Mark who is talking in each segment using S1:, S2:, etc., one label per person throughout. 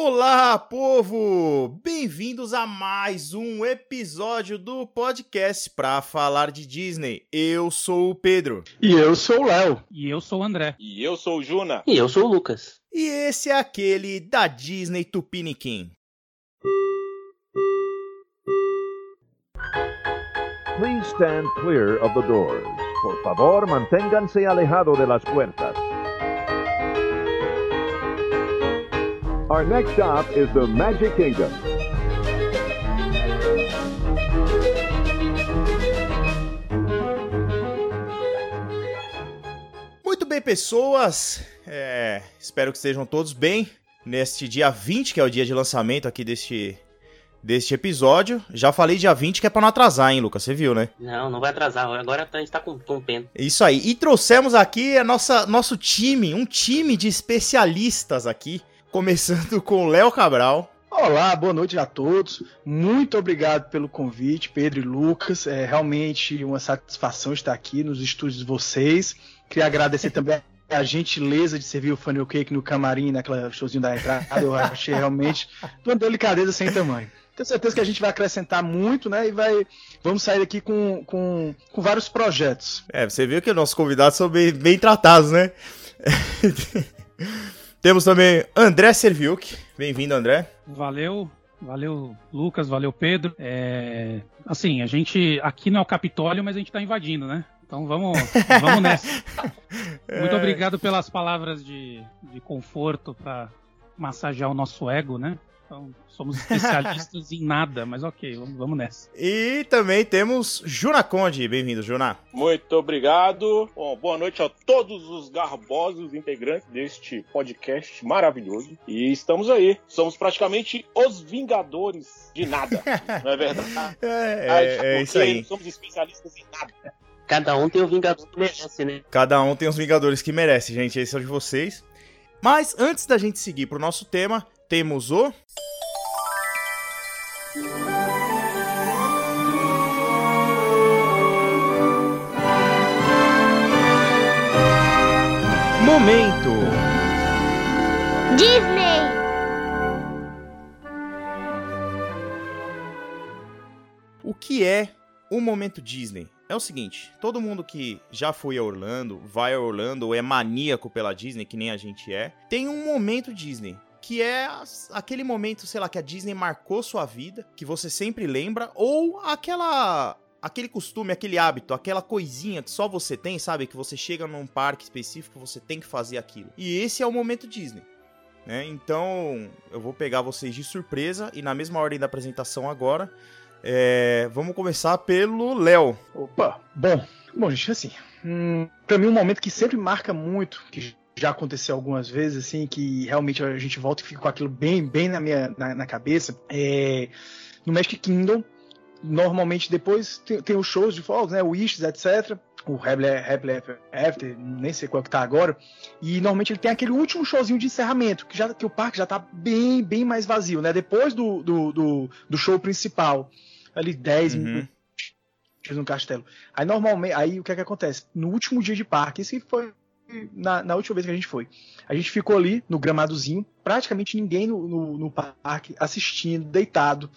S1: Olá, povo! Bem-vindos a mais um episódio do podcast para falar de Disney. Eu sou o Pedro.
S2: E eu sou o Léo.
S3: E eu sou o André.
S4: E eu sou o Juna.
S5: E eu sou o Lucas.
S1: E esse é aquele da Disney Tupiniquim.
S6: Please stand clear of the doors. Por favor, manténganse alejado de las puertas. Our next stop is the Magic Kingdom.
S1: Muito bem, pessoas. É, espero que estejam todos bem neste dia 20, que é o dia de lançamento aqui deste, deste episódio. Já falei dia 20, que é pra não atrasar, hein, Lucas? Você viu, né?
S5: Não, não vai atrasar. Agora a gente tá com, com pena.
S1: Isso aí. E trouxemos aqui a nossa, nosso time, um time de especialistas aqui. Começando com Léo Cabral.
S2: Olá, boa noite a todos. Muito obrigado pelo convite, Pedro e Lucas. É realmente uma satisfação estar aqui nos estúdios de vocês. Queria agradecer também a gentileza de servir o funnel cake no camarim, naquela showzinho da entrada. Eu achei realmente de uma delicadeza sem tamanho. Tenho certeza que a gente vai acrescentar muito, né? E vai. Vamos sair aqui com, com, com vários projetos.
S1: É, você viu que nossos convidados são bem, bem tratados, né? Temos também André Serviuk. Bem-vindo, André.
S3: Valeu, valeu, Lucas, valeu, Pedro. É, assim, a gente aqui não é o Capitólio, mas a gente tá invadindo, né? Então vamos, vamos nessa. Muito obrigado pelas palavras de, de conforto para massagear o nosso ego, né? Então, somos especialistas em nada, mas ok, vamos, vamos nessa.
S1: E também temos Juna Conde. Bem-vindo, Juna.
S4: Muito obrigado. Bom, boa noite a todos os garbosos integrantes deste podcast maravilhoso. E estamos aí. Somos praticamente os vingadores de nada. não é verdade?
S1: É, é, é isso aí.
S4: Somos especialistas em nada.
S5: Cada um tem o Vingador que merece, né?
S1: Cada um tem os Vingadores que merece, gente. Esse é o de vocês. Mas antes da gente seguir pro nosso tema, temos o. Momento!
S7: Disney!
S1: O que é o momento Disney? É o seguinte, todo mundo que já foi a Orlando, vai a Orlando ou é maníaco pela Disney, que nem a gente é, tem um momento Disney. Que é aquele momento, sei lá, que a Disney marcou sua vida, que você sempre lembra, ou aquela. aquele costume, aquele hábito, aquela coisinha que só você tem, sabe? Que você chega num parque específico, você tem que fazer aquilo. E esse é o momento Disney. Né? Então, eu vou pegar vocês de surpresa e na mesma ordem da apresentação agora, é, vamos começar pelo Léo.
S2: Opa, bom, bom, gente, assim, hum, para mim um momento que sempre marca muito, que já aconteceu algumas vezes, assim, que realmente a gente volta e fica com aquilo bem, bem na minha na, na cabeça, é no Magic Kingdom. Normalmente depois tem, tem os shows de fogos, né, o Wishes, etc. O Happily After, nem sei qual que tá agora. E normalmente ele tem aquele último showzinho de encerramento, que, já, que o parque já tá bem, bem mais vazio, né? Depois do, do, do, do show principal, ali 10
S1: Uhum.
S2: minutos no castelo. Aí normalmente, aí o que é que acontece? No último dia de parque, esse foi na, na última vez que a gente foi. A gente ficou ali no gramadozinho, praticamente ninguém no, no, no parque assistindo, deitado.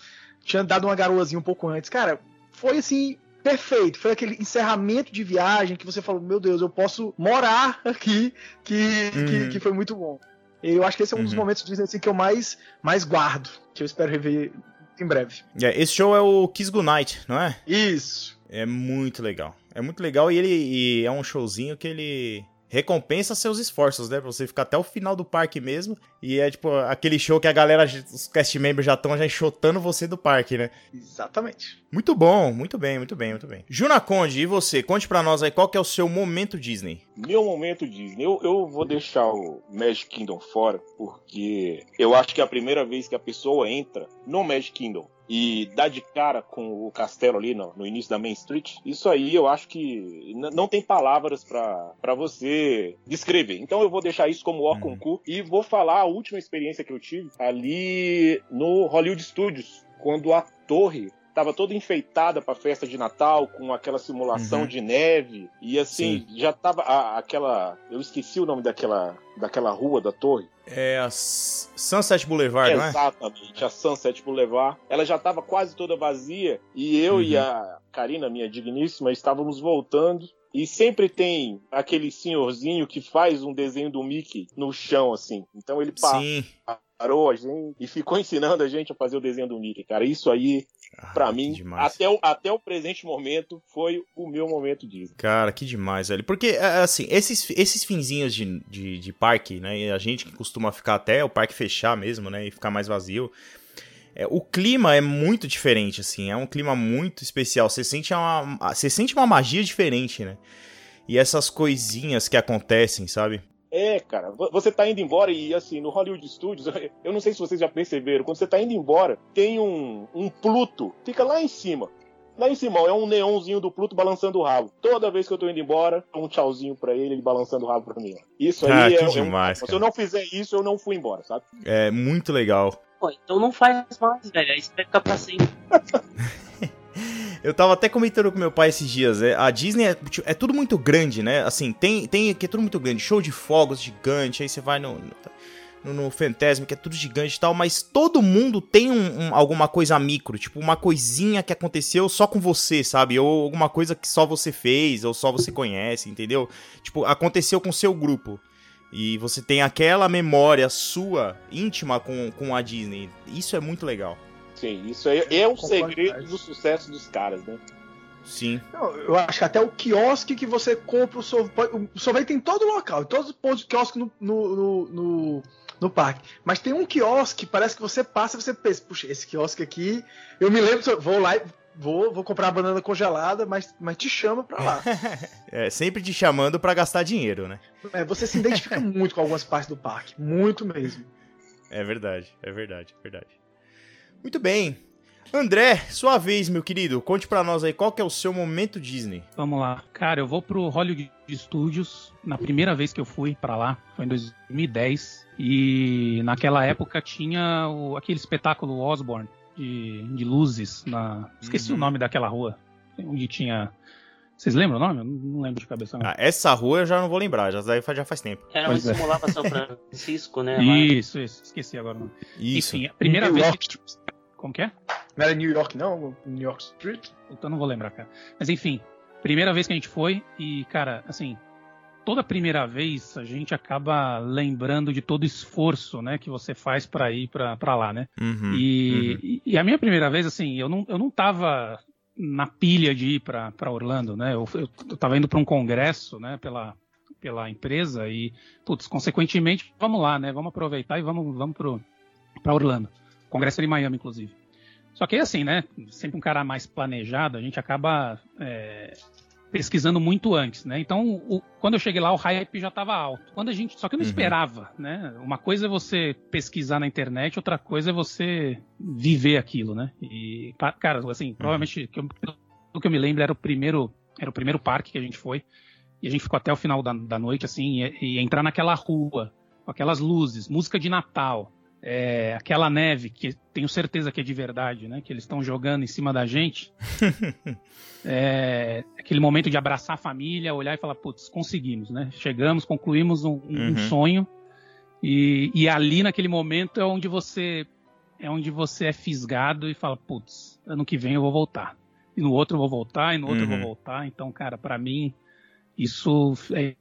S2: Tinha dado uma garoazinha um pouco antes. Cara, foi assim, perfeito. Foi aquele encerramento de viagem que você falou, meu Deus, eu posso morar aqui, que,
S1: Uhum.
S2: que, que foi muito bom. Eu acho que esse é um dos
S1: Uhum.
S2: momentos Disney, assim, que eu mais, mais guardo, que eu espero rever em breve.
S1: É, esse show é o Kiss Goodnight, não é?
S2: Isso.
S1: É muito legal. É muito legal e ele e é um showzinho que ele recompensa seus esforços, né? Pra você ficar até o final do parque mesmo. E é tipo aquele show que a galera, os cast members já estão já enxotando você do parque, né?
S2: Exatamente.
S1: Muito bom, muito bem, muito bem, muito bem. Juna Conde, e você? Conte pra nós aí qual que é o seu momento Disney.
S4: Meu momento Disney. Eu, eu vou deixar o Magic Kingdom fora, porque eu acho que é a primeira vez que a pessoa entra no Magic Kingdom e dá de cara com o castelo ali no, no início da Main Street, isso aí eu acho que não tem palavras pra pra você descrever. Então eu vou deixar isso como
S1: Uhum.
S4: concurso e vou falar última experiência que eu tive ali no Hollywood Studios, quando a torre tava toda enfeitada pra festa de Natal, com aquela simulação
S1: Uhum.
S4: de neve. E assim, já tava a- aquela. Eu esqueci o nome daquela, daquela rua da torre.
S1: É a Sunset Boulevard, não é?
S4: Exatamente, a Sunset Boulevard. Ela já estava quase toda vazia e eu e
S1: Uhum.
S4: a Karina, minha digníssima, estávamos voltando. E sempre tem aquele senhorzinho que faz um desenho do Mickey no chão, assim. Então ele
S1: Sim.
S4: parou a gente e ficou ensinando a gente a fazer o desenho do Mickey, cara. Isso aí, pra
S1: Ah,
S4: mim,
S1: que demais.
S4: até o, até o presente momento, foi o meu momento Disney.
S1: Cara, que demais, velho. Porque, é, assim, esses, esses finzinhos de, de, de parque, né? E a gente que costuma ficar até o parque fechar mesmo, né? E ficar mais vazio. É, o clima é muito diferente, assim. É um clima muito especial. Você sente uma, você sente uma magia diferente, né? E essas coisinhas que acontecem, sabe?
S4: É, cara, vo- você tá indo embora e assim, no Hollywood Studios, eu não sei se vocês já perceberam, quando você tá indo embora, tem um, um Pluto, fica lá em cima. Lá em cima, ó, é um neonzinho do Pluto balançando o rabo. Toda vez que eu tô indo embora, um tchauzinho pra ele, ele balançando o rabo pra mim. Isso aí
S1: Ah,
S4: é,
S1: que
S4: é um-
S1: demais,
S4: Se eu não fizer isso, eu não fui embora, sabe?
S1: É muito legal.
S5: Pô, então não faz mais, velho. Aí você vai ficar pra sempre.
S1: Eu tava até comentando com meu pai esses dias, é, a Disney é, tipo, é tudo muito grande, né? Assim, tem, tem que é tudo muito grande, show de fogos gigante, aí você vai no, no, no Fantasma, que é tudo gigante e tal, mas todo mundo tem um, um- alguma coisa micro, tipo uma coisinha que aconteceu só com você, sabe? Ou alguma coisa que só você fez, ou só você conhece, entendeu? Tipo, aconteceu com o seu grupo. E você tem aquela memória sua, íntima com, com a Disney. Isso é muito legal.
S4: Sim, isso aí é o
S2: Concordo
S4: segredo do sucesso dos caras, né?
S1: Sim.
S2: Não, eu acho que até o quiosque que você compra o sorvete. O sorvete tem em todo local, em todos os pontos de quiosque no, no, no, no- no parque. Mas tem um quiosque, parece que você passa e você pensa, puxa, esse quiosque aqui. Eu me lembro, vou lá e vou, vou comprar a banana congelada, mas, mas te chama pra lá.
S1: É, sempre te chamando pra gastar dinheiro, né?
S2: É, você se identifica muito com algumas partes do parque. Muito mesmo.
S1: É verdade, é verdade, é verdade. Muito bem. André, sua vez, meu querido. Conte pra nós aí qual que é o seu momento Disney.
S3: Vamos lá. Cara, eu vou pro Hollywood Studios. Na primeira vez que eu fui pra lá, foi em 2010. E naquela época tinha o- aquele espetáculo Osborne de, de luzes. Na... Esqueci
S1: Uhum.
S3: o nome daquela rua. Onde tinha. Vocês lembram o nome? Eu não lembro de cabeça. não.
S1: Ah, essa rua eu já não vou lembrar, já, já faz tempo.
S5: Era onde
S3: é.
S5: simulava São Francisco, né? lá.
S3: Isso, isso. Esqueci agora. o nome.
S1: Isso.
S3: Enfim, a primeira
S2: New
S3: vez.
S2: York
S3: Que... Como que é?
S2: Não era New York, não? New York Street?
S3: Eu não vou lembrar, cara. Mas enfim, primeira vez que a gente foi e, cara, assim, toda primeira vez a gente acaba lembrando de todo o esforço, né, que você faz pra ir pra lá, né?
S1: Uhum,
S3: E,
S1: uhum.
S3: e- e a minha primeira vez, assim, eu não, eu não tava na pilha de ir pra Orlando, né? Eu, eu, eu tava indo pra um congresso, né, pela, pela empresa e, putz, consequentemente, vamos lá, né? Vamos aproveitar e vamos, vamos pro, pra Orlando. Congresso era em Miami, inclusive. Só que assim, né? Sempre um cara mais planejado, a gente acaba é, pesquisando muito antes, né? Então, o- quando eu cheguei lá, o hype já estava alto. Quando a gente, só que eu não
S1: Uhum.
S3: esperava, né? Uma coisa é você pesquisar na internet, outra coisa é você viver aquilo, né? E cara, assim, provavelmente que eu, do que eu me lembro era o primeiro, era o primeiro parque que a gente foi e a gente ficou até o final da, da noite, assim, e, e entrar naquela rua com aquelas luzes, música de Natal. É, aquela neve que tenho certeza que é de verdade, né? Que eles estão jogando em cima da gente. É, aquele momento de abraçar a família, olhar e falar, putz, conseguimos, né? Chegamos, concluímos um, um
S1: Uhum.
S3: sonho. E, e ali naquele momento é onde você é onde você é fisgado e fala, putz, ano que vem eu vou voltar. E no outro eu vou voltar, e no outro eu
S1: Uhum.
S3: vou voltar. Então, cara, pra mim isso é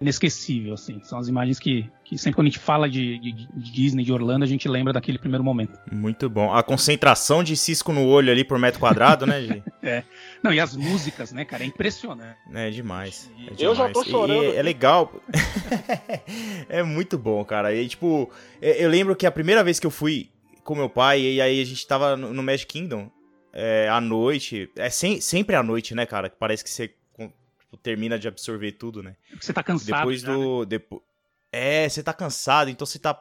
S3: inesquecível, assim. São as imagens que, que sempre quando a gente fala de, de- de Disney, de Orlando, a gente lembra daquele primeiro momento.
S1: Muito bom. A concentração de cisco no olho ali por metro quadrado, né, Gi?
S3: Não, e as músicas, né, cara, é impressionante.
S1: É demais. é
S4: Eu já tô
S1: demais. E-
S4: chorando
S1: e é
S4: aqui.
S1: legal. é muito bom, cara. E tipo, é- eu lembro que a primeira vez que eu fui com meu pai, e aí a gente tava no Magic Kingdom é, à noite. É sem- sempre à noite, né, cara? Que parece que você tipo, termina de absorver tudo, né?
S3: Você tá cansado.
S1: Depois
S3: já, né?
S1: do. depo- É, você tá cansado, então você tá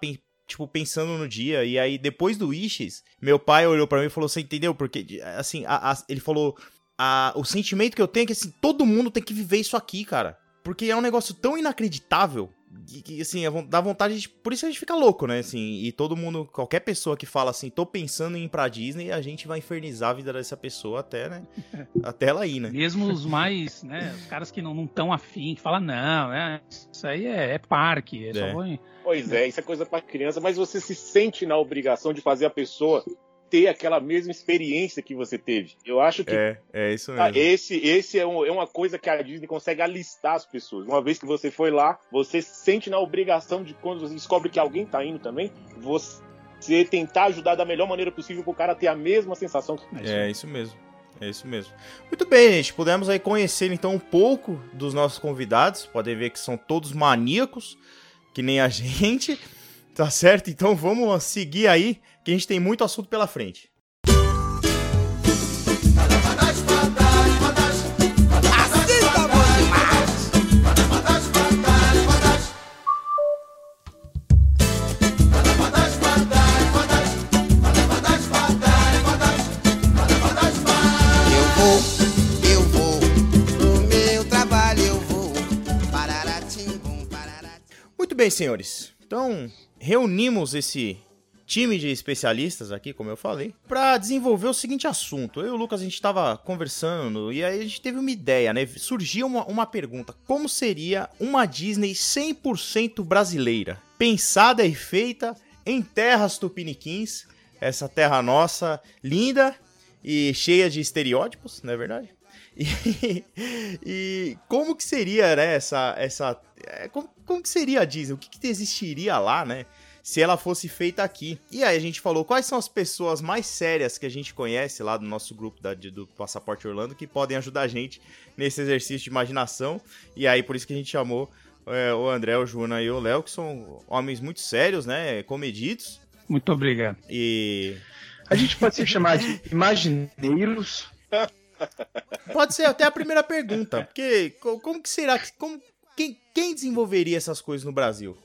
S1: tipo, pensando no dia. E aí, depois do Wishes, meu pai olhou pra mim e falou: Você entendeu? Porque, assim, a- a- ele falou. a- o sentimento que eu tenho é que assim, todo mundo tem que viver isso aqui, cara. Porque é um negócio tão inacreditável que, que, assim, dá vontade de. Por isso a gente fica louco, né? Assim, e todo mundo, qualquer pessoa que fala assim, tô pensando em ir pra Disney, a gente vai infernizar a vida dessa pessoa até, né? até ela ir, né?
S3: Mesmo os mais, né, os caras que não estão afim, que falam, não, é, isso aí é, é parque, é só
S1: É.
S3: vou em-
S4: Pois é, isso é coisa pra criança, mas você se sente na obrigação de fazer a pessoa ter aquela mesma experiência que você teve. Eu acho que
S1: É, é isso
S4: Ah,
S1: mesmo.
S4: esse esse é, um- é uma coisa que a Disney consegue alistar as pessoas. Uma vez que você foi lá, você se sente na obrigação de quando você descobre que alguém tá indo também, você tentar ajudar da melhor maneira possível pro cara ter a mesma sensação. que-
S1: É isso mesmo. É isso mesmo. Muito bem, gente. Pudemos aí conhecer então um pouco dos nossos convidados. Podem ver que são todos maníacos, que nem a gente. Tá certo? Então vamos seguir aí, que a gente tem muito assunto pela frente.
S7: Eu vou, eu vou, no meu trabalho eu vou. Pararatim-bum, pararatim.
S1: Muito bem, senhores. Então, reunimos esse time de especialistas aqui, como eu falei, para desenvolver o seguinte assunto. Eu e o Lucas, a gente estava conversando e aí a gente teve uma ideia, né? Surgiu uma, uma pergunta: como seria uma Disney 100% brasileira? Pensada e feita em terras tupiniquins, essa terra nossa linda e cheia de estereótipos, não é verdade? E, e como que seria, né, essa, essa é, como, como que seria a Disney? O que, que existiria lá, né? Se ela fosse feita aqui. E aí a gente falou quais são as pessoas mais sérias que a gente conhece lá do nosso grupo da, do Passaporte Orlando que podem ajudar a gente nesse exercício de imaginação. E aí por isso que a gente chamou é, o André, o Juna e o Léo, que são homens muito sérios, né? Comedidos.
S3: Muito obrigado.
S1: E
S2: A gente pode se chamar de imagineiros.
S1: pode ser até a primeira pergunta. Porque co- como que será que. Como, quem, quem desenvolveria essas coisas no Brasil?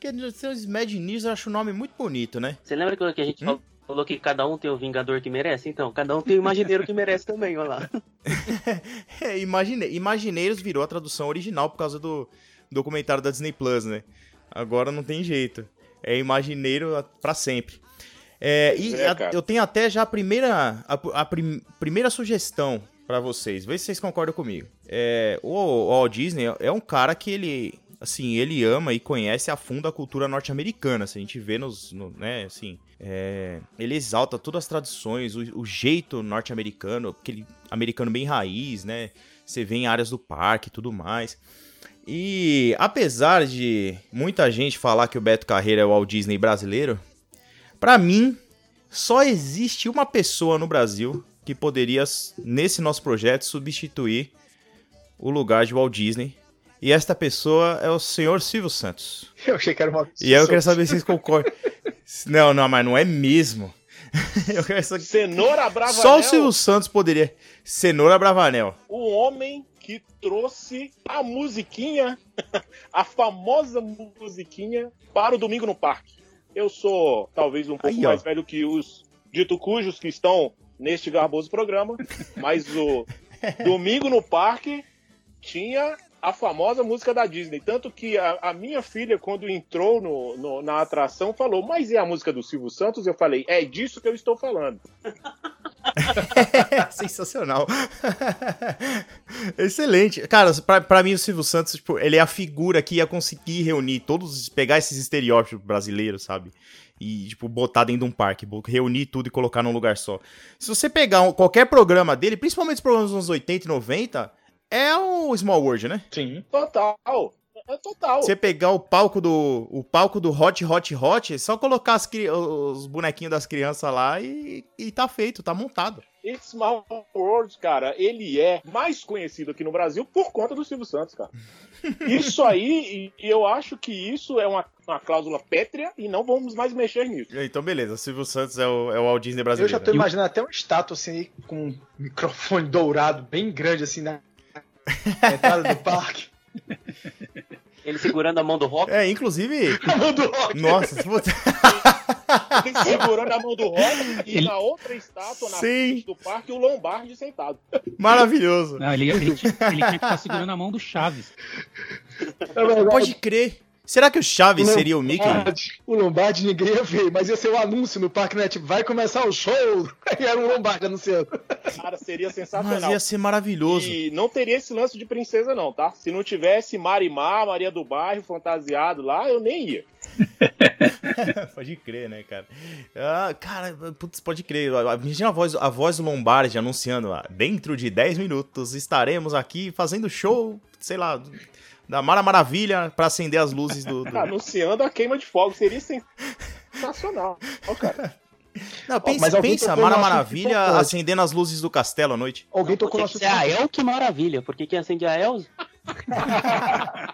S1: Porque os Imagineers eu acho o nome muito bonito, né?
S5: Você lembra que a gente
S1: Hum?
S5: falou que cada um tem o Vingador que merece? Então, cada um tem o Imagineiro que merece também, olha lá.
S1: É, imagine... Imagineiros virou a tradução original por causa do documentário da Disney Plus, né? Agora não tem jeito. É Imagineiro a- pra sempre. É, e
S4: É,
S1: a- eu tenho até já a primeira, a, a prim- primeira sugestão pra vocês. Vê se vocês concordam comigo. É, o, o Walt Disney é um cara que ele, assim, ele ama e conhece a fundo a cultura norte-americana. Se a gente vê nos, no- né, assim, é, ele exalta todas as tradições, o, o jeito norte-americano, aquele americano bem raiz, né? Você vê em áreas do parque e tudo mais. E apesar de muita gente falar que o Beto Carreira é o Walt Disney brasileiro, pra mim só existe uma pessoa no Brasil que poderia, nesse nosso projeto, substituir o lugar de Walt Disney. E esta pessoa é o senhor Silvio Santos.
S2: Eu achei que era uma.
S1: E eu quero saber se vocês concordam. Não, não, mas não é mesmo. Eu quero saber...
S4: Cenoura Bravanel,
S1: Só o Silvio Santos poderia. Cenoura Bravanel.
S4: o homem que trouxe a musiquinha, a famosa musiquinha, para o Domingo no Parque. Eu sou talvez um pouco
S1: Aí,
S4: mais velho que os dito cujos que estão neste garboso programa, mas o Domingo no Parque tinha a famosa música da Disney. Tanto que a, a minha filha, quando entrou no, no- na atração, falou: Mas é a música do Silvio Santos? Eu falei: É disso que eu estou falando.
S1: Sensacional. Excelente. Cara, pra, pra mim o Silvio Santos, tipo, ele é a figura que ia conseguir reunir todos, pegar esses estereótipos brasileiros, sabe? E, tipo, botar dentro de um parque, reunir tudo e colocar num lugar só. Se você pegar um- qualquer programa dele, principalmente os programas dos anos 80 e 90, é o Small World, né?
S2: Sim.
S4: Total. É total.
S1: Você pegar o palco do o palco do Hot Hot Hot, é só colocar as os bonequinhos das crianças lá e, e tá feito, tá montado.
S4: It's Small World, cara, ele é mais conhecido aqui no Brasil por conta do Silvio Santos, cara. Isso aí, eu acho que isso é uma, uma cláusula pétrea e não vamos mais mexer nisso.
S1: Então, beleza. O Silvio Santos é o, é o Walt Disney
S2: Eu
S1: brasileiro.
S2: já tô imaginando até uma estátua assim, com um microfone dourado bem grande assim na na entrada do parque.
S5: Ele segurando a mão do Rock.
S1: É, inclusive.
S2: A mão do rock.
S1: Nossa, se você-
S4: Segurando a mão do Rock e na outra estátua, na
S1: Sim.
S4: frente do parque, o Lombardi sentado.
S1: maravilhoso.
S3: Não, ele, ele, tinha, ele tinha que estar segurando a mão do Chaves.
S2: É.
S1: Pode crer. Será que o Chaves seria o Mickey?
S2: O Lombardi ninguém ia ver, mas ia ser o anúncio no parque, né? Tipo, vai começar o show. Aí era o Lombardi anunciando.
S4: Cara, seria
S1: Mas
S4: sensacional.
S1: ia ser maravilhoso.
S4: E não teria esse lance de princesa, não, tá? Se não tivesse Marimar, Maria do Bairro, fantasiado lá, eu nem ia.
S1: pode crer, né, cara? Ah, cara, putz, pode crer. Imagina a voz, a voz do Lombardi anunciando, ah, dentro de 10 minutos estaremos aqui fazendo show, sei lá, da Mara Maravilha pra acender as luzes do... do-
S4: Anunciando a queima de fogo. Seria sensacional, Ó, cara.
S1: Não, pensa,
S2: mas
S1: pensa Mara Maravilha acendendo as luzes do castelo à noite.
S2: Alguém tocou no
S5: que
S2: assunto.
S5: ser a El, que maravilha. Por que quem acende a Elza?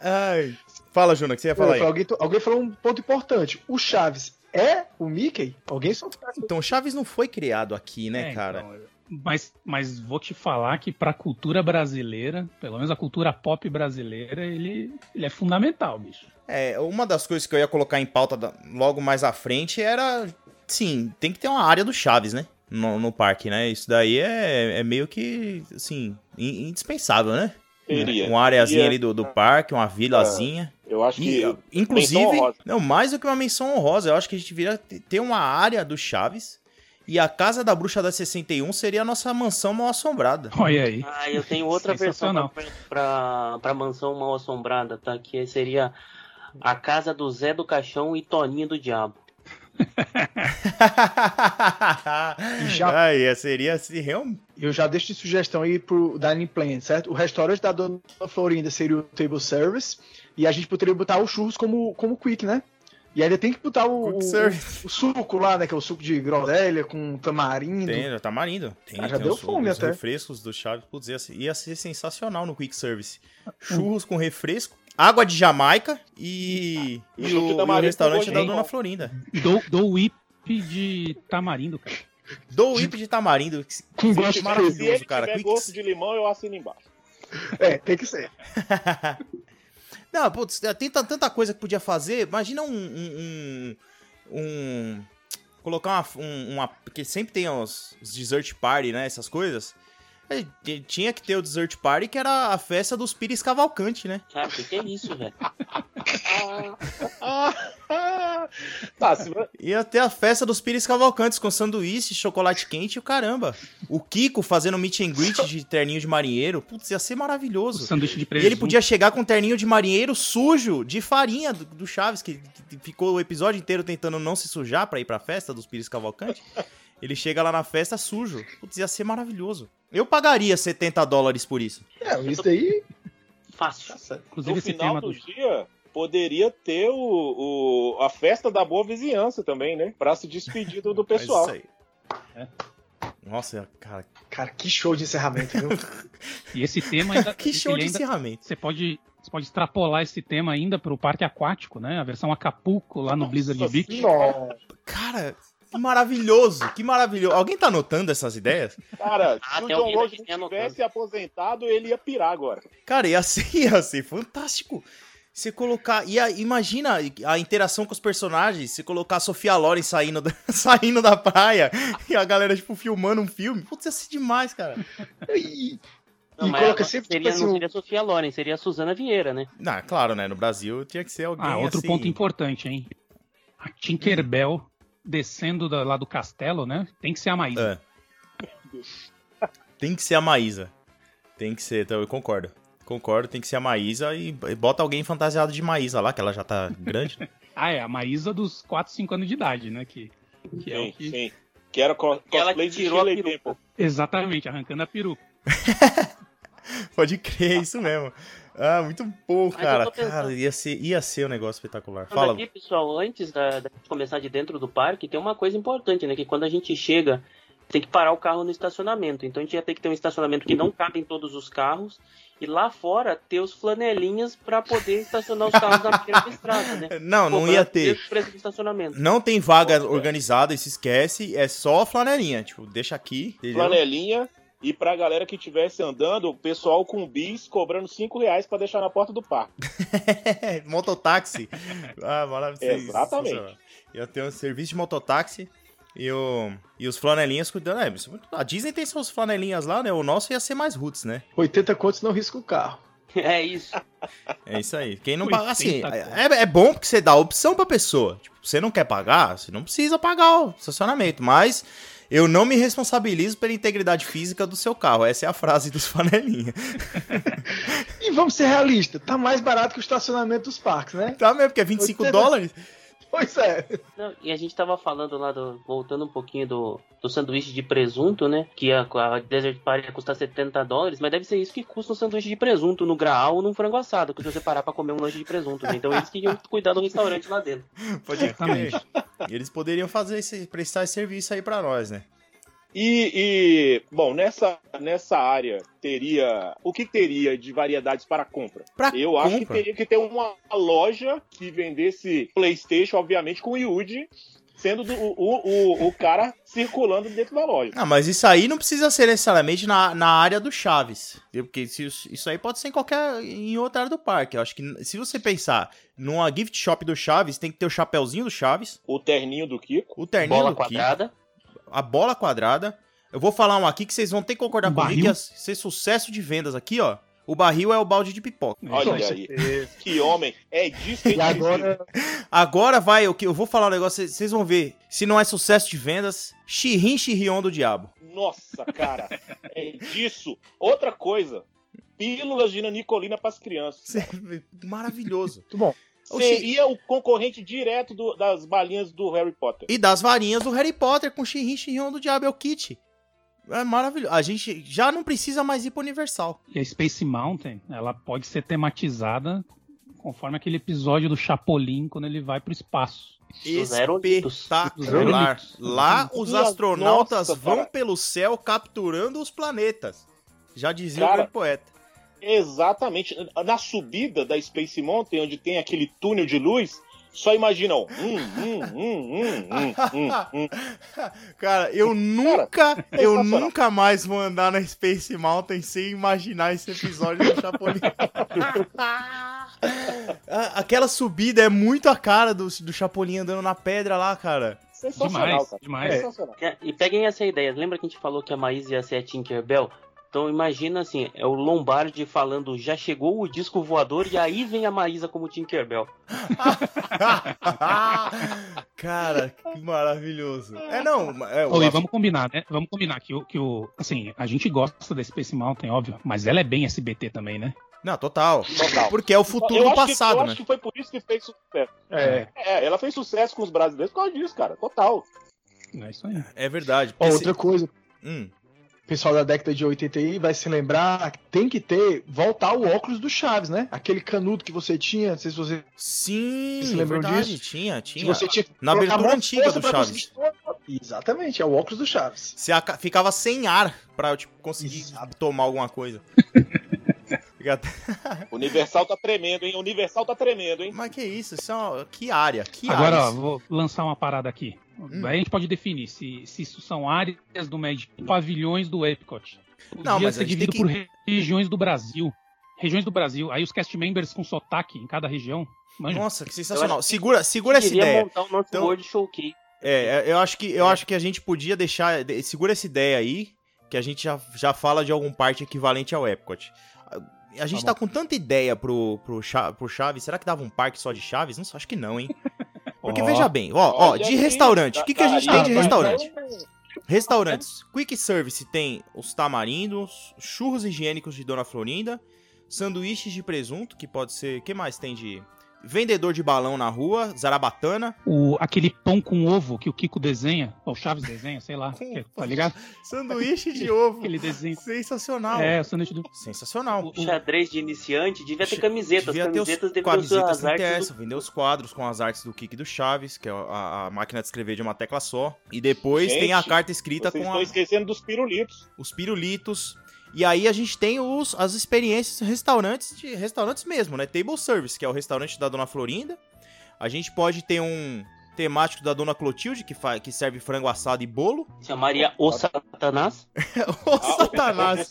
S1: Ai. Fala, Juna, o que você ia falar aí?
S2: Alguém, alguém falou um ponto importante. O Chaves é o Mickey? Alguém só
S1: Então, Chaves não foi criado aqui, né,
S3: É,
S1: cara?
S3: então, mas, mas vou te falar que pra cultura brasileira, pelo menos a cultura pop brasileira, ele, ele é fundamental, bicho.
S1: É, uma das coisas que eu ia colocar em pauta da- logo mais à frente era. Sim, tem que ter uma área do Chaves, né? No, no parque, né? Isso daí é, é meio que, assim, in- indispensável, né?
S4: Teria.
S1: Uma areazinha ali do, do parque, uma vilazinha.
S4: Eu acho
S1: E,
S4: que.
S1: inclusive,
S4: menção honrosa.
S1: não, mais do que uma menção honrosa, eu acho que a gente viria te- ter uma área do Chaves. E a Casa da Bruxa da 61 seria a nossa mansão mal assombrada.
S3: Olha aí.
S5: Ah, eu tenho outra versão pra, pra, pra Mansão Mal Assombrada, tá? Que seria a casa do Zé do Caixão e Toninho do Diabo.
S2: Já-
S1: Aí, é, seria assim, realmente.
S2: Eu já deixo de sugestão aí pro Dining Plan, certo? O restaurante da Dona Florinda seria o table service e a gente poderia botar os churros como, como quick, né? E ainda tem que botar o, o-
S1: service.
S2: o suco lá, né? Que é o suco de groselha com tamarindo.
S1: Tem, tamarindo. Tem,
S2: Ah, já
S1: tem
S2: deu
S1: os,
S2: fome
S1: os
S2: até.
S1: refrescos do Chaves. Putz, ia, ser- ia ser sensacional no Quick Service. Churros com refresco, água de Jamaica e,
S4: E
S1: e o, e o restaurante da. Dona Florinda.
S3: Dou, dou whip de tamarindo, cara.
S1: Do whip de tamarindo. que-
S2: Com gosto
S1: maravilhoso,
S4: Se ele
S1: cara.
S4: tiver
S1: Quick-
S4: gosto de limão, eu assino embaixo.
S2: É, tem que ser.
S1: Não, putz, tem ta- tanta coisa que podia fazer. Imagina um. um, um- um- colocar uma, um- uma. Porque sempre tem os, os dessert party, né? Essas coisas. Tinha que ter o dessert party, que era a festa dos Pires Cavalcante, né?
S5: Cara, o que, que é isso, velho?
S4: tá, se...
S1: Ia ter a festa dos Pires Cavalcantes com sanduíche, chocolate quente e o caramba. O Kiko fazendo meet and greet de terninho de marinheiro. Putz, ia ser
S3: O
S1: maravilhoso.
S3: sanduíche de
S1: E
S3: presunto.
S1: ele podia chegar com um terninho de marinheiro sujo, de farinha do, do Chaves, que, que ficou o episódio inteiro tentando não se sujar pra ir pra festa dos Pires Cavalcante. Ele chega lá na festa sujo. Putz, ia ser maravilhoso. Eu pagaria 70 dólares por isso.
S2: É, isso daí.
S5: Fácil.
S3: Inclusive
S4: no
S3: esse
S4: final
S3: tema
S4: do
S3: do...
S4: dia, poderia ter o, o- a festa da boa vizinhança também, né? Pra se despedir do, do pessoal.
S1: isso aí. Nossa, cara,
S2: Cara, que show de encerramento, viu?
S3: E esse tema ainda...
S1: que show de
S3: ainda-
S1: encerramento.
S3: Você pode, você pode extrapolar esse tema ainda pro parque aquático, né? A versão Acapulco lá no Blizzard
S4: Nossa
S3: Beach.
S2: Nossa.
S1: Cara, que maravilhoso, que maravilhoso. Alguém tá anotando essas ideias?
S4: Cara,
S5: Ah,
S4: se o John tivesse aposentado, ele ia pirar agora.
S1: Cara, ia ser, ia ser fantástico. Você colocar. Ia, imagina a interação com os personagens. Você colocar a Sofia Loren saindo da, saindo da praia e a galera, tipo, filmando um filme. Putz, ia ser demais, cara.
S2: E,
S5: Não,
S2: e
S5: mas
S2: coloca sempre,
S5: seria,
S2: tipo assim,
S5: não
S2: o-
S5: seria a Sofia Loren, seria a Suzana Vieira, né?
S1: Não, claro, né? No Brasil tinha que ser alguém.
S3: Ah, outro
S1: assim-
S3: ponto importante, hein? A Tinkerbell descendo da- lá do castelo, né? Tem que ser a Maísa.
S1: É. Tem que ser a Maísa. Tem que ser, então eu concordo. Concordo, tem que ser a Maísa e bota alguém fantasiado de Maísa lá, que ela já tá grande. né?
S3: Ah, é, a Maísa dos 4, 5 anos de idade, né? Que, que é
S4: sim,
S3: o que...
S4: sim. Que era co
S5: Ela
S4: cosplay
S5: que
S4: de Shirley. Temple.
S3: Exatamente, arrancando a peruca.
S1: Pode crer, é isso mesmo. Ah, muito bom, cara. Cara, ia ser, ia ser um negócio espetacular. Fala.
S5: aqui, pessoal, antes da, da gente começar de dentro do parque, tem uma coisa importante, né? Que quando a gente chega, tem que parar o carro no estacionamento. Então a gente ia ter que ter um estacionamento que não cabe em todos os carros. E lá fora ter os flanelinhas pra poder estacionar os carros na da estrada, né?
S1: Não, não
S5: Cobrando
S1: ia ter.
S5: preço do estacionamento.
S1: Não tem vaga
S4: Nossa,
S1: organizada se esquece, é só flanelinha. Tipo, deixa aqui, entendeu?
S4: Flanelinha. E pra galera que estivesse andando, o pessoal com bis cobrando 5 reais pra deixar na porta do parque.
S1: mototáxi. Ah, maravilhoso.
S4: Exatamente.
S1: Ia ter um serviço de mototáxi e, o, e os flanelinhas cuidando. É, isso- a Disney tem seus flanelinhas lá, né? O nosso ia ser mais roots, né?
S2: 80 contos não risca o carro.
S5: É isso.
S1: É isso aí. Quem não paga, assim,
S3: 80
S1: é, é bom porque você dá a opção pra pessoa. Tipo, você não quer pagar, você não precisa pagar o estacionamento, mas eu não me responsabilizo pela integridade física do seu carro. Essa é a frase dos panelinha.
S2: E vamos ser realistas, tá mais barato que o estacionamento dos parques, né?
S1: Tá mesmo, porque é 25
S2: 80.
S1: dólares?
S2: Pois é.
S5: Não, e a gente tava falando lá, do, voltando um pouquinho do, do sanduíche de presunto, né? Que a, a Desert Party ia custar 70 dólares, mas deve ser isso que custa um sanduíche de presunto no graal ou num frango assado, que se você parar pra comer um lanche de presunto, né? Então eles que iam cuidar do restaurante lá dentro.
S1: Pode crer. E Eles poderiam fazer esse, prestar esse serviço aí pra nós, né?
S4: E, e, bom, nessa, nessa área teria. O que teria de variedades para compra?
S1: Pra
S4: Eu acho que
S1: compra.
S4: teria que ter uma loja que vendesse PlayStation, obviamente, com o Yuji, sendo do- o, o, o cara circulando dentro da loja.
S1: Ah, mas isso aí não precisa ser necessariamente na, na área do Chaves. Porque isso isso aí pode ser em qualquer. em outra área do parque. Eu acho que se você pensar numa gift shop do Chaves, tem que ter o chapéuzinho do Chaves,
S4: O terninho do Kiko.
S1: o terninho
S5: Bola
S1: do Kiko,
S5: quadrada.
S1: A bola quadrada. Eu vou falar um aqui que vocês vão ter que concordar
S3: Um
S1: comigo
S3: barril.
S1: que ia ser sucesso de vendas aqui, ó. O barril é o balde de pipoca.
S4: Olha aí. Que homem. É disso que
S2: E agora,
S1: Agora vai, o que eu vou falar um negócio, vocês- vão ver. Se não é sucesso de vendas, Xirrim Xirrion do Diabo.
S4: Nossa, cara. É disso. Outra coisa. Pílulas de nanicolina para as crianças.
S1: Maravilhoso.
S2: muito bom.
S1: Ou se-
S4: Seria o concorrente direto do- das balinhas do Harry Potter.
S1: E das varinhas do Harry Potter com Xirrim Xirrion do Diabo é o kit. É maravilhoso. A gente já não precisa mais ir pro Universal.
S3: E a Space Mountain, ela pode ser tematizada conforme aquele episódio do Chapolin quando ele vai pro espaço.
S1: Espetacular. Lá os astronautas
S4: nossa,
S1: vão
S4: cara.
S1: pelo céu capturando os planetas. Já dizia o
S4: Cara,
S1: grande poeta.
S4: Exatamente. Na subida da Space Mountain, onde tem aquele túnel de luz, só imaginam. Hum, hum, hum, hum, hum, hum, hum.
S1: Cara, eu nunca, eu
S4: sensacional.
S1: nunca mais vou andar na Space Mountain sem imaginar esse episódio do Chapolin. A- Aquela subida é muito a cara do, do Chapolin andando na pedra lá, cara.
S4: Sensacional,
S3: Demais,
S4: cara.
S3: demais.
S4: Sensacional.
S5: É, E peguem essa ideia. Lembra que a gente falou que a Maísa ia ser a Tinkerbell? Então imagina assim, é o Lombardi falando já chegou o disco voador e aí vem a Maísa como Tinkerbell.
S1: cara, que maravilhoso. É, não, é, eu
S3: e
S1: acho-
S3: vamos combinar, né? Vamos combinar que o, que o. Assim, a gente gosta da Space Mountain, óbvio, mas ela é bem SBT também, né?
S1: Não, total.
S4: Total.
S1: Porque é o futuro
S4: eu
S1: do
S4: acho que-
S1: passado,
S4: eu
S1: né?
S4: acho que foi por isso que fez sucesso.
S2: É.
S4: É, ela fez sucesso com os brasileiros por causa disso, cara. Total.
S3: É isso aí.
S1: É verdade.
S2: Ó, outra coisa,
S1: Hum,
S2: o pessoal da década de 80 aí vai se lembrar que tem que ter, voltar o óculos do Chaves, né? Aquele canudo que você tinha, não sei se você,
S1: Sim,
S2: Vocês lembram
S1: verdade,
S2: disso?
S1: tinha,
S2: que
S1: tinha.
S2: você tinha que
S1: Na abertura antiga do Chaves.
S2: conseguir- Exatamente, é o óculos do Chaves.
S1: Você ficava sem ar pra tipo, conseguir
S2: Exato.
S1: tomar alguma coisa.
S4: Universal tá tremendo, hein? Universal tá tremendo, hein?
S1: Mas que isso? Isso é uma... Que área? Que
S3: Agora, ó, vou lançar uma parada aqui.
S1: Hum.
S3: Aí a gente pode definir se, se isso são áreas do Magic, pavilhões do Epcot.
S1: Não, mas
S3: ser
S1: tem
S3: dividido
S1: que-
S3: por re- regiões do Brasil. Regiões do Brasil. Aí os cast members com sotaque em cada região. Manja.
S1: Nossa, que
S5: Eu
S1: sensacional.
S5: acho que
S1: Segura, segura essa ideia.
S5: montar o nosso
S1: Então-
S5: World Showcase.
S1: É, eu acho que eu acho que a gente podia deixar. de- Segura essa ideia aí, que a gente já, já fala de algum parte equivalente ao Epcot. A gente
S3: Tá
S1: tá, com tanta ideia pro, pro, pro Chaves. Será que dava um parque só de Chaves? Não, acho que não, hein? Porque
S3: Ó,
S1: veja bem, ó, ó, de restaurante. O que, que a gente
S4: daí-
S1: tem de
S2: Ah,
S1: restaurante? Restaurantes. Quick Service tem os tamarindos, churros higiênicos de Dona Florinda, sanduíches de presunto, que pode ser. O que mais tem de. Vendedor de balão na rua, zarabatana.
S3: O, aquele pão com ovo que o Kiko desenha, ou o Chaves desenha, sei lá.
S1: Com-
S3: que- tá ligado?
S1: Sanduíche de ovo.
S3: Aquele desenho.
S1: Sensacional.
S3: É, o sanduíche do.
S1: Sensacional.
S3: O-
S5: Xadrez de iniciante devia ter camisetas.
S1: Devia ter os
S5: camisetas deveriam ser
S1: camisetas
S5: as artes
S1: vender os quadros com as artes do Kik e do Chaves, que é a, a máquina de escrever de uma tecla só. E depois
S4: Gente,
S1: tem a carta escrita
S4: Vocês
S1: com
S4: estão
S1: a-
S4: esquecendo dos pirulitos.
S1: os pirulitos. E aí a gente tem os, as experiências restaurantes de restaurantes mesmo, né? Table Service, que é o restaurante da Dona Florinda. A gente pode ter um temático da Dona Clotilde, que, fa- que serve frango assado e bolo.
S5: Chamaria o Satanás.
S1: Ô, Satanás!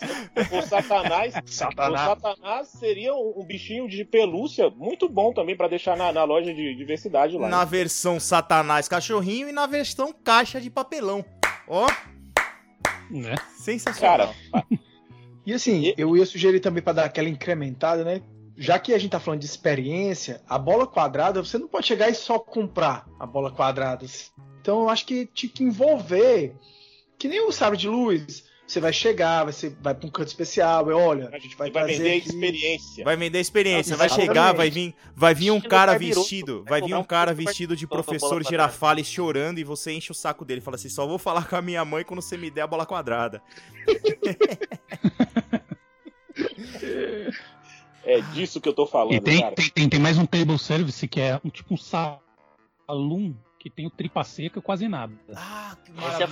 S4: O Satanás,
S2: Satanás.
S4: o Satanás seria um, bichinho de pelúcia muito bom também pra deixar na, na loja de diversidade lá.
S1: Na versão Satanás cachorrinho e na versão caixa de papelão. Ó,
S3: Né?
S1: sensacional.
S4: Cara,
S2: E assim, eu ia sugerir também para dar aquela incrementada, né? Já que a gente tá falando de experiência, a bola quadrada, você não pode chegar e só comprar a bola quadrada. Então eu acho que tinha que envolver, que nem o sabre de luz. Você vai chegar, vai, ser, vai para um canto especial, e olha, a gente vai,
S4: vai
S2: trazer
S4: vender
S2: aqui-
S4: experiência.
S1: Vai vender experiência, vai chegar, vai vir, vai vir um cara vestido,
S5: vai
S1: vir um cara vestido de professor. Girafales chorando e você enche o saco dele e fala assim: só vou falar com a minha mãe quando você me der a bola quadrada.
S4: É disso que eu tô falando,
S3: E tem,
S4: cara.
S3: tem, tem, tem mais um table service que é um tipo um salão que tem o tripa seca e quase nada.
S1: Ah, que
S5: Essa é a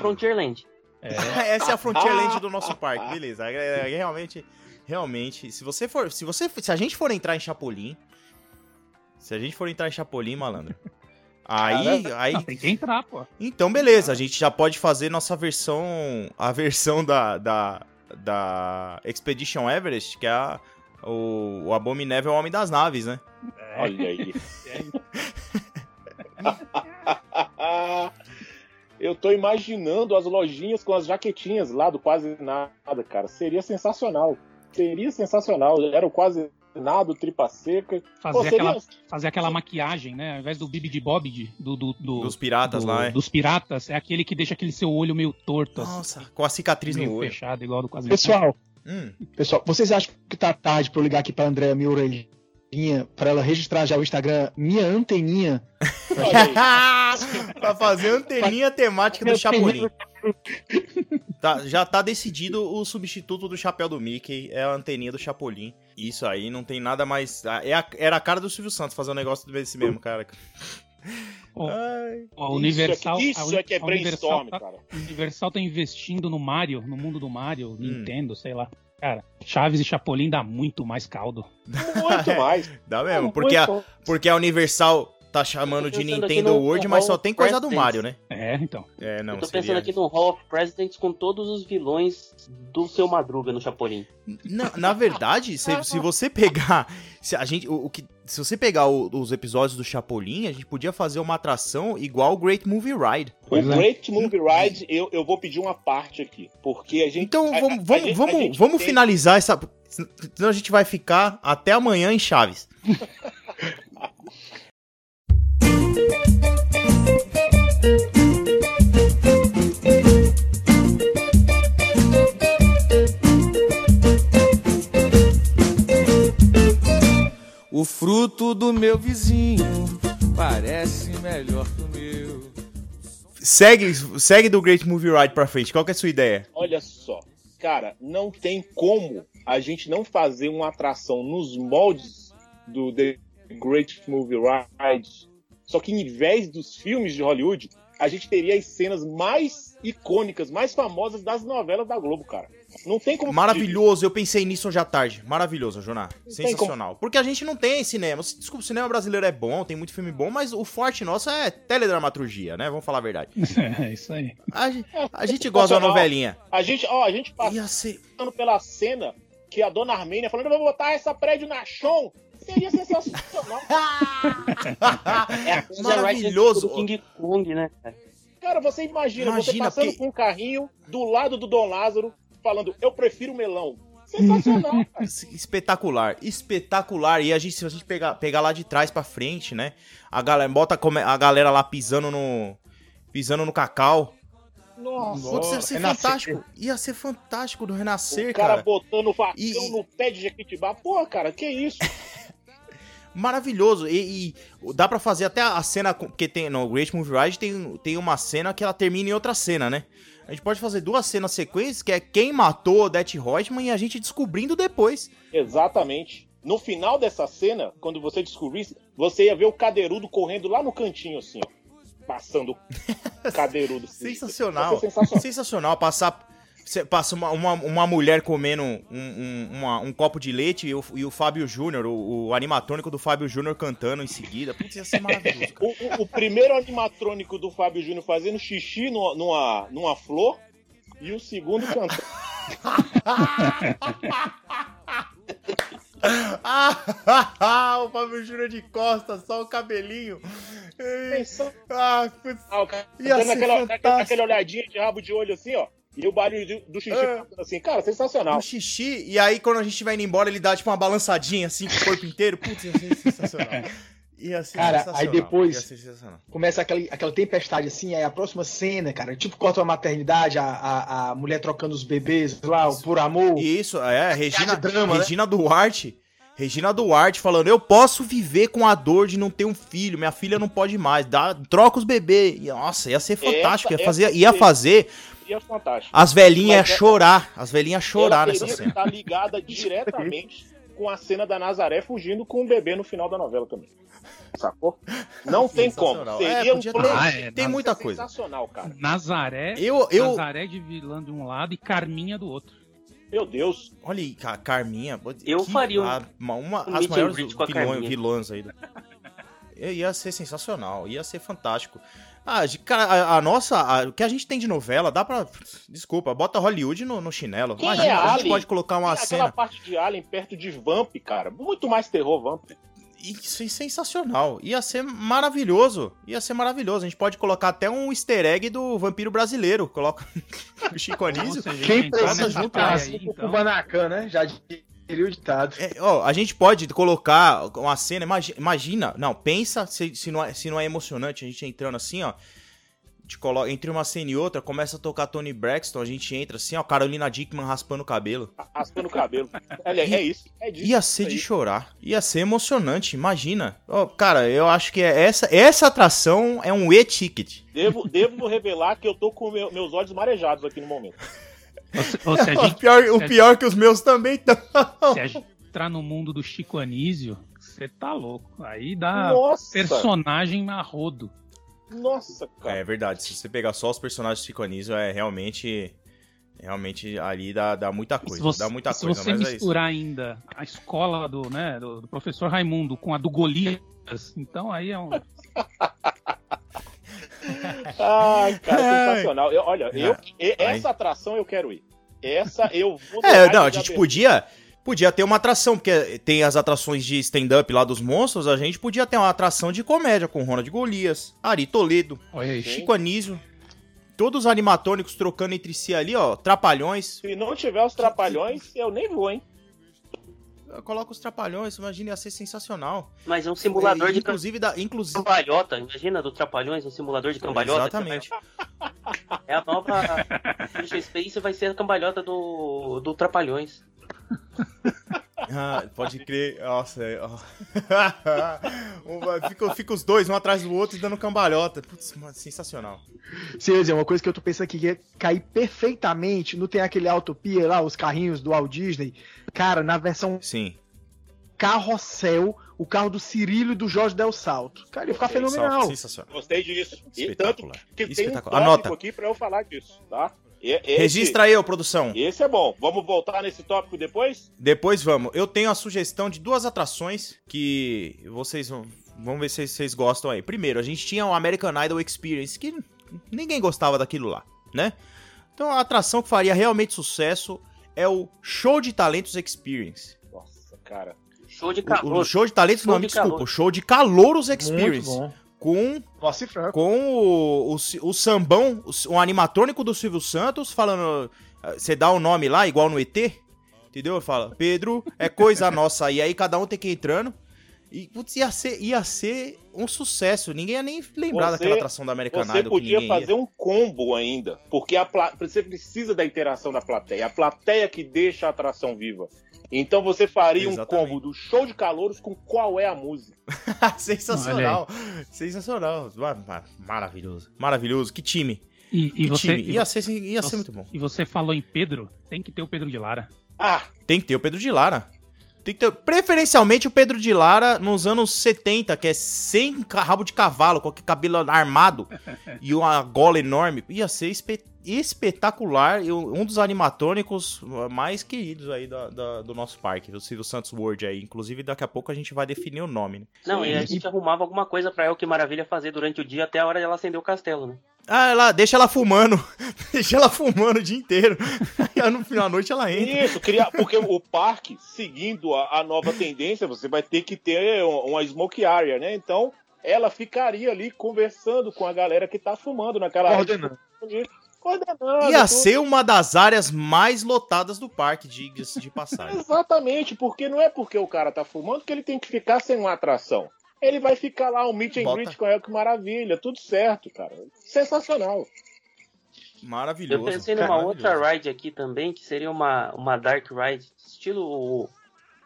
S5: Frontierland.
S1: Essa é a Frontierland do nosso parque, beleza. É, é, realmente, realmente, se você for, se você, se a gente for entrar em Chapolin, se a gente for entrar em Chapolin, malandro, aí, aí,
S3: Não, tem que entrar, pô.
S1: então beleza, a gente já pode fazer nossa versão, a versão da, da, da Expedition Everest, que é a, o, o Abominável Homem das Naves, né?
S4: Olha aí. Eu tô imaginando as lojinhas com as jaquetinhas lá do Quase Nada, cara. Seria sensacional. Seria sensacional. Era o Quase Nada, o Tripa Seca.
S3: Fazer,
S4: Pô, seria-
S3: aquela, fazer aquela maquiagem, né? Ao invés do Bibi de Bob de- do, do, do-
S1: Dos piratas
S3: do-
S1: lá, é.
S3: Dos piratas, é aquele que deixa aquele seu olho meio torto,
S1: Nossa, com a cicatriz
S3: assim,
S1: no
S3: meio
S1: olho.
S3: fechado, igual do quase
S2: Pessoal,
S1: Hum.
S2: pessoal, vocês acham que tá tarde pra eu ligar aqui pra Andréa minha orelhinha pra ela registrar já o Instagram minha anteninha?
S1: Pra fazer anteninha temática do Chapolin. Tá, já tá decidido o substituto do chapéu do Mickey, é a anteninha do Chapolin. Isso aí não tem nada mais. é a- era a cara do Silvio Santos fazer um negócio desse mesmo, cara. Ai.
S3: A Universal,
S4: Isso é,
S3: a
S4: que- isso é que é
S3: a Universal
S4: brainstorm,
S3: tá,
S4: cara.
S3: Universal tá investindo no Mario, no mundo do
S1: Hum.
S3: Mario, Nintendo, sei lá. Cara, Chaves e Chapolin dá muito mais caldo.
S4: Muito mais.
S1: Dá mesmo, porque a, porque a Universal tá chamando de Nintendo
S5: no-
S1: World,
S5: no
S1: mas só tem coisa do. Mario, né?
S3: É, então.
S1: É, não,
S5: eu tô
S1: seria...
S5: pensando aqui no Hall of Presidents com todos os vilões do seu Madruga no Chapolin.
S1: Na, na verdade, se, se você pegar. Se, a gente, o, o que, se você pegar o- os episódios do Chapolin, a gente podia fazer uma atração igual o Great Movie Ride.
S4: O
S3: é.
S4: Great Movie Ride, eu, eu vou pedir uma parte aqui. Porque a gente.
S1: Então vamos,
S4: a- a
S1: vamos,
S4: gente- a
S1: vamos,
S4: gente
S1: vamos
S4: tem-
S1: finalizar essa. Senão a gente vai ficar até amanhã em Chaves.
S8: O fruto do meu vizinho parece melhor que o meu.
S1: Segue, segue do Great Movie Ride pra frente. Qual que é a sua ideia?
S4: Olha só, cara, não tem como a gente não fazer uma atração nos moldes do The Great Movie Ride. Só que em vez dos filmes de Hollywood, a gente teria as cenas mais icônicas, mais famosas das novelas da Globo, cara. Não tem como.
S1: Maravilhoso, eu pensei nisso hoje à tarde. Maravilhoso, Joná. Sensacional. Porque a gente não tem cinema. Desculpa, o cinema brasileiro é bom, tem muito filme bom, mas o forte nosso é teledramaturgia, né? Vamos falar a verdade.
S3: É isso aí.
S1: A, a gente gosta da novelinha.
S4: A gente, ó, a gente passando
S1: Ia ser.
S4: pela cena que a dona Armênia falando, eu vou botar essa prédio na chão. Seria sensacional.
S5: É a coisa
S1: Maravilhoso.
S5: do King Kong, né? cara?
S4: Cara, você imagina, você
S1: Imagina,
S4: passando
S1: porque-
S4: com um carrinho do lado do Dom Lázaro, falando, eu prefiro melão. Sensacional, cara.
S1: Espetacular, espetacular. E a gente, se a gente pegar, pegar lá de trás pra frente, né? A galera bota a galera lá pisando no. pisando no cacau.
S4: Nossa.
S1: Putz, ia ser
S2: Renascer.
S1: fantástico. Ia ser fantástico do Renascer,
S4: o cara,
S1: cara.
S4: botando o facão
S1: E-
S4: no pé de Jequitibá. Porra, cara, que isso?
S1: Maravilhoso. E, e dá pra fazer até a cena. Porque tem, no Great Movie Ride tem, tem uma cena que ela termina em outra cena, né? A gente pode fazer duas cenas sequências, que é quem matou Odette Reutemann e a gente descobrindo depois.
S4: Exatamente. No final dessa cena, quando você descobrisse, você ia ver o cadeirudo correndo lá no cantinho, assim, ó. Passando cadeirudo.
S1: Sensacional.
S4: Sensacional.
S1: Sensacional. Passar. Você passa uma, uma, uma mulher comendo um, um, uma- um copo de leite e o, e o Fábio Júnior, o, o animatrônico do Fábio Júnior cantando em seguida. Putz, ia ser maravilhoso.
S4: O, o- o primeiro animatrônico do Fábio Júnior fazendo xixi numa, numa, numa flor e o segundo cantando.
S1: ah, o Fábio Júnior de costas, só o cabelinho.
S4: Pensando,
S1: Ah, putz.
S4: ah, o cara
S1: Ia
S4: aquela,
S1: fantástico.
S4: aquela olhadinha de rabo de olho assim, ó. E o barulho do, do xixi
S1: É.
S4: assim, cara, sensacional.
S1: Um xixi, e aí quando a gente vai indo embora, ele dá tipo uma balançadinha assim com o corpo inteiro. Putz, ia ser sensacional. Ia ser
S2: Cara,
S1: sensacional.
S2: aí depois-. Começa aquela, aquela tempestade assim, aí a próxima cena, cara, tipo corta uma maternidade, a, a, a mulher trocando os bebês lá, o por amor.
S1: Isso, é, Regina,
S2: drama, né?
S1: Regina Duarte. Regina Duarte falando, eu posso viver com a dor de não ter um filho, minha filha não pode mais, dá, troca os bebês. E, Nossa, ia ser fantástico, ia fazer, ia fazer
S4: E é fantástico.
S1: as velhinhas
S4: é-
S1: chorar, as velhinhas chorar
S4: Ela
S1: nessa cena.
S4: estar ligada diretamente com a cena da Nazaré fugindo com o bebê no final da novela também. Sacou? Não tem como.
S1: Sensacional.
S4: Seria
S1: É,
S4: um plano
S3: Ah, é,
S1: Tem muita coisa.
S4: sensacional, cara.
S3: Nazaré,
S1: Eu, eu,
S3: Nazaré de vilã de um lado e Carminha do outro.
S4: Meu Deus.
S1: olha aí, Ca- Carminha.
S5: Eu faria um-
S1: a- uma, uma-
S5: um
S1: as maiores
S5: a
S1: vilões, vilões aí. do- Ia ser sensacional, ia ser fantástico. Ah, cara, a, a nossa, a- o que a gente tem de novela, dá pra. Desculpa, bota Hollywood no, no chinelo.
S4: Quem
S1: Imagina,
S4: é
S1: a gente pode colocar uma
S4: aquela
S1: cena.
S4: parte de Alien perto de Vamp, cara. Muito mais terror, Vamp.
S1: Isso é sensacional. Ia ser maravilhoso. Ia ser maravilhoso. A gente pode colocar até um easter egg do vampiro brasileiro. Coloca o Chico Anísio.
S2: Quem precisa junto com o
S3: então.
S2: Kubanacan, né? Já diria o ditado.
S1: É, ó, a gente pode colocar uma cena, imagi- imagina, não, pensa se, se, não é, se não é emocionante, a gente entrando assim, ó, te coloca, entre uma cena e outra, começa a tocar Tony Braxton, a gente entra assim, ó, Carolina Dickman raspando o cabelo.
S4: Raspando o cabelo. Olha, é isso. É disso.
S1: Ia ser
S4: isso
S1: de
S4: aí.
S1: chorar, ia ser emocionante, imagina. Ó, cara, eu acho que é essa, essa atração é um e-ticket.
S4: Devo, devo revelar que eu tô com meu- meus olhos marejados aqui no momento.
S3: Ou se, ou se a
S1: O
S3: gente,
S1: pior, o pior é que os meus também estão.
S3: se a gente entrar no mundo do Chico Anísio, você tá louco. Aí dá
S4: Nossa!
S3: personagem a rodo.
S4: Nossa, cara.
S1: É verdade, se você pegar só os personagens de Chico Anísio, é realmente. Realmente ali dá, dá muita coisa.
S3: se você,
S1: dá muita
S3: se
S1: coisa,
S3: você
S1: mas é isso.
S3: misturar ainda a escola do, né, do, do professor Raimundo com a do Golias, então aí é um.
S4: Ai, cara, sensacional. Eu- olha, eu, essa atração eu quero ir. Essa eu vou.
S1: É, não, a gente podia. Podia ter uma atração, porque tem as atrações de stand-up lá dos monstros, a gente podia ter uma atração de comédia com Ronald Golias, Ari Toledo.
S4: Sim.
S1: Chico Anísio. Todos os animatônicos trocando entre si ali, ó, trapalhões.
S4: Se não tiver os trapalhões, eu nem vou, hein?
S1: Coloca os trapalhões, imagina, ia ser sensacional.
S5: Mas é um simulador
S1: É,
S5: de
S1: inclusive, da, inclusive
S5: cambalhota. Imagina do Trapalhões, um simulador de cambalhota.
S1: Exatamente.
S5: É a nova Future Space vai ser a cambalhota do, do Trapalhões.
S1: Ah, pode crer. Nossa, é, ó. Fica, fica os dois, um atrás do outro, dando cambalhota. Putz, mano, sensacional.
S2: Sim, é uma coisa que eu tô pensando aqui que ia cair perfeitamente. Não tem aquele Autopia lá, os carrinhos do Walt Disney. Cara, na versão
S1: Sim.
S2: carrossel, o carro do Cirílio e do Jorge Del Salto. Cara, ia ficar fenomenal.
S1: Sensacional.
S4: Gostei disso. E tanto
S1: Espetacular.
S4: que tem um tópico
S1: Anota.
S4: aqui pra eu falar disso, tá? Esse-
S1: Registra aí, ô produção.
S4: Esse é bom. Vamos voltar nesse tópico depois?
S1: Depois vamos. Eu tenho a sugestão de duas atrações que vocês vão. Vamos ver se vocês gostam aí. Primeiro, a gente tinha o American Idol Experience, que ninguém gostava daquilo lá, né? Então a atração que faria realmente sucesso é o Show de Talentos Experience.
S4: Nossa, cara.
S5: Show de
S1: O,
S5: calor.
S1: o show de talentos,
S5: Show
S1: não,
S5: de
S1: me desculpa.
S5: calor.
S1: O show de Calouros
S2: Muito
S1: Experience. Com,
S2: Franco.
S1: com o, o, o sambão, o, o animatrônico do Silvio Santos, falando. ah, Você dá o nome lá, igual no ET, entendeu? Fala, Pedro, é coisa nossa. E aí cada um tem que ir entrando. E putz, ia ser, ia ser um sucesso. Ninguém ia nem lembrar
S4: Você-
S1: daquela atração da American
S4: Você
S1: Idol.
S4: podia
S1: ninguém ia.
S4: fazer um combo ainda, porque a você precisa da interação da plateia. A plateia que deixa a atração viva. Então você faria um
S1: Exatamente.
S4: combo do show de calouros com qual é a música.
S1: Sensacional. Sensacional. Ma- ma- Maravilhoso. Maravilhoso. Que time.
S3: E, e
S1: que
S3: você,
S1: time.
S3: e,
S1: Ia, ser, ia
S3: você-
S1: ser muito bom.
S3: e você falou em Pedro, tem que ter o Pedro de Lara.
S4: Ah,
S1: Tem que ter o Pedro de Lara. Tem que ter, preferencialmente o Pedro de Lara nos anos 70, que é sem rabo de cavalo, com aquele cabelo armado e uma gola enorme. Ia ser espe- espetacular e um dos animatônicos mais queridos aí da- da- do nosso parque, do Silvio Santos World aí. Inclusive, daqui a pouco a gente vai definir o nome, né?
S5: Não, e a
S2: Sim.
S5: gente arrumava alguma coisa pra El Que Maravilha fazer durante o dia até a hora de ela acender o castelo, né?
S1: Ah, ela, deixa ela fumando. deixa ela fumando o dia inteiro. Aí no final da noite ela entra.
S4: isso, criar, porque o parque, seguindo a, a nova tendência, você vai ter que ter um- uma smoke area, né? Então, ela ficaria ali conversando com a galera que tá fumando naquela área.
S2: Coordenando.
S1: Ia
S4: tudo.
S1: ser uma das áreas mais lotadas do parque, diga-se de passagem.
S4: Exatamente, porque não é porque o cara tá fumando que ele tem que ficar sem uma atração. Ele vai ficar lá, um meet and
S1: Bota.
S4: greet com ela, que maravilha, tudo certo, cara. Sensacional.
S1: Maravilhoso.
S5: Eu pensei numa
S1: maravilhoso.
S5: outra ride aqui também, que seria uma, uma Dark Ride, estilo o,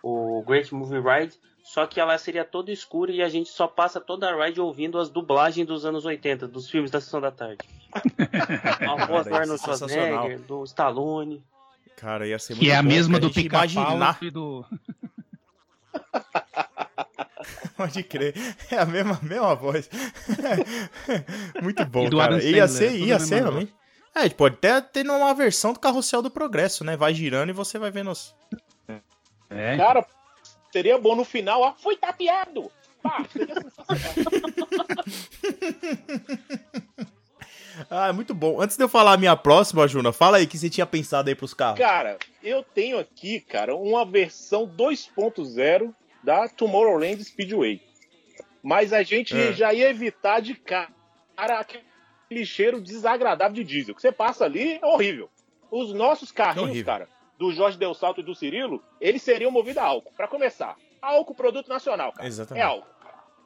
S5: o Great Movie Ride, só que ela seria toda escura e a gente só passa toda a ride ouvindo as dublagens dos anos 80, dos filmes da Sessão da Tarde. A voz do Arnold
S1: é.
S5: Schwarzenegger, do Stallone.
S1: Cara, ia ser
S3: Que
S1: muito
S3: é a
S1: bom,
S3: mesma do pica-pau
S1: imaginar-
S3: e do.
S1: Pode crer. É a mesma, mesma voz. Muito bom,
S3: E
S1: cara.
S3: Adam
S1: Ia
S3: Sandler,
S1: ser, ia
S3: a
S1: ser realmente. É, a gente pode até ter uma versão do Carrossel do Progresso, né? Vai girando e você vai vendo os...
S3: É,
S4: Cara, seria bom no final, ó, fui tapeado! Pá, seria sensacional.
S1: Ah, muito bom. Antes de eu falar a minha próxima, Juna, fala aí o que você tinha pensado aí pros carros.
S4: Cara, eu tenho aqui, cara, uma versão 2.0 da Tomorrowland Speedway. Mas a gente
S1: É.
S4: já ia evitar de cara aquele cheiro desagradável de diesel. Que você passa ali é horrível. Os nossos carrinhos,
S1: Horrível.
S4: cara, do Jorge Del Salto e do Cirilo, eles seriam movidos a álcool. Pra começar, álcool produto nacional, cara.
S1: Exatamente.
S4: É álcool.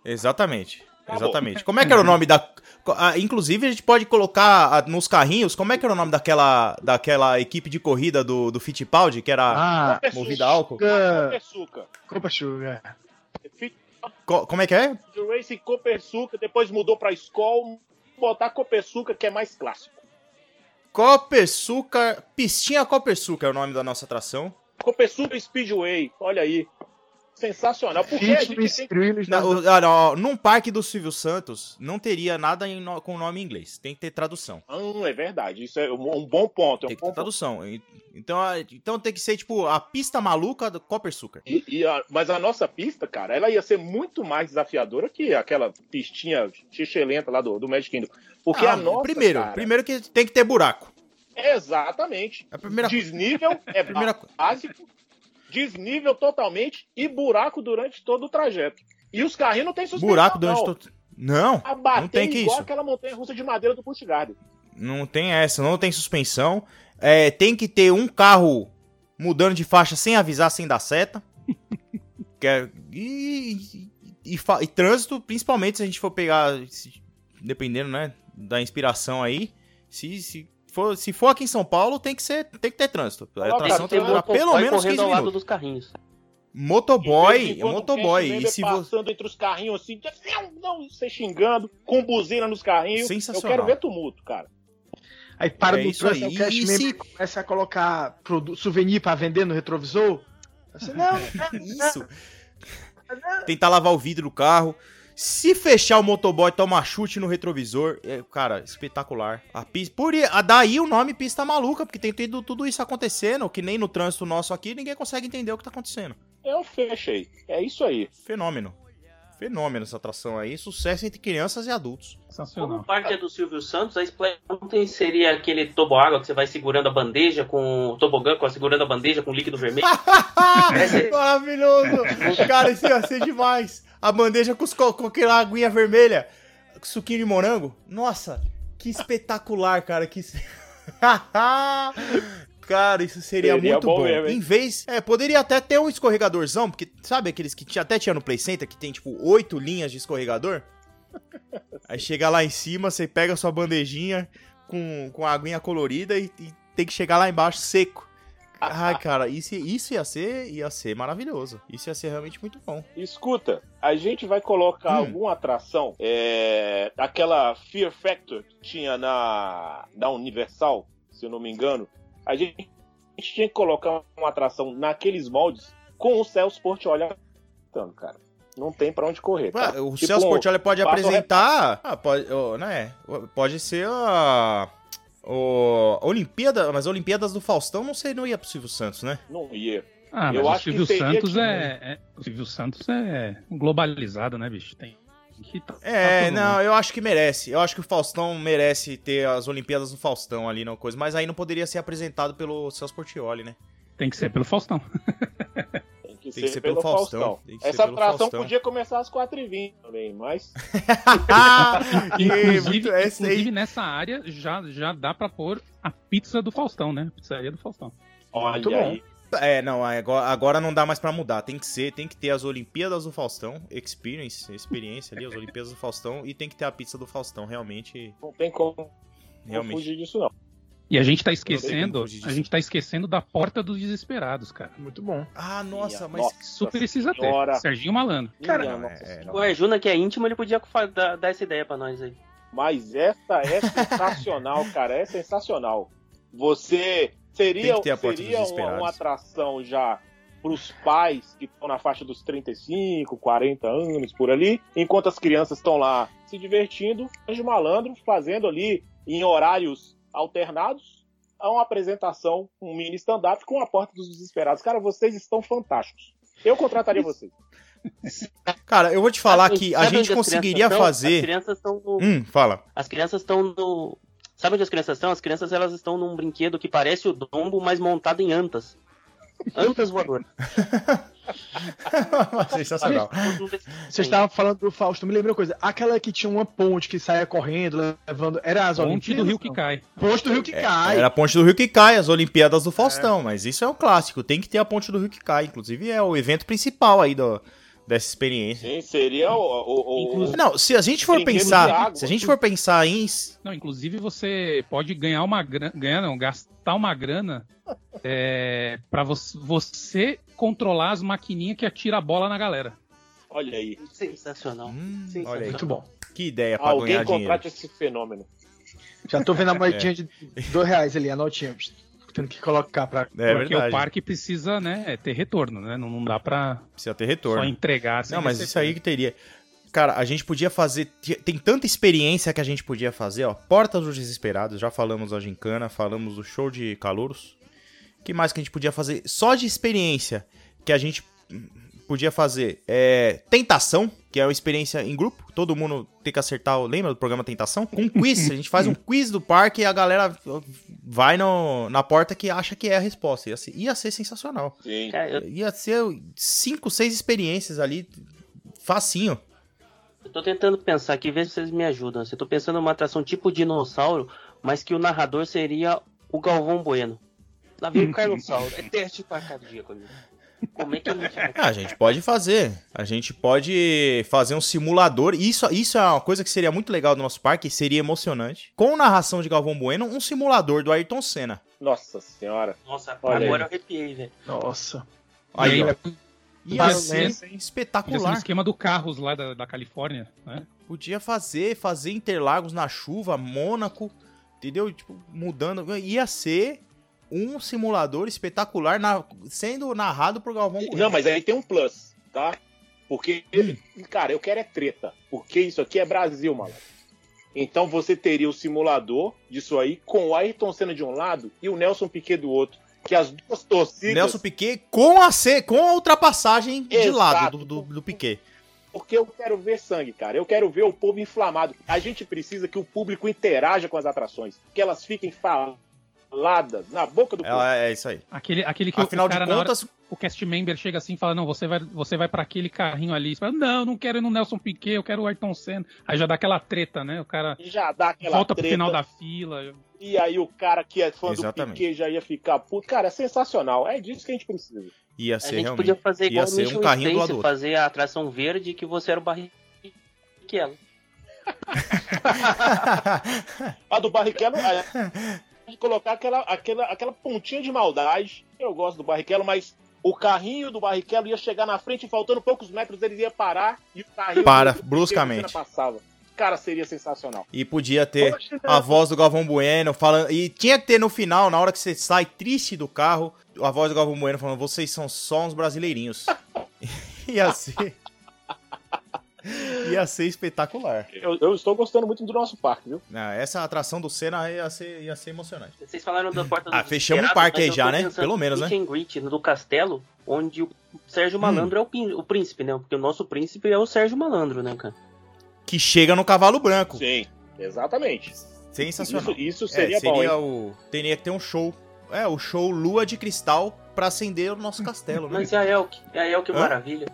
S1: Exatamente.
S4: Tá bom.
S1: Exatamente. Como é que era o nome da. ah, Inclusive, a gente pode colocar ah, nos carrinhos. Como é que era o nome daquela, daquela equipe de corrida do, do Fittipaldi, que era
S2: Ah,
S1: movida a álcool?
S2: Copa
S4: Copersuca.
S2: Copa Sugar.
S1: Co- como é que é?
S4: Racing Copersuca, depois mudou pra Skoll. Botar Copersuca, que é mais clássico.
S1: Copersucar. Pistinha Copersucar é o nome da nossa atração.
S4: Copersuca Speedway, olha aí. Sensacional. Porque
S2: Fitness
S4: tem
S1: não, num parque do Silvio Santos, não teria nada em no- com nome em inglês. Tem que ter tradução.
S4: Hum, é verdade, isso é um um bom ponto. É um
S1: Tem que ter
S4: ponto.
S1: tradução. Então, então tem que ser, tipo, a pista maluca do Copersucar.
S4: E, e a- mas a nossa pista, cara, ela ia ser muito mais desafiadora que aquela pistinha xixelenta lá do, do Magic Kingdom. Porque
S1: Ah,
S4: a nossa.
S1: primeiro,
S4: cara,
S1: primeiro que tem que ter buraco.
S4: Exatamente.
S1: A primeira
S4: Desnível é
S1: Primeira co-
S4: básico, desnível totalmente e buraco durante todo o trajeto. E os carrinhos não tem suspensão.
S1: buraco durante
S4: não.
S1: todo. Não,
S4: bater
S1: não tem que
S4: igual
S1: isso.
S4: aquela montanha russa de madeira do Busch Garden.
S1: Não tem essa, não tem suspensão. É, tem que ter um carro mudando de faixa sem avisar, sem dar seta. Que é- e, e, e e trânsito, principalmente se a gente for pegar, se- dependendo, né, da inspiração aí. Se, se, for, se for aqui em São Paulo, tem que, ser, tem que ter trânsito. A atração
S5: Tem
S1: tem que durar pelo menos 15
S5: correndo ao lado
S1: minutos.
S5: dos carrinhos.
S1: Motoboy, é motoboy. E se você.
S4: passando entre os carrinhos assim, não, não, você xingando, com buzina nos carrinhos.
S1: Sensacional.
S4: Eu quero ver tumulto, cara.
S2: Aí para
S1: É
S2: do trânsito,
S1: aí.
S2: o cash
S1: E se-
S2: começa a colocar produ- souvenir pra vender no retrovisor. Você, não,
S1: Isso. Tentar lavar o vidro do carro. Se fechar o motoboy, tomar chute no retrovisor. É, cara, espetacular. A pista. Por a- daí o nome pista maluca, porque tem tido tudo isso acontecendo, que nem no trânsito nosso aqui, ninguém consegue entender o que tá acontecendo.
S4: Eu fechei. É isso aí.
S1: Fenômeno. Fenômeno essa atração aí. Sucesso entre crianças e adultos.
S5: Como
S3: Sensacional.
S5: o parque é do Silvio Santos, a Splash Mountain seria aquele toboágua que você vai segurando a bandeja com o tobogã, com segurando a bandeja com líquido vermelho.
S1: Maravilhoso! Cara, isso ia ser demais. A bandeja com, os co- com aquela aguinha vermelha. Suquinho de morango. Nossa, que espetacular, cara. Que... cara, isso seria,
S4: Seria
S1: muito
S4: bom
S1: bom.
S4: mesmo,
S1: em vez. É, poderia até ter um escorregadorzão, porque sabe aqueles que até tinha no Play Center, que tem tipo oito linhas de escorregador? Aí chega lá em cima, você pega a sua bandejinha com, com a aguinha colorida e, e tem que chegar lá embaixo seco. Ai, cara, isso, isso ia ser ia ser maravilhoso. Isso ia ser realmente muito bom.
S4: Escuta, a gente vai colocar
S1: Hum.
S4: alguma atração, é, aquela Fear Factor que tinha na, na Universal, se eu não me engano. A gente, a gente tinha que colocar uma atração naqueles moldes com o Celso Portiolli apresentando, cara. Não tem pra onde correr. tá?
S1: O
S4: Tipo,
S1: Celso Portiolli pode apresentar. Ah, pode, né? Pode ser a. O, a Olimpíada, mas Olimpíadas do Faustão não sei, não ia pro Silvio Santos, né?
S4: Não ia.
S3: Ah,
S4: Eu
S3: mas o
S4: acho que
S3: Silvio Santos é, é- O Silvio Santos é globalizado, né, bicho? Tem que tá-
S1: É,
S3: tá
S1: não,
S3: mundo.
S1: eu acho que merece. Eu acho que o Faustão merece ter as Olimpíadas do Faustão ali, não coisa. Mas aí não poderia ser apresentado pelo Celso Portioli, né?
S3: Tem que ser pelo Faustão.
S4: Tem que que,
S1: ser pelo Faustão. Tem que ser
S4: Essa
S1: pelo
S4: atração
S1: Faustão.
S4: podia começar às 4h20 também, mas.
S3: Inclusive,
S1: aí-
S3: inclusive nessa área já, já dá pra pôr a pizza do Faustão, né? Pizzaria do Faustão.
S4: Olha
S2: Muito bom.
S4: aí.
S1: É, não, agora, agora não dá mais pra mudar. Tem que ser, tem que ter as Olimpíadas do Faustão, experience, experiência ali, as Olimpíadas do Faustão, e tem que ter a pizza do Faustão, realmente,
S4: Não tem como
S1: realmente.
S4: fugir disso, não.
S3: E a gente tá esquecendo, a gente tá esquecendo da Porta dos Desesperados, cara.
S2: Muito bom.
S1: Ah, nossa, mas
S4: Nossa
S3: Super precisa
S4: senhora.
S3: ter. Serginho Malandro.
S2: Cara,
S1: é-.
S5: O Arjuna, que é íntimo, ele podia dar, dar essa ideia pra nós aí.
S4: Mas essa é sensacional, cara. É sensacional. Você seria, seria uma, uma atração já pros pais que estão na faixa dos 35, 40 anos, por ali, enquanto as crianças estão lá se divertindo, Anjo Malandro fazendo ali em horários alternados a uma apresentação, um mini stand-up com a Porta dos Desesperados. Cara, vocês estão fantásticos. Eu contrataria vocês.
S1: Cara, eu vou te falar
S5: Sabe-
S1: que a gente conseguiria
S5: estão? As
S1: fazer.
S5: crianças estão no,
S1: Hum, fala.
S5: As crianças estão no. Sabe onde as crianças estão? As crianças elas estão num brinquedo que parece o dombo, mas montado em antas. Antas voadoras.
S1: Sensacional.
S2: Você estava falando do Fausto, me lembrou uma coisa. Aquela que tinha uma ponte que saia correndo, levando. Era as
S3: Ponte
S2: Olimpíadas?
S3: do Rio que cai.
S2: Ponte do Rio que cai.
S1: Era a ponte do Rio que cai, as Olimpíadas do Faustão, mas isso é um clássico. Tem que ter a ponte do Rio que cai. Inclusive é o evento principal aí do, dessa experiência.
S4: Sim, seria o. o- o-
S3: Inclusive-
S1: Não, se a gente for pensar,
S4: água.
S1: se a gente for pensar em
S3: Não, inclusive você pode ganhar uma grana, ganhar não, gastar uma grana é, para você, você controlar as maquininhas que atira a bola na galera.
S4: Olha aí.
S5: Sensacional.
S1: Hum,
S5: Sim,
S1: olha aí,
S2: Muito bom.
S1: que ideia pra
S4: Alguém
S1: ganhar dinheiro.
S4: contrate esse fenômeno.
S2: Já tô vendo a moedinha de dois reais ali, a notinha. Tendo que colocar pra.
S1: É
S3: porque
S1: verdade.
S3: o parque precisa, né, ter retorno, né? Não, não dá pra
S1: Precisa ter
S3: só
S1: retorno.
S3: entregar. sem
S1: Não, mas
S3: receber.
S1: isso aí que teria. Cara, a gente podia fazer. Tem tanta experiência que a gente podia fazer, ó. Porta dos Desesperados, já falamos da Gincana, falamos do show de calouros. que mais que a gente podia fazer? Só de experiência que a gente podia fazer é Tentação, que é uma experiência em grupo. Todo mundo tem que acertar. o- Lembra do programa Tentação? Com um quiz. A gente faz um quiz do parque e a galera vai no, na porta que acha que é a resposta. Ia ser, ia ser sensacional.
S4: Sim.
S1: Ia ser cinco, seis experiências ali. Facinho.
S5: eu tô tentando pensar aqui, ver se vocês me ajudam. Eu tô pensando numa atração tipo dinossauro, mas que o narrador seria o Galvão Bueno. Lá vem o Carnossauro. É teste para cardíaco amigo. Como é que a gente vai
S1: Ah, a gente pode fazer. A gente pode fazer um simulador. Isso, isso é uma coisa que seria muito legal do nosso parque, seria emocionante. Com narração de Galvão Bueno, um simulador do Ayrton Senna.
S4: Nossa senhora.
S5: Nossa,
S4: Olha
S5: agora
S4: aí.
S5: eu arrepiei, velho.
S2: Nossa.
S1: Aí,
S3: E
S1: ó.
S3: aí,
S1: Ia
S3: Para-
S1: ser
S3: Podia ser no
S1: espetacular.
S3: esquema do Carros lá da, da Califórnia, né?
S1: Podia fazer, fazer Interlagos na chuva, Mônaco, entendeu? Tipo, mudando. Ia ser um simulador espetacular na- sendo narrado por Galvão Bueno.
S4: Não, mas aí tem um plus, tá? Porque, cara, eu quero é treta. Porque isso aqui é Brasil, malandro. Então você teria o simulador disso aí com o Ayrton Senna de um lado e o Nelson Piquet do outro. Que as duas torcidas.
S1: Nelson Piquet com a, C, com a ultrapassagem de
S4: Exato.
S1: lado do, do, do Piquet.
S4: Porque eu quero ver sangue, cara. Eu quero ver o povo inflamado. A gente precisa que o público interaja com as atrações. Que elas fiquem faladas na boca do povo.
S1: É, é isso aí.
S3: Aquele, aquele que
S1: Afinal
S3: o cara
S1: de
S3: na hora-
S1: contas,
S3: o cast member chega assim e fala, não, você vai, você vai para aquele carrinho ali. Você fala, não, não quero ir no Nelson Piquet, eu quero o Ayrton Senna. Aí já dá aquela treta, né? O cara
S4: já dá aquela
S3: volta pro
S4: treta.
S3: final da fila.
S4: E aí o cara que é fã
S1: Exatamente.
S4: do Piquet já ia ficar puto. Cara, é sensacional. É disso que a gente precisa.
S1: ia
S5: A
S1: ser
S5: gente
S1: realmente.
S5: podia fazer igual
S1: ia
S5: no
S1: ser um carrinho
S5: Space,
S1: do
S5: fazer a atração verde que você era o Barrichello.
S4: A do Barrichello, de colocar aquela, aquela, aquela pontinha de maldade. Eu gosto do Barrichello, mas o carrinho do Barrichello ia chegar na frente e faltando poucos metros ele ia parar e o carrinho
S1: Para,
S4: do-
S1: bruscamente.
S4: Passava. Cara, seria sensacional.
S1: E podia ter a voz do Galvão Bueno falando. E tinha que ter no final, na hora que você sai triste do carro, a voz do Galvão Bueno falando: vocês são só uns brasileirinhos. ia ser. ia ser espetacular.
S4: Eu, eu estou gostando muito do nosso parque, viu?
S1: Ah, essa atração do Senna ia ser, ia ser emocionante.
S5: Vocês falaram da porta do
S1: Ah, fechamos o parque aí já, né? Pelo menos,
S5: no
S1: né?
S5: do castelo, onde o Sérgio Malandro é o, príncipe, né? Porque o nosso príncipe é o Sérgio Malandro, né, cara?
S1: Que chega no cavalo branco.
S4: Sim, exatamente.
S1: Sensacional.
S4: Isso, isso
S1: É,
S4: seria, bom,
S1: o. Teria que ter um show. É, o show Lua de Cristal pra acender o nosso castelo, né?
S5: Mas e a Elk? E a Elk
S1: Hã?
S5: Maravilha?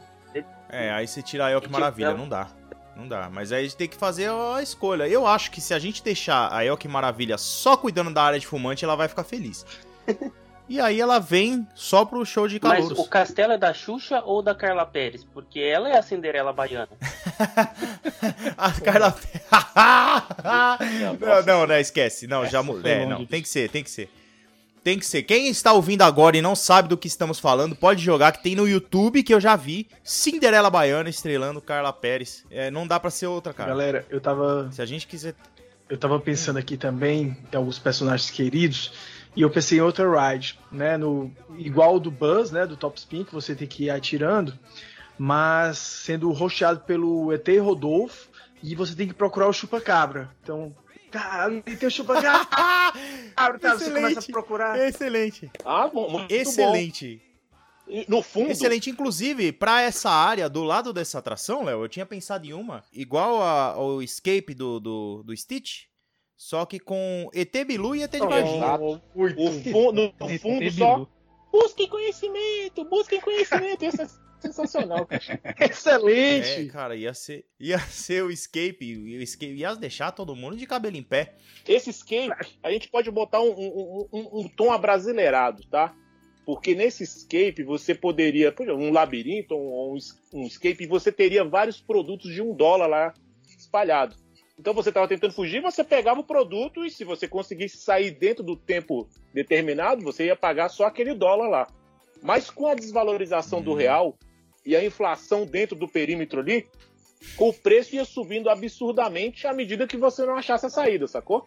S1: É, aí você tira a Elk
S5: E
S1: Maravilha,
S5: tipo,
S1: não dá. Não dá. Mas aí a gente tem que fazer a escolha. Eu acho que se a gente deixar a Elk Maravilha só cuidando da área de fumante, ela vai ficar feliz. E aí ela vem só pro show de
S5: Mas
S1: calouros.
S5: o castelo é da Xuxa ou da Carla Pérez? Porque ela é a Cinderela baiana.
S1: A Carla. não, não, não, esquece. Não, já mudou. É, não, tem que ser, tem que ser. Tem que ser. Quem está ouvindo agora e não sabe do que estamos falando, pode jogar que tem no YouTube que eu já vi Cinderela Baiana estrelando Carla Pérez. É, não dá pra ser outra, cara.
S2: Galera, eu tava,
S1: Se a gente quiser.
S2: eu tava pensando aqui também em alguns personagens queridos. E eu pensei em outra ride, né? No, igual do Buzz, né? Do Top Spin, que você tem que ir atirando, mas sendo rosteado pelo ET Rodolfo, e você tem que procurar o chupa-cabra. Então, caralho, tem o chupa-cabra, tá? Você começa a procurar.
S1: Excelente.
S4: Ah, bom, muito
S1: Excelente.
S4: bom. No fundo,
S1: Excelente. Inclusive, pra essa área, do lado dessa atração, Léo, eu tinha pensado em uma, igual a- ao escape do, do, do Stitch, só que com ET Bilu e ET de Varginha.
S4: exato.
S2: Muito.
S4: o fundo, no fundo só. Busquem conhecimento, busquem conhecimento. É sensacional, cara.
S1: É,
S2: Excelente!
S1: cara, ia ser, ia ser o escape, o escape, ia deixar todo mundo de cabelo em pé.
S4: Esse escape, a gente pode botar um, um, um- um tom abrasileirado, tá? Porque nesse escape você poderia, por exemplo, um labirinto ou um, um escape, você teria vários produtos de um dólar lá espalhado. Então você estava tentando fugir, você pegava o produto e se você conseguisse sair dentro do tempo determinado, você ia pagar só aquele dólar lá. Mas com a desvalorização do
S1: Hum.
S4: real e a inflação dentro do perímetro ali, o preço ia subindo absurdamente à medida que você não achasse a saída, sacou?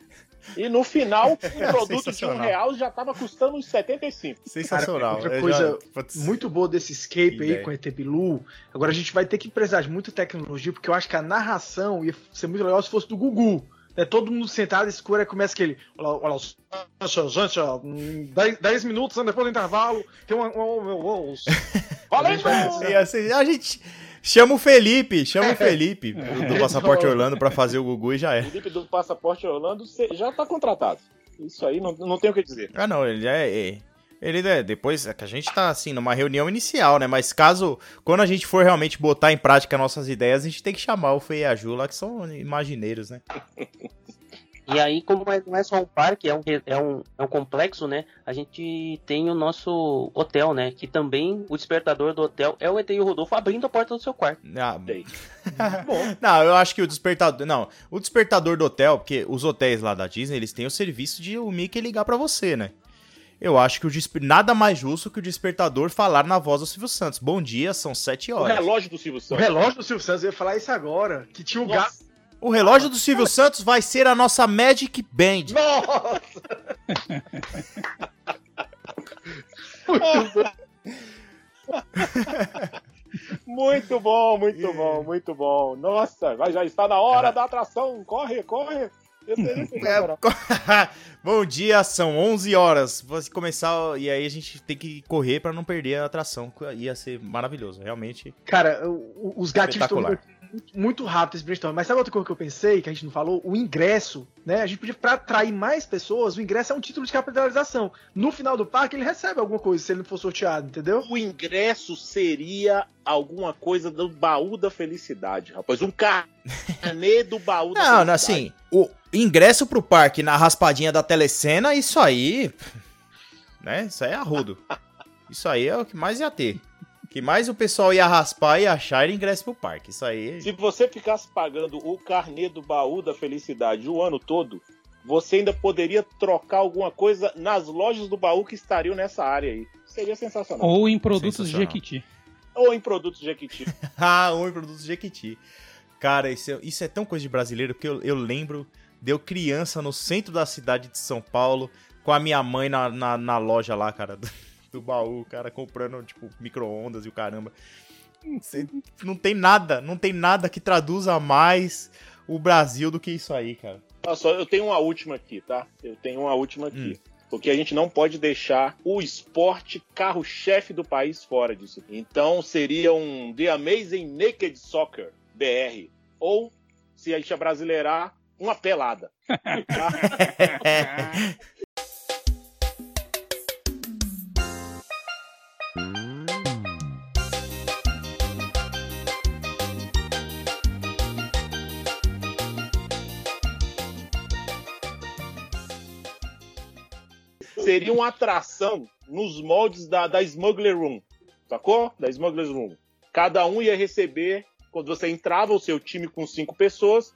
S4: E no final, o produto de um real já estava custando uns 75.
S1: Sensacional.
S2: outra
S1: Eu
S2: coisa
S1: Putz.
S2: Muito boa desse escape
S1: Que
S2: aí
S1: ideia.
S2: com a ET Bilu. Agora a gente vai ter que precisar de muita tecnologia, porque eu acho que a narração ia ser muito legal se fosse do Gugu. É todo mundo sentado, escuro, aí começa aquele. Olha, olha, gente, gente, ó, hum, 10, 10 minutos né, depois do intervalo, tem um.
S4: Valendo!
S1: Ser- a gente chama o Felipe, chama o Felipe do Passaporte Orlando pra fazer o Gugu e já é.
S4: Felipe do Passaporte Orlando já está contratado. Isso aí não, não tem o que dizer.
S1: Ah, não, ele é. é- Ele é, depois é que a gente tá assim numa reunião inicial, né? Mas caso quando a gente for realmente botar em prática nossas ideias, a gente tem que chamar o Fê e a Ju lá que são imagineiros, né?
S5: E aí, como é- não é só um parque, é um, é, um, é um complexo, né? A gente tem o nosso hotel, né? Que também o despertador do hotel é o ET e o Rodolfo abrindo a porta do seu quarto.
S1: Ah,
S4: Sei.
S1: não, eu acho que o despertador, não, o despertador do hotel, porque os hotéis lá da Disney, eles têm o serviço de o Mickey ligar pra você, né? Eu acho que o desper- nada mais justo que o despertador falar na voz do Silvio Santos. Bom dia, são sete
S4: O
S1: horas.
S4: relógio do Silvio
S2: O
S4: Santos.
S2: relógio do Silvio Santos, eu ia falar isso agora. Que tinha um gato.
S1: O relógio do Silvio Santos vai ser a nossa Magic Band.
S2: Nossa!
S4: muito bom, muito bom, muito bom. Nossa, vai, já está na hora da atração. Corre, corre.
S1: É. Bom dia, são 11 horas. Vou começar e aí a gente tem que correr pra não perder a atração. Ia ser maravilhoso, realmente.
S2: Cara, os gatilhos estão. Muito, rápido esse brainstorm. Mas sabe outra coisa que eu pensei, que a gente não falou? O ingresso, né? A gente podia, pra atrair mais pessoas, o ingresso é um título de capitalização. No final do parque, ele recebe alguma coisa se ele não for sorteado, entendeu?
S4: O ingresso seria alguma coisa do baú da felicidade, rapaz. Um carnê do baú da
S1: Não,
S4: felicidade.
S1: não, assim, o ingresso pro parque na raspadinha da telecena, isso aí. Né? Isso aí é arrudo. Isso aí é o que mais ia ter. Que mais o pessoal ia raspar e achar era ingresso pro parque. Isso aí.
S4: Se você ficasse pagando o carnê do baú da felicidade o ano todo, você ainda poderia trocar alguma coisa nas lojas do baú que estariam nessa área aí. Seria sensacional.
S3: Ou em produtos. Jequiti.
S4: Ou em produtos Jequiti.
S1: Ah, um produtos Jequiti. Cara, isso é, isso é tão coisa de brasileiro que eu, eu lembro de eu criança no centro da cidade de São Paulo com a minha mãe na, na, na loja lá, cara, do, baú, cara, comprando, tipo, micro-ondas e o caramba. Cê- não tem nada, não tem nada que traduza mais o Brasil do que isso aí, cara.
S4: Olha só, eu tenho uma última aqui, tá? Eu tenho uma última aqui. Porque a gente não pode deixar o esporte carro-chefe do país fora disso. Então seria um The Amazing Naked Soccer BR. Ou, se a gente brasileirar, uma pelada. seria uma atração nos moldes da, da Smuggler Room. Sacou? Da Smuggler's Room. Cada um ia receber, quando você entrava, o seu time com cinco pessoas,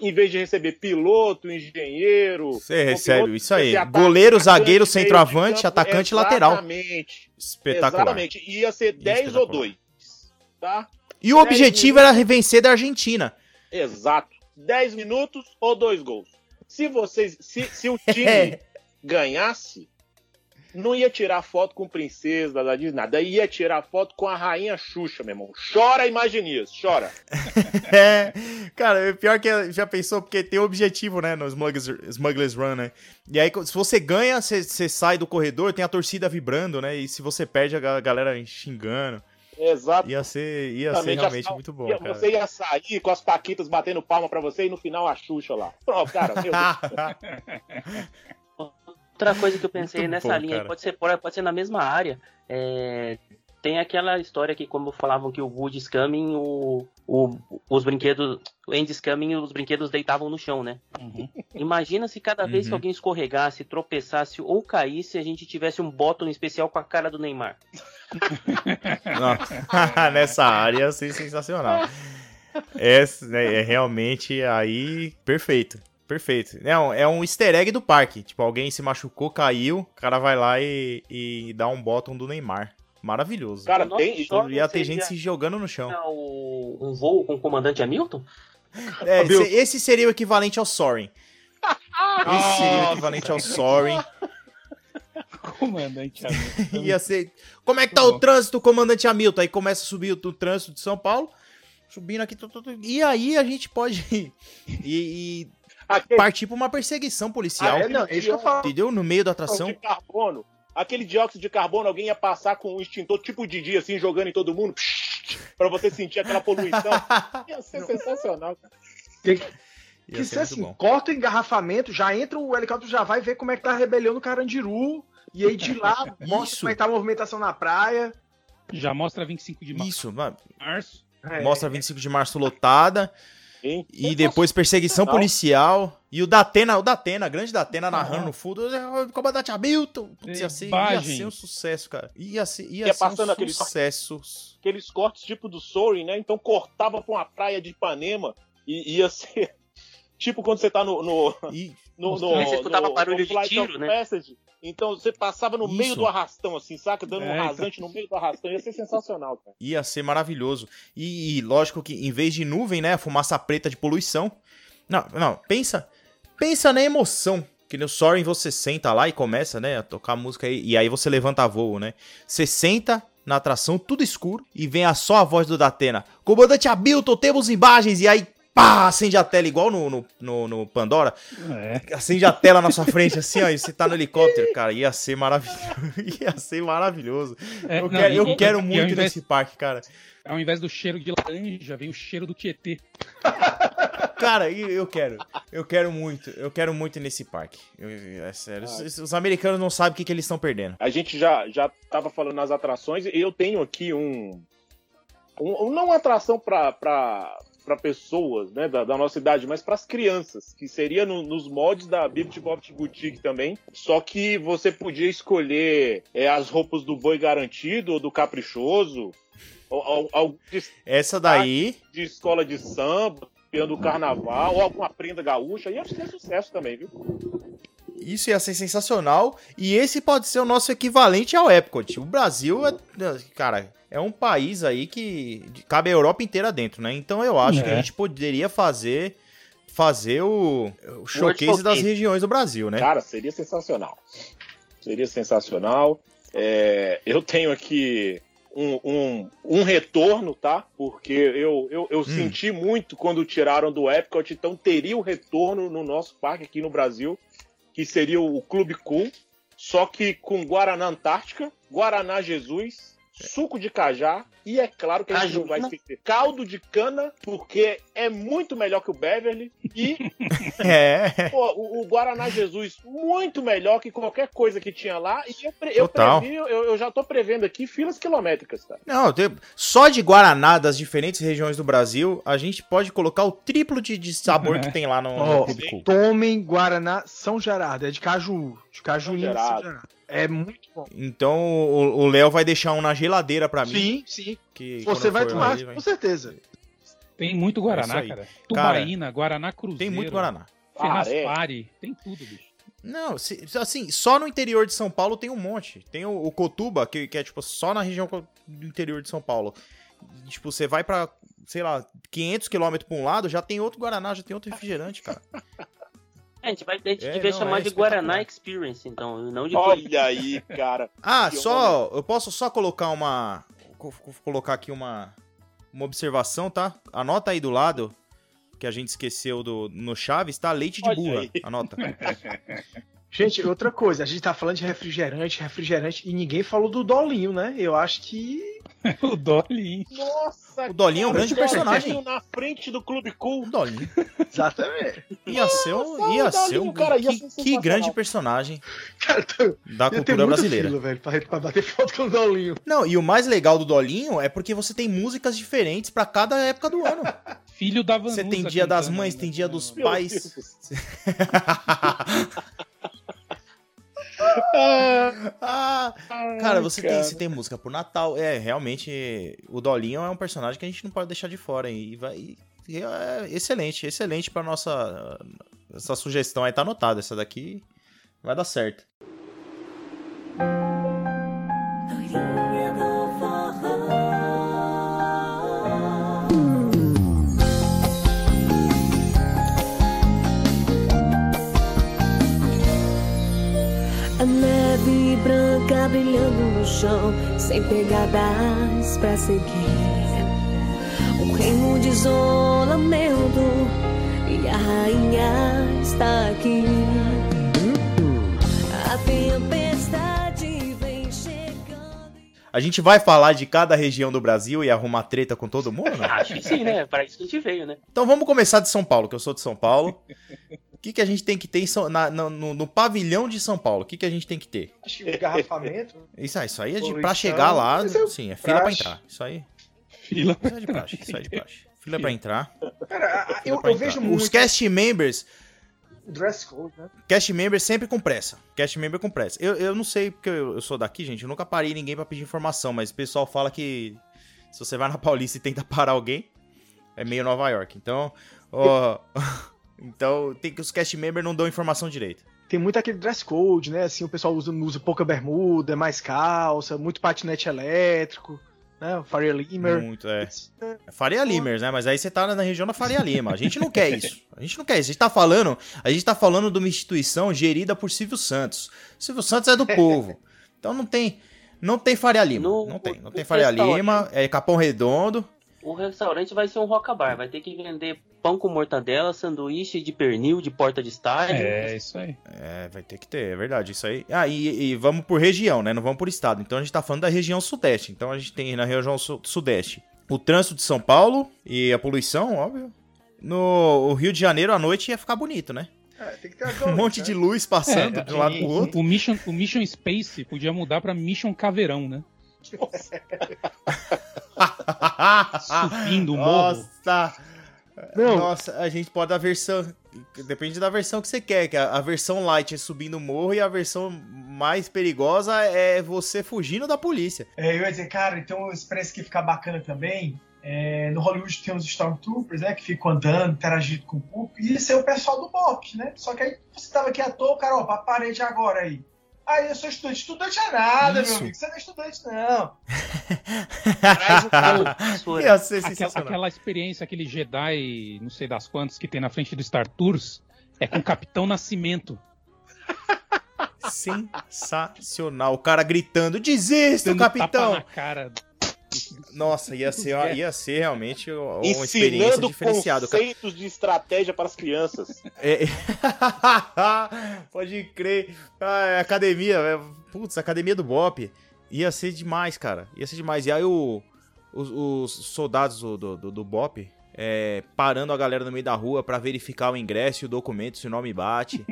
S4: em vez de receber piloto, engenheiro.
S1: Você recebe
S4: piloto,
S1: isso aí. Goleiro, zagueiro, centroavante,
S4: campo.
S1: atacante e lateral.
S4: Exatamente.
S1: Espetacular.
S4: Exatamente. Ia ser 10 ou 2. Tá?
S1: E o objetivo era vencer da Argentina.
S4: Exato. 10 minutos ou dois gols. Se vocês. Se, se o time
S1: É.
S4: ganhasse, não ia tirar foto com princesa da Disney, nada. Ia tirar foto com a rainha Xuxa, meu irmão. Chora, Imaginias, chora.
S1: É, cara, pior que já pensou, porque tem objetivo, né, no Smugglers, Smugglers Run, né? E aí, se você ganha, você, você sai do corredor, tem a torcida vibrando, né? E se você perde, a ga- galera xingando.
S4: Exato.
S1: Ia ser, ia ser realmente muito bom,
S4: ia-
S1: cara.
S4: Você ia sair com as paquitas batendo palma pra você e no final a Xuxa lá. Pronto, cara, meu Deus.
S5: Outra coisa que eu pensei
S1: Muito
S5: nessa
S1: bom,
S5: linha,
S1: cara.
S5: pode ser, pode ser na mesma área. é, tem aquela história que, como falavam que o Wood Coming, o, o- os brinquedos. O Andy Coming, os brinquedos deitavam no chão, né?
S3: Uhum.
S5: Imagina se cada vez que
S1: Uhum.
S5: alguém escorregasse, tropeçasse ou caísse, a gente tivesse um bottom especial com a cara do Neymar.
S1: Nessa área ser sensacional. Né, é realmente aí perfeito. Perfeito. É um, é um easter egg do parque. Tipo, alguém se machucou, caiu, o cara vai lá e, e dá um bottom do Neymar. Maravilhoso.
S4: Cara, tem.
S1: Ia ter gente se jogando no chão.
S5: Um voo com o comandante Hamilton?
S1: É, esse, seria o equivalente ao Soaring. Esse seria o equivalente ao Soaring.
S3: Comandante Hamilton.
S1: Ia ser. Como é que tá o trânsito, comandante Hamilton? Aí começa a subir o, trânsito de São Paulo. Subindo aqui. e aí a gente pode e,
S4: Aquele
S1: partir pra uma perseguição policial.
S2: Ah, é, não, é isso que eu falo.
S1: Entendeu? No meio da atração.
S4: de carbono. Aquele dióxido de carbono, alguém ia passar com um extintor tipo Didi, assim, jogando em todo mundo, pra você sentir aquela poluição. Ia ser sensacional, cara.
S2: Que,
S1: Ia
S2: que
S1: ser
S2: se assim,
S1: bom.
S2: corta o engarrafamento, já entra o helicóptero, já vai ver como é que tá a rebelião no Carandiru. E aí de lá mostra
S1: Isso.
S2: como é que tá a movimentação na praia.
S3: Já mostra 25 de
S1: Isso, mano.
S3: março.
S2: É.
S1: Mostra 25 de março lotada. E depois perseguição
S4: Sensacional.
S1: policial. E o Datena, o Datena, grande Datena narrando no fundo. "É, Comandante Hamilton. Putz, ia, ser, ia ser um sucesso, cara. Ia ser, ia
S4: Ia
S1: ser um
S4: passando aquele-
S1: sucesso.
S4: Aqueles cortes tipo do Soaring, né? Então cortava pra uma praia de Ipanema e ia ser. Tipo quando você tá no. no,
S1: E
S4: no, no,
S5: você escutava
S4: no-
S5: barulho
S4: no
S5: de
S4: Flight
S5: tiro,
S4: of
S5: né?
S4: Passage. Então você passava no meio
S1: Isso.
S4: do arrastão, assim, saca? Dando
S3: É,
S4: um
S3: então.
S4: rasante no meio do arrastão. Ia ser sensacional, cara.
S1: ia ser maravilhoso. E, e lógico que em vez de nuvem, né, fumaça preta de poluição. Não, não, pensa, pensa na emoção. Que no Soaring você senta lá e começa, né, a tocar música aí, e aí você levanta voo, né? Você senta na atração, tudo escuro, e vem a só a voz do Datena. Comandante Hamilton, temos imagens, e aí, pá, acende a tela igual no, no, no- no Pandora.
S3: É.
S1: Acende a tela na sua frente, assim, ó, e você tá no helicóptero, cara, ia ser maravilhoso. ia ser maravilhoso.
S3: É,
S1: eu
S3: não,
S1: quero, eu
S3: e-
S1: quero
S3: e
S1: muito
S3: invés-
S1: nesse parque, cara.
S3: Ao invés do cheiro de laranja, vem o cheiro do Tietê.
S1: Cara, eu quero. Eu quero muito. Eu quero muito nesse parque. Eu- é sério. Os, os americanos não sabem o que, que eles estão perdendo.
S4: A gente já, já tava falando nas atrações e eu tenho aqui um. um um- não uma atração pra, pra, pra pessoas né, da, da nossa idade, mas pras crianças, que seria no- nos mods da Bibbit Bobbit Boutique também. Só que você podia escolher é, as roupas do boi garantido ou do caprichoso, ou, ou, ou de,
S1: Essa daí.
S4: de escola de samba, campeão do carnaval, ou alguma prenda gaúcha. Ia ser sucesso também, viu?
S1: Isso ia ser sensacional. E esse pode ser o nosso equivalente ao Epcot. O Brasil é. Cara, é um país aí que cabe a Europa inteira dentro, né? Então eu acho
S3: É.
S1: que a gente poderia fazer. Fazer o, o showcase das regiões do Brasil, né?
S4: Cara, seria sensacional. Seria sensacional. É, eu tenho aqui um, um, um retorno, tá? Porque eu, eu, eu senti muito quando tiraram do Epcot, então teria o retorno no nosso parque aqui no Brasil, que seria o Clube Cool, só que com Guaraná Antártica, Guaraná Jesus suco de cajá e é claro que a gente não vai esquecer caldo de cana, porque é muito melhor que o Beverly e
S1: É.
S4: pô, o, o Guaraná Jesus muito melhor que qualquer coisa que tinha lá e eu, eu, previ, eu, eu já tô prevendo aqui filas quilométricas, cara.
S1: Não, só de Guaraná das diferentes regiões do Brasil, a gente pode colocar o triplo de, de sabor que tem lá no, Cool.
S2: Tomem Guaraná São Gerardo, é de caju. De cajuína
S4: São
S2: São
S4: Gerardo.
S2: É muito bom.
S1: Então o Léo vai deixar um na geladeira pra mim.
S2: Sim, sim.
S1: Que
S2: Você vai tomar,
S1: aí, vai-
S2: com certeza.
S3: Tem muito
S1: É
S3: Guaraná,
S1: aí.
S3: cara. Tubaína, Guaraná Cruzeiro.
S1: Tem muito Guaraná.
S3: Ferraspari. Tem tudo, bicho.
S1: Não, se- assim, só no interior de São Paulo tem um monte. Tem o, o Cotuba, que, que é tipo só na região do interior de São Paulo. Tipo, você vai pra, sei lá, 500 quilômetros pra um lado, já tem outro Guaraná, já tem outro refrigerante, cara.
S5: É, a gente, vai, a gente
S1: É,
S5: devia
S1: não,
S5: chamar
S1: é
S5: de. Guaraná Experience, então, e não de
S4: Olha aí, cara.
S1: Ah,
S4: Que
S1: só. Eu posso só colocar uma. co- co- Colocar aqui uma. Uma observação, tá? Anota aí do lado. Que a gente esqueceu do, no Chaves, tá? Leite de
S4: Olha
S1: burra.
S4: aí.
S1: Anota.
S2: Gente, outra coisa, a gente tá falando de refrigerante, refrigerante, e ninguém falou do Dolinho, né? Eu acho que.
S3: o Dolly.
S4: Nossa,
S1: O Dolinho é um grande
S4: o Dolinho
S1: personagem.
S4: Na frente do Clube Cool.
S1: Um dolinho.
S2: Exatamente.
S1: Ia ser um.
S4: Nossa,
S1: Ia
S4: o
S1: ser um.
S4: Dolinho, cara, ia
S1: que,
S4: ser
S1: que grande personagem
S2: Cara, tô-
S1: da cultura brasileira.
S2: fila, velho, pra, pra bater foto com o Dolinho.
S1: Não, e o mais legal do Dolinho é porque você tem músicas diferentes pra cada época do ano.
S3: Filho da Vanusa.
S1: Você tem Dia das Mães,
S3: ainda.
S1: tem Dia dos
S4: Meu
S1: Pais. Ah, cara, você, Tem,
S4: cara.
S1: você tem música pro Natal. É, realmente, o Dolinho é um personagem que a gente não pode deixar de fora. E vai. e é excelente, excelente pra nossa. Essa sugestão aí tá anotada. Essa daqui vai dar certo.
S9: Brilhando no chão, sem pegadas pra seguir. Um reino de isolamento e a rainha está aqui. A tempestade vem chegando.
S1: A gente vai falar de cada região do Brasil e arrumar treta com todo mundo? não?
S5: Acho que sim, né? Para isso que a gente veio, né?
S1: Então vamos começar de São Paulo, que eu sou de São Paulo. O que, que a gente tem que ter São- na- no, no- no pavilhão de São Paulo? O que, que a gente tem que ter?
S2: Acho que o garrafamento.
S1: Isso, aí, isso aí é de, pra chegar lá,
S2: é
S1: sim, é fila pra entrar. Isso aí,
S3: Fila.
S1: isso é de praxe, isso aí é de praxe. Fila pra entrar.
S2: Cara, eu, eu
S1: entrar.
S2: vejo
S1: Os
S2: muito
S1: cast members,
S2: dress code, né?
S1: cast members sempre com pressa. Cast member com pressa. Eu, eu não sei, porque eu, eu sou daqui, gente, eu nunca parei ninguém pra pedir informação, mas o pessoal fala que se você vai na Paulista e tenta parar alguém, é meio Nova York. Então, ó... então, tem que os cast members não dão informação direito.
S2: Tem muito aquele dress code, né? Assim, o pessoal usa, usa pouca bermuda, mais calça, muito patinete elétrico, né? Faria Limer.
S1: Muito, é. É Faria Limers, né? Mas aí você tá na região da Faria Lima. A gente não quer isso. A gente não quer isso. A gente tá falando, a gente tá falando de uma instituição gerida por Silvio Santos. Silvio Santos é do povo. Então não tem, não tem Faria Lima.
S5: No-
S1: não tem, não tem Faria Lima, é Capão Redondo.
S5: O restaurante vai ser um roca bar, vai ter que vender pão com mortadela, sanduíche de pernil de porta de estádio.
S3: É, isso aí.
S1: É, vai ter que ter, é verdade, isso aí. Ah, e, e vamos por região, né? Não vamos por estado. Então a gente tá falando da região sudeste. Então a gente tem na região su- sudeste o trânsito de São Paulo e a poluição, óbvio. No o Rio de Janeiro à noite ia ficar bonito, né?
S2: É, tem que ter
S1: Um monte de luz passando
S3: É,
S1: de um lado pro
S3: o,
S1: outro.
S3: o Mission, o Mission Space podia mudar pra Mission Caveirão, né? Subindo o morro.
S1: Nossa!
S2: Não.
S1: Nossa, a gente pode dar a versão. Depende da versão que você quer, que a, a versão light é subindo o morro e a versão mais perigosa é você fugindo da polícia.
S10: É, eu ia dizer, cara, então isso parece que fica bacana também. É, no Hollywood tem os Stormtroopers, né, que ficam andando, interagindo com o público, e isso é o pessoal do BOP, né? Só que aí você tava aqui à toa, cara, ó, pra parede agora aí. Aí eu sou estudante. Estudante é nada,
S1: Isso.
S10: meu amigo. Você não é estudante, não.
S5: Traz o vassoura.
S1: Ia ser
S3: Aquela, aquela experiência, aquele Jedi, não sei das quantas, que tem na frente do Star Tours, é com o Capitão Nascimento.
S1: Sensacional. O cara gritando: Desista,
S3: dando tapa
S1: capitão!
S3: na cara.
S1: Nossa, ia ser, ia ser realmente uma experiência
S4: Ensinando
S1: diferenciada. cara.
S4: conceitos de estratégia para as crianças.
S1: É- Pode crer. Ah, é academia. é- Putz, academia do Bop. Ia ser demais, cara. Ia ser demais. E aí o, os, os soldados do, do, do, BOP é, parando a galera no meio da rua pra verificar o ingresso e o documento, se o nome bate.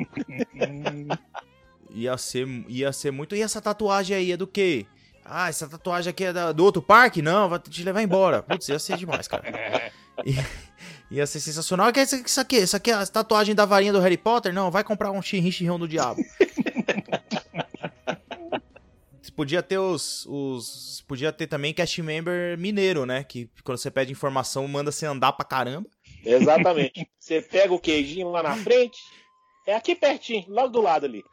S1: ia, ser, ia ser muito. E essa tatuagem aí é do quê? Ah, essa tatuagem aqui é da- do outro parque? Não, vai te levar embora. Putz, ia ser demais, cara. Ia, ia ser sensacional. Que é isso isso aqui? Isso aqui é a tatuagem da varinha do Harry Potter? Não, vai comprar um chirrinchirrão do diabo. Podia ter os, os. Podia ter também cast member mineiro, né? Que quando você pede informação, manda você andar pra caramba.
S4: Exatamente. Você pega o queijinho lá na frente, é aqui pertinho, logo do lado ali.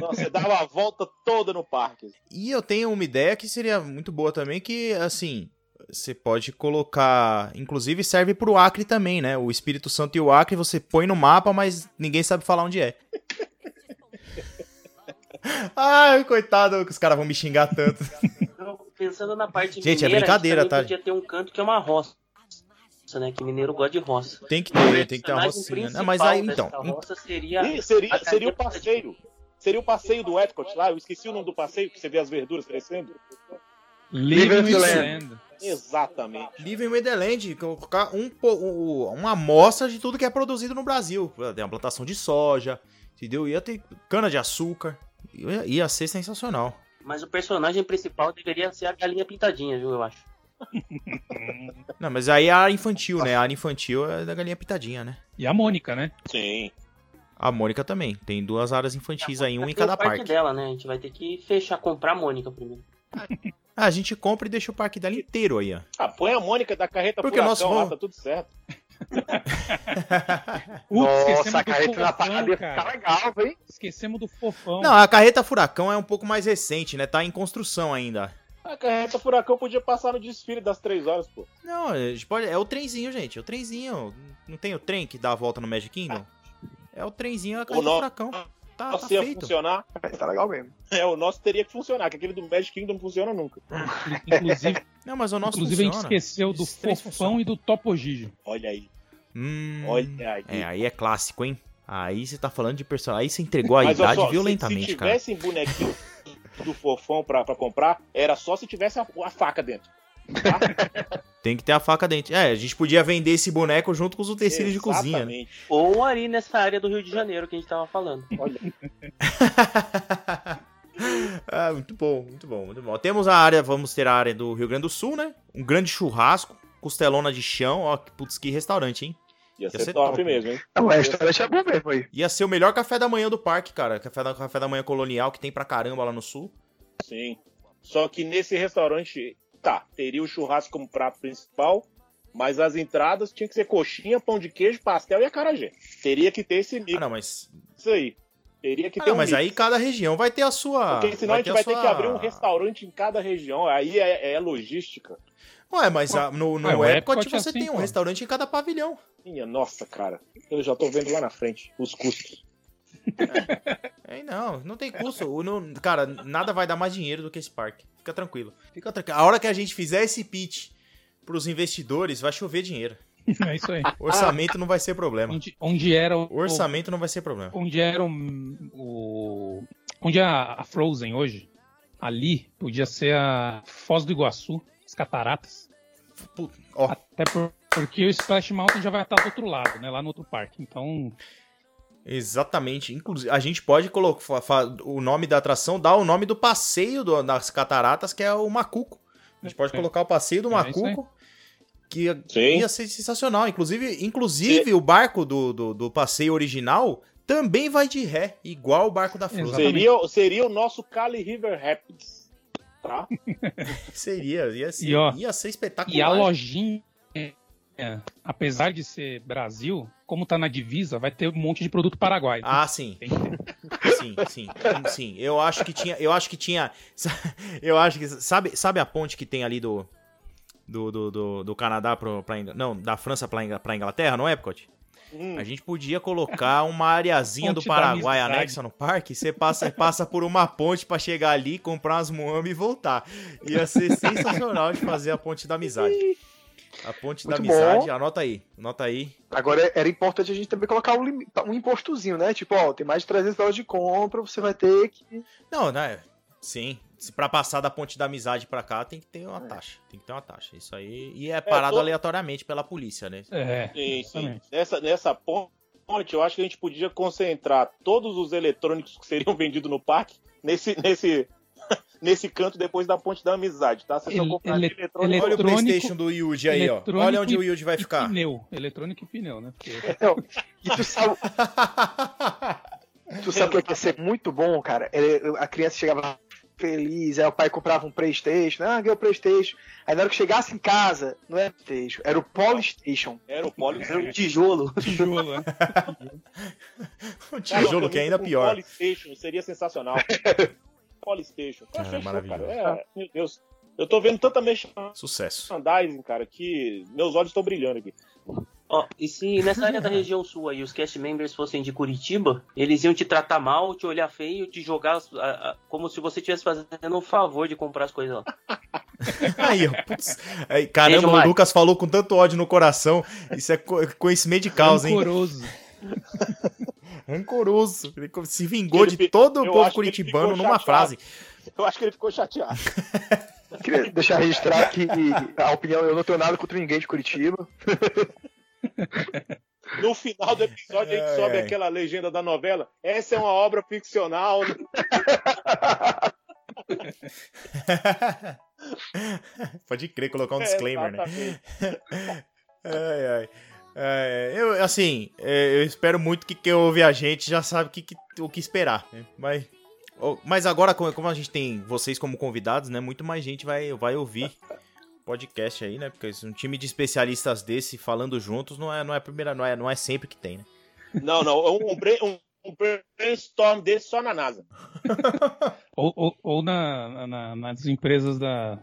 S4: Você dá uma volta toda no parque.
S1: E eu tenho uma ideia que seria muito boa também, que assim, você pode colocar, inclusive serve pro Acre também, né? O Espírito Santo e o Acre você põe no mapa, mas ninguém sabe falar onde é. Ai, coitado, que os caras vão me xingar tanto.
S5: Pensando na parte
S1: Gente, é
S5: mineira,
S1: brincadeira,
S5: a gente também
S1: tá?
S5: podia ter um canto que é uma roça, né? Que mineiro gosta de roça.
S1: Tem que ter, tem que ter uma rocinha. Não, mas aí então.
S5: roça seria
S4: Ih, seria,
S5: a
S4: seria o passeio. Seria o passeio do Epcot lá. Eu esqueci o nome do passeio, que você vê as verduras crescendo.
S3: Living
S2: Living
S3: Land.
S4: Exatamente.
S1: Living Wonderland, colocar um, um- uma amostra de tudo que é produzido no Brasil. Tem uma plantação de soja, entendeu? Ia ter cana de açúcar. Ia, ia ser sensacional.
S5: Mas o personagem principal deveria ser a galinha pintadinha, viu? Eu acho.
S1: Não, mas aí é a área infantil, né? A área infantil é da galinha pitadinha, né?
S3: E a Mônica, né?
S4: Sim.
S1: A Mônica também. Tem duas áreas infantis aí, um em cada
S5: o parque
S1: parque.
S5: dela, né? A gente vai ter que fechar, comprar a Mônica primeiro.
S1: Ah, a gente compra e deixa o parque dela inteiro aí, ó.
S4: Ah, põe a Mônica da carreta
S1: Porque
S4: furacão
S1: nosso
S4: lá,
S1: voo-
S4: tá tudo certo.
S3: Ups, esquecemos
S2: Nossa, a carreta na
S3: fofão,
S2: parada ia ficar
S3: cara.
S2: legal, hein?
S3: Esquecemos do fofão.
S1: Não, a carreta furacão é um pouco mais recente, né? Tá em construção ainda.
S4: A carreta furacão podia passar no desfile das três horas, pô.
S1: Não, pode... é o trenzinho, gente. É o trenzinho. Não tem o trem que dá a volta no Magic Kingdom? É o trenzinho, a
S4: O
S1: carreta
S4: no-
S1: furacão. Tá, tá
S4: ia
S1: feito.
S4: funcionar.
S2: Tá legal mesmo.
S4: É, o nosso teria que funcionar, que aquele do Magic Kingdom não funciona nunca.
S3: Inclusive,
S1: Não, mas o nosso
S3: inclusive a gente
S1: funciona.
S3: esqueceu do fofão
S1: funcionam.
S3: e do Topo Gigio.
S4: Olha aí,
S1: Hum,
S4: olha aí.
S1: É, aí é clássico, hein? Aí você tá falando de personagem. Aí você entregou a
S4: Mas
S1: idade
S4: só, se-
S1: violentamente,
S4: se,
S1: cara.
S4: tivessem bonequinho do fofão pra, pra comprar, era só se tivesse a, a faca dentro.
S1: Tem que ter a faca dentro. É, a gente podia vender esse boneco junto com os utensílios de cozinha, né?
S4: Exatamente.
S5: Ou ali nessa área do Rio de Janeiro que a gente tava falando.
S4: Olha,
S1: ah, muito bom, muito bom, muito bom. Temos a área, vamos ter a área do Rio Grande do Sul, né? Um grande churrasco, costelona de chão, ó, que- putz, que restaurante, hein?
S4: ia
S1: Ia
S4: ser,
S1: ser
S4: top,
S1: top.
S4: mesmo, hein?
S2: O restaurante é bom mesmo aí.
S1: Ia ser o melhor café da manhã do parque, cara. Café da, café da manhã colonial que tem pra caramba lá no sul.
S4: Sim. Só que nesse restaurante, tá, teria o churrasco como prato principal, mas as entradas tinha que ser coxinha, pão de queijo, pastel e acarajé. Teria que ter esse mix.
S1: Ah, não, mas.
S4: Isso aí. Teria que
S1: Ah,
S4: ter
S1: não,
S4: um
S1: mas
S4: mix.
S1: aí cada região vai ter a sua.
S4: Porque senão a gente
S1: ter
S4: vai ter
S1: sua-
S4: que abrir um restaurante em cada região. Aí é, é logística.
S1: Ué, mas a- no, no
S3: Ué,
S1: Epcot,
S3: Epcot é
S1: você
S3: assim,
S1: tem um
S3: pô.
S1: restaurante em cada pavilhão.
S4: Minha nossa, cara. Eu já tô vendo lá na frente os custos.
S1: É, não, não tem custo. O- não- cara, nada vai dar mais dinheiro do que esse parque. Fica tranquilo. Fica tranquilo. A hora que a gente fizer esse pitch pros investidores, vai chover dinheiro.
S3: É isso aí.
S1: Orçamento não vai ser problema.
S3: Onde, onde era o.
S1: Orçamento não vai ser problema.
S3: Onde era o. o- onde é a, a Frozen hoje? Ali podia ser a Foz do Iguaçu, as cataratas.
S1: Pu- Ó,
S3: Até por- porque o Splash Mountain já vai estar do outro lado, né? Lá no outro parque. Então,
S1: exatamente. Inclusive, a gente pode colocar o nome da atração, dar o nome do passeio do- das cataratas, que é o Macuco. A gente pode
S3: É.
S1: colocar o passeio do
S3: É.
S1: Macuco. Que ia,
S4: Sim.
S1: ia ser sensacional. Inclusive, inclusive o barco do, do, do passeio original também vai de ré, igual o barco da.
S3: Exatamente.
S4: Seria, seria o nosso Cali River Rapids. Tá?
S1: Seria, ia ser,
S3: E, ó,
S1: ia ser espetacular.
S3: e a lojinha, é, apesar de ser Brasil, como tá na divisa, vai ter um monte de produto paraguaio.
S1: Ah, sim.
S3: Tem que ter.
S1: Sim, sim, sim. Eu acho que tinha, eu acho que tinha, eu acho que sabe, sabe a ponte que tem ali do do, do, do, do Canadá pro, pra, Ingl- não, da França pra, Ingl- pra Inglaterra, no Epcot?
S4: Hum,
S1: A gente podia colocar uma areazinha do
S3: Ponte da
S1: Paraguai anexa no parque, você passa, passa por uma ponte pra chegar ali, comprar umas moamba e voltar. Ia ser sensacional de fazer a ponte da amizade. A ponte da
S2: Muito
S1: amizade,
S2: bom.
S1: anota aí, anota aí.
S2: Agora era importante a gente também colocar um, limi- um impostozinho, né? Tipo, ó, tem mais de 300 dólares de compra, você vai ter que.
S1: Não, né? Sim. Se pra passar da ponte da amizade pra cá, tem que ter uma taxa. Tem que ter uma taxa. Isso aí. E é parado
S4: tô-
S1: aleatoriamente pela polícia, né?
S3: É,
S4: Sim, sim. Nessa, nessa ponte, eu acho que a gente podia concentrar todos os eletrônicos que seriam vendidos no parque nesse, nesse, nesse canto depois da ponte da amizade, tá? Vocês estão comprando
S3: ele-
S4: eletrônico.
S1: Olha o
S3: Eletrônico-
S1: PlayStation do Yuji aí, ó. Olha onde o Yuji vai ficar.
S3: pneu. Eletrônico e pneu, né? Porque
S2: Então, e tu sabe, tu sabe o que ia ser muito bom, cara? Ele- a criança chegava feliz, aí o pai comprava um Playstation, ah, ganhei o Playstation. Aí na hora que chegasse em casa, não era Playstation, era o Polystation.
S4: Era o Poli.
S2: Era um tijolo.
S3: tijolo, né?
S1: O tijolo, que é ainda pior.
S4: Polystation seria sensacional. Polystation.
S1: Cara,
S4: Fechou,
S1: maravilhoso.
S4: É, meu Deus. Eu tô vendo tanta
S1: Sucesso.
S4: merchandising, cara, que meus olhos estão brilhando aqui.
S5: Ó, e se nessa área da região sul aí os cast members fossem de Curitiba, eles iam te tratar mal, te olhar feio, te jogar a- a- como se você estivesse fazendo um favor de comprar as coisas lá.
S1: Aí, ó. putz. Aí, caramba,
S5: Beijo,
S1: o. Lucas falou com tanto ódio no coração. Isso é co- conhecimento de causa, hein?
S3: Rancoroso.
S1: Ele se vingou
S4: Ele
S1: de todo o povo curitibano numa
S4: chateado.
S1: frase.
S4: Eu acho que ele ficou chateado.
S2: Queria deixar registrado que a opinião, eu não tenho nada contra ninguém de Curitiba.
S4: No final do episódio, a gente
S1: Ai,
S4: sobe
S1: ai.
S4: aquela legenda da novela. Essa é uma obra ficcional.
S1: Pode crer, colocar um
S4: É,
S1: disclaimer, né?
S4: exatamente.
S1: Ai, ai. É, eu, assim, é, eu espero muito que quem ouve a gente já sabe o que, que- o que esperar. né? Mas, mas agora, como, como a gente tem vocês como convidados, né? Muito mais gente vai, vai ouvir podcast aí, né? Porque um time de especialistas desse falando juntos não é, não é a primeira, não é, não é sempre que tem, né?
S4: Não, não. Um, um, um- um brainstorm desse só na NASA.
S3: Ou, ou, ou na, na- nas empresas da,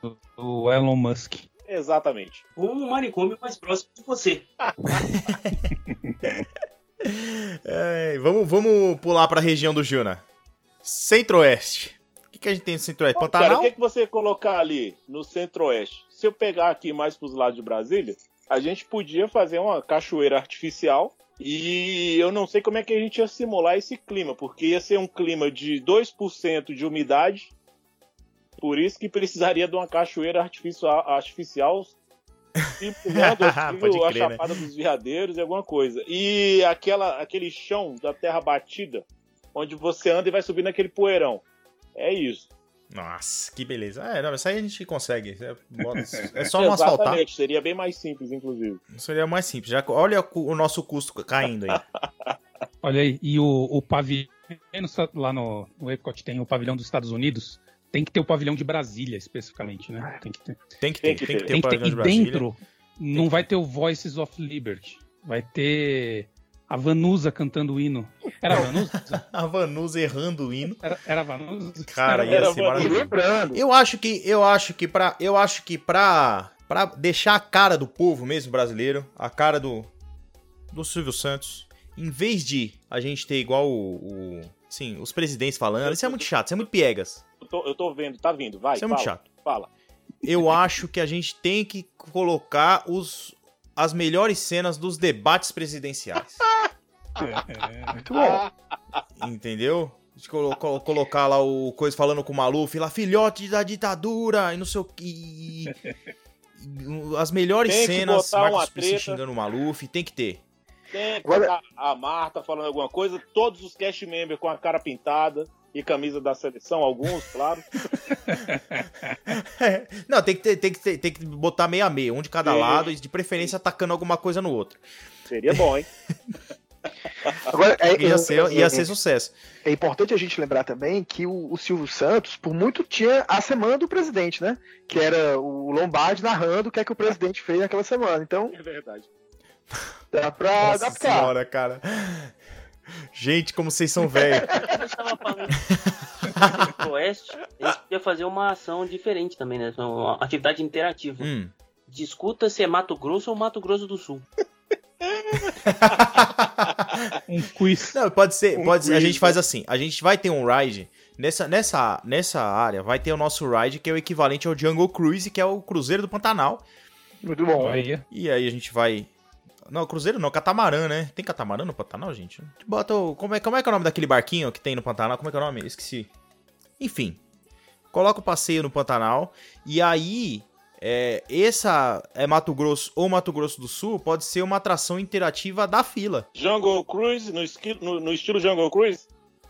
S3: do, do Elon Musk.
S4: Exatamente.
S5: Um manicômio mais próximo de você.
S1: É, vamos, vamos pular pra região do Juna. Centro-Oeste. O que, que a gente tem no Centro-Oeste?
S4: Cara, o
S1: Pantanal?
S4: que, que você colocar ali no centro-oeste? Se eu pegar aqui mais pros lados de Brasília, a gente podia fazer uma cachoeira artificial. E eu não sei como é que a gente ia simular esse clima, porque ia ser um clima de 2% de umidade. Por isso que precisaria de uma cachoeira artificial, artificial simulando assim,
S1: Pode
S4: a
S1: crer, né?
S4: Chapada dos Veadeiros e alguma coisa. E aquela, aquele chão da terra batida, onde você anda e vai subindo aquele poeirão. É isso.
S1: Nossa, que beleza. É, não, isso aí a gente consegue. É, bota- é só não asfaltar.
S4: Exatamente, seria bem mais simples, inclusive.
S1: Seria mais simples. Já, olha o nosso custo caindo aí.
S3: Olha aí, e o, o pavilhão, lá no, no Epcot tem o pavilhão dos Estados Unidos, tem que ter o pavilhão de Brasília, especificamente, né? Tem que ter.
S1: Tem que ter,
S4: Tem que
S1: tem que
S4: ter.
S1: ter
S3: Tem
S1: o
S3: que ter.
S1: pavilhão
S3: E
S1: de Brasília.
S3: dentro não vai ter o Voices of Liberty. Vai ter a Vanusa cantando o hino. Era a Vanusa?
S1: A Vanusa errando o hino.
S3: Era, era a Vanusa?
S1: Cara,
S3: Era-
S1: ia
S4: Era
S1: ser.
S2: E
S1: maravilhoso.
S2: lembrando,
S1: Eu acho que, eu acho que pra, eu acho que pra, pra deixar a cara do povo mesmo brasileiro, a cara do, do Silvio Santos, em vez de a gente ter igual o, o sim, os presidentes falando, isso é muito chato, isso é muito piegas.
S4: Eu tô, eu tô vendo, tá vindo, vai.
S1: Isso é
S4: fala,
S1: muito chato.
S4: Fala.
S1: Eu acho que a gente tem que colocar os, as melhores cenas dos debates presidenciais.
S3: É,
S2: muito bom.
S1: Entendeu? De colo- colo- colocar lá o coisa falando com o Maluf, lá, filhote da ditadura, e não sei o que. As melhores cenas, Marcos
S4: treta.
S1: xingando o Maluf, tem que ter.
S4: Tem que
S2: Agora-
S4: botar a Marta falando alguma coisa, todos os cast members com a cara pintada e camisa da seleção, alguns, claro.
S1: Não, tem que, ter, tem, que ter- tem que botar meio a meio, um de cada
S4: Sim.
S1: lado, e de preferência atacando alguma coisa no outro.
S4: Seria bom, hein?
S2: Agora, é,
S1: Ia
S2: é-
S1: ser,
S2: é-
S1: ia ser sucesso.
S2: é importante a gente lembrar também que o, o Silvio Santos, por muito, tinha a semana do presidente, né? Que era o Lombardi narrando o que é que o presidente fez naquela semana. Então,
S4: É verdade.
S2: Dá pra
S1: Nossa
S2: adaptar.
S1: senhora, cara. Gente, como vocês são velhos.
S5: A gente tava falando do Oeste, a gente podia fazer uma ação diferente também, né? Uma atividade interativa.
S1: Hum.
S5: Discuta se é Mato Grosso ou Mato Grosso do Sul.
S3: um quiz.
S1: Não, pode ser,
S4: Um
S1: pode ser. A gente faz assim, a gente vai ter um ride nessa, nessa, nessa área, vai ter o nosso ride que é o equivalente ao Jungle Cruise, que é o Cruzeiro do Pantanal.
S2: Muito bom.
S3: Aí,
S1: E aí a gente vai Não, Cruzeiro não, catamarã, né? Tem catamarã no Pantanal, gente? Bota o... como, é, como é que é o nome daquele barquinho que tem no Pantanal? Como é que é o nome? Esqueci. Enfim. coloca o passeio no Pantanal, e aí é, essa é Mato Grosso ou Mato Grosso do Sul pode ser uma atração interativa da fila.
S4: Jungle Cruise, no, esqui- no- no estilo Jungle Cruise?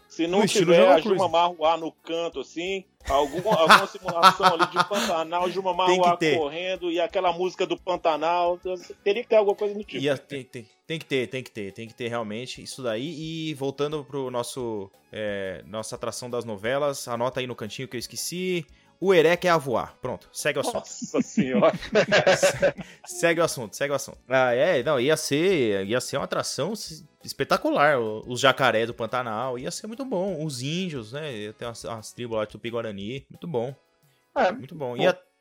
S4: Se não
S1: No
S4: tiver a Juma Marruá no canto, assim, algum, alguma simulação ali de Pantanal, Juma Marruá correndo e aquela música do Pantanal, teria que ter alguma coisa no tipo.
S1: Ia- tem, tem, tem que ter, tem que ter, tem que ter realmente isso daí. E voltando pro nosso é, nossa atração das novelas, anota aí no cantinho que eu esqueci. O Ere quer a voar. Pronto, segue o assunto.
S4: Nossa senhora.
S1: segue o assunto, segue o assunto. Ah, é, não, ia ser, ia ser uma atração espetacular. Os jacarés do Pantanal, ia ser muito bom. Os índios, né? Ia ter umas, umas tribos lá de Tupi-Guarani. Muito bom.
S2: É,
S1: Muito bom.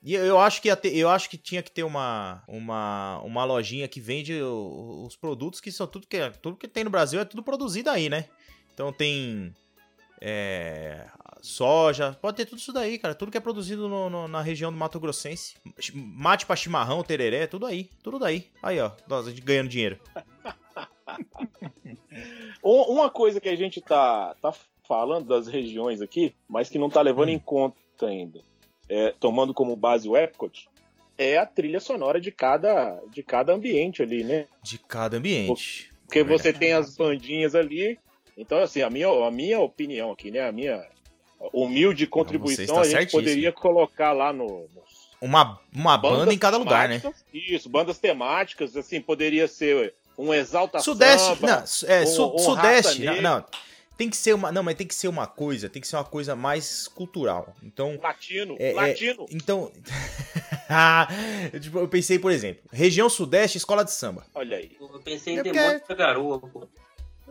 S1: E eu acho que ter- eu acho que tinha que ter uma, uma, uma lojinha que vende os produtos que são tudo que tudo que tem no Brasil é tudo produzido aí, né? Então tem é, soja, pode ter tudo isso daí, cara. Tudo que é produzido no- no- na região do Mato Grossense. Mate pra chimarrão, tereré, tudo aí. Tudo daí. Aí, ó. Nós, a gente ganhando dinheiro.
S4: Um- Uma coisa que a gente tá, tá falando das regiões aqui, mas que não tá levando
S1: Hum.
S4: em conta ainda, é, tomando como base o Epcot, é a trilha sonora de cada, de cada ambiente ali, né?
S1: De cada ambiente.
S4: Porque você tem as bandinhas ali. Então, assim, a minha, a minha opinião aqui, né? A minha humilde contribuição, a gente
S1: certíssimo.
S4: poderia colocar lá no. nos
S1: Uma, uma banda em cada lugar, né?
S4: Isso, bandas temáticas, assim, poderia ser um exalta
S1: Sudeste,
S4: samba,
S1: não, é,
S4: um-
S1: su-
S4: um
S1: Sudeste, não, não. Tem que ser uma, não, mas tem que ser uma coisa, tem que ser uma coisa mais cultural. Então,
S4: latino,
S1: É, é,
S4: latino.
S1: então, ah, tipo, eu pensei, por exemplo, região Sudeste, escola de samba.
S4: Olha aí.
S5: Eu pensei em
S1: É porque-
S5: Demônio da Garoa, pô.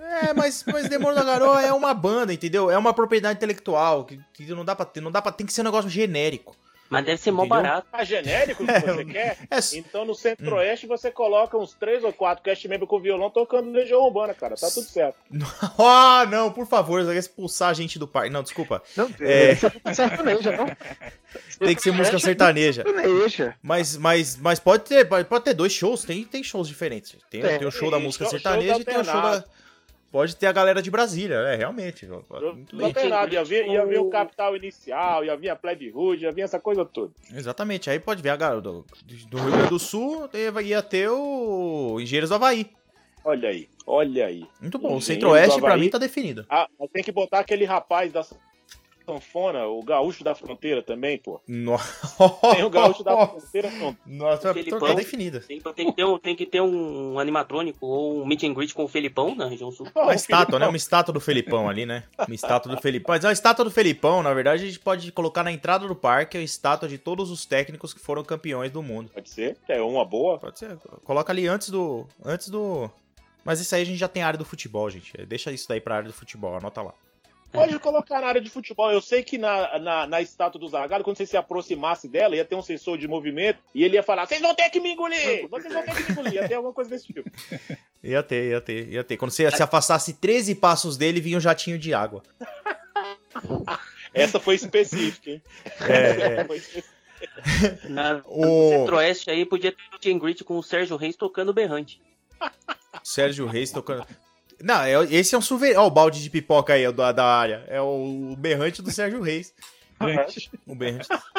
S1: É, mas, mas Demônio da Garoa é uma banda, entendeu? É uma propriedade intelectual que, que não dá para ter, não dá para tem que ser um negócio genérico.
S5: Mas deve ser mó
S1: Entendeu?
S5: barato.
S4: Tá genérico que você quer?
S1: É,
S4: Então no centro-oeste você coloca uns três ou quatro cast membros com violão tocando Legião Urbana, cara. Tá tudo certo.
S1: Ah, não, por favor, você vai expulsar a gente do parque. Não, desculpa.
S2: Não,
S1: É.
S2: isso é sertaneja, não.
S1: Tem que ser música sertaneja.
S2: Sertaneja.
S1: Mas, mas, mas pode ter, pode, ter dois shows, tem, tem shows diferentes. Tem,
S2: Tem.
S1: tem o show da música
S4: show-
S1: sertaneja
S4: shows
S1: e tem o show da. Pode ter a galera de Brasília, é, realmente.
S4: Não tem nada. Ia vir, ia vir o capital inicial, ia vir a plebe rude, ia vir essa coisa toda.
S1: Exatamente, aí pode ver a galera do, do Rio Grande do Sul, e- ia ter o Engenheiros do Havaí.
S4: Olha aí, olha aí.
S1: Muito bom, o Centro-Oeste pra mim tá definido.
S4: Ah, mas tem que botar aquele rapaz da sanfona, o gaúcho da fronteira também, pô.
S1: Nossa,
S4: Tem o gaúcho da fronteira, pronto.
S1: Nossa,
S5: Felipão.
S1: tá definido.
S5: Tem, tem que ter um, tem que ter um animatrônico ou um meet and greet com o Felipão na região sul.
S1: Uma estátua, né? Uma estátua do Felipão ali, né? Uma estátua do Felipão. Mas a estátua do Felipão, na verdade, a gente pode colocar na entrada do parque a estátua de todos os técnicos que foram campeões do mundo.
S4: Pode ser, é uma boa.
S1: Pode ser. Coloca ali antes do. Antes do. Mas isso aí a gente já tem a área do futebol, gente. Deixa isso daí pra área do futebol, anota lá.
S4: Pode colocar na área de futebol. Eu sei que na, na, na estátua do Zagallo, quando você se aproximasse dela, ia ter um sensor de movimento e ele ia falar: vocês vão ter que me engolir! Vocês vão ter que me engolir! Ia ter alguma coisa desse tipo.
S1: Ia ter, ia ter, ia ter. Quando você se afastasse 13 passos dele, vinha um jatinho de água.
S4: Essa foi específica, hein?
S1: É, é.
S4: Foi específica.
S5: Na,
S1: O-
S5: centro-oeste aí podia ter o and greet com o Sérgio Reis tocando berrante.
S1: Sérgio Reis tocando. Não, é- esse é um souvenir. Ó, o balde de pipoca aí da, da área. É o berrante do Sérgio Reis. O berrante.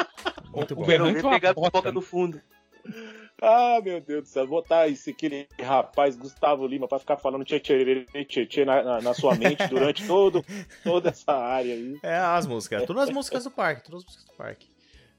S1: Muito
S3: O
S1: bom.
S3: berrante
S5: Quero
S3: é
S5: pegar a pipoca do fundo.
S4: Ah, meu Deus do céu. Botar esse aquele rapaz, Gustavo Lima, pra ficar falando tchê tchê tchê, tchê na, na, na sua mente durante todo, toda essa área aí.
S1: É as músicas. Todas as músicas do parque. Todas as músicas do parque.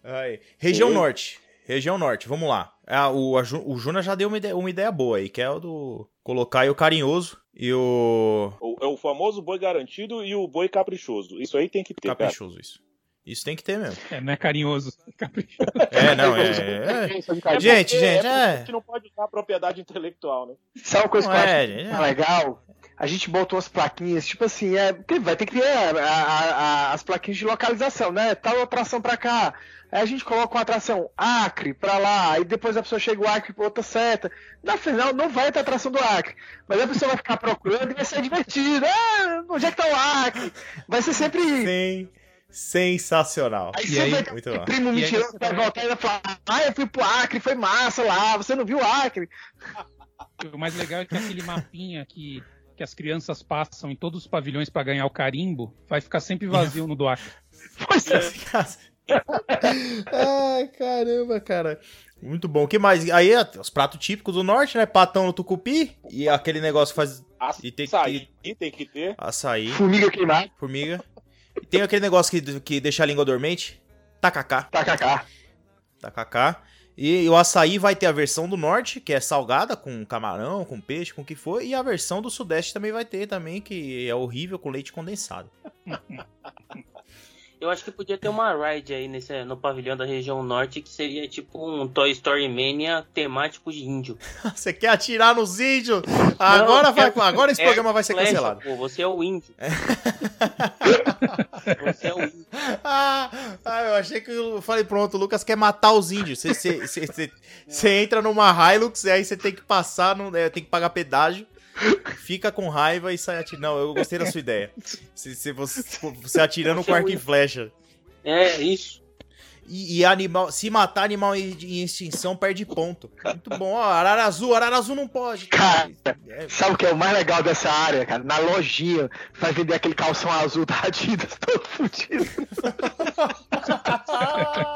S1: Aí. Região
S4: Sim.
S1: Norte. Região Norte, vamos lá. Ah, o, a o Juna já deu uma ideia, uma ideia boa aí, que é o do colocar aí o carinhoso e o
S4: O, é o famoso boi garantido e o boi caprichoso. Isso aí tem que ter, cara.
S1: caprichoso, isso. Isso tem que ter mesmo.
S3: É, não é carinhoso. Caprichoso.
S1: É, não, é. é.
S4: É
S1: Gente,
S4: porque-
S1: gente,
S4: é
S1: é.
S4: A gente não pode usar a propriedade intelectual, né?
S2: Sabe uma coisa
S1: Não
S2: que eu acho
S1: é, gente.
S2: que é legal? A gente botou as plaquinhas, tipo assim, é, vai ter que ter a- a- a- as plaquinhas de localização, né? Tal atração pra cá. Aí a gente coloca uma atração Acre pra lá, aí depois a pessoa chega o Acre pra outra seta. Na final não vai ter atração do Acre, mas a pessoa vai ficar procurando e vai ser divertido. Ah, onde é que tá o Acre? Vai ser sempre.
S1: Sem, sensacional.
S2: Aí
S3: E aí-
S2: vai ter
S1: Muito bom.
S2: primo mentiroso vai- voltar e vai falar: Ah, eu fui pro Acre, foi massa lá, você não viu o Acre?
S3: O mais legal é que aquele mapinha que, que as crianças passam em todos os pavilhões pra ganhar o carimbo vai ficar sempre vazio no do Acre.
S2: Pois é.
S1: Ai, caramba, cara. Muito bom. O que mais? Aí, os pratos típicos do norte, né? Patão no tucupi. E aquele negócio que faz E tem que
S4: Açaí tem que ter.
S1: açaí,
S2: Formiga queimada,
S1: formiga. E tem aquele negócio que, que deixa a língua dormente. Tacacá.
S2: tacacá.
S1: Tacacá. E o açaí vai ter a versão do norte, que é salgada, com camarão, com peixe, com o que for. E a versão do sudeste também vai ter também, que é horrível, com leite condensado.
S5: Eu acho que podia ter uma ride aí nesse, no pavilhão da região norte que seria tipo um Toy Story Mania temático de índio.
S1: Você quer atirar nos índios? Agora,
S5: Não,
S1: vai,
S5: é-
S1: agora esse
S5: é
S1: programa vai ser
S5: Flecha,
S1: cancelado.
S5: Pô, você é o índio. você é o índio.
S1: Ah, ah, eu achei que eu falei, pronto, o Lucas quer matar os índios. Você, você, você, você- você entra numa Hilux e aí você tem que passar, no, é, tem que pagar pedágio, fica com raiva e sai atirando. Não, eu gostei da sua ideia. Se, se você, você atirando com arco e flecha.
S5: É, isso.
S1: E, e animal, se matar animal em, em extinção, perde ponto. Muito bom. Ó, arara azul, arara azul não pode.
S2: Cara,
S1: É,
S2: sabe o que é o mais legal dessa área, cara? Na lojinha, vai vender aquele calção azul da Adidas todo fudido.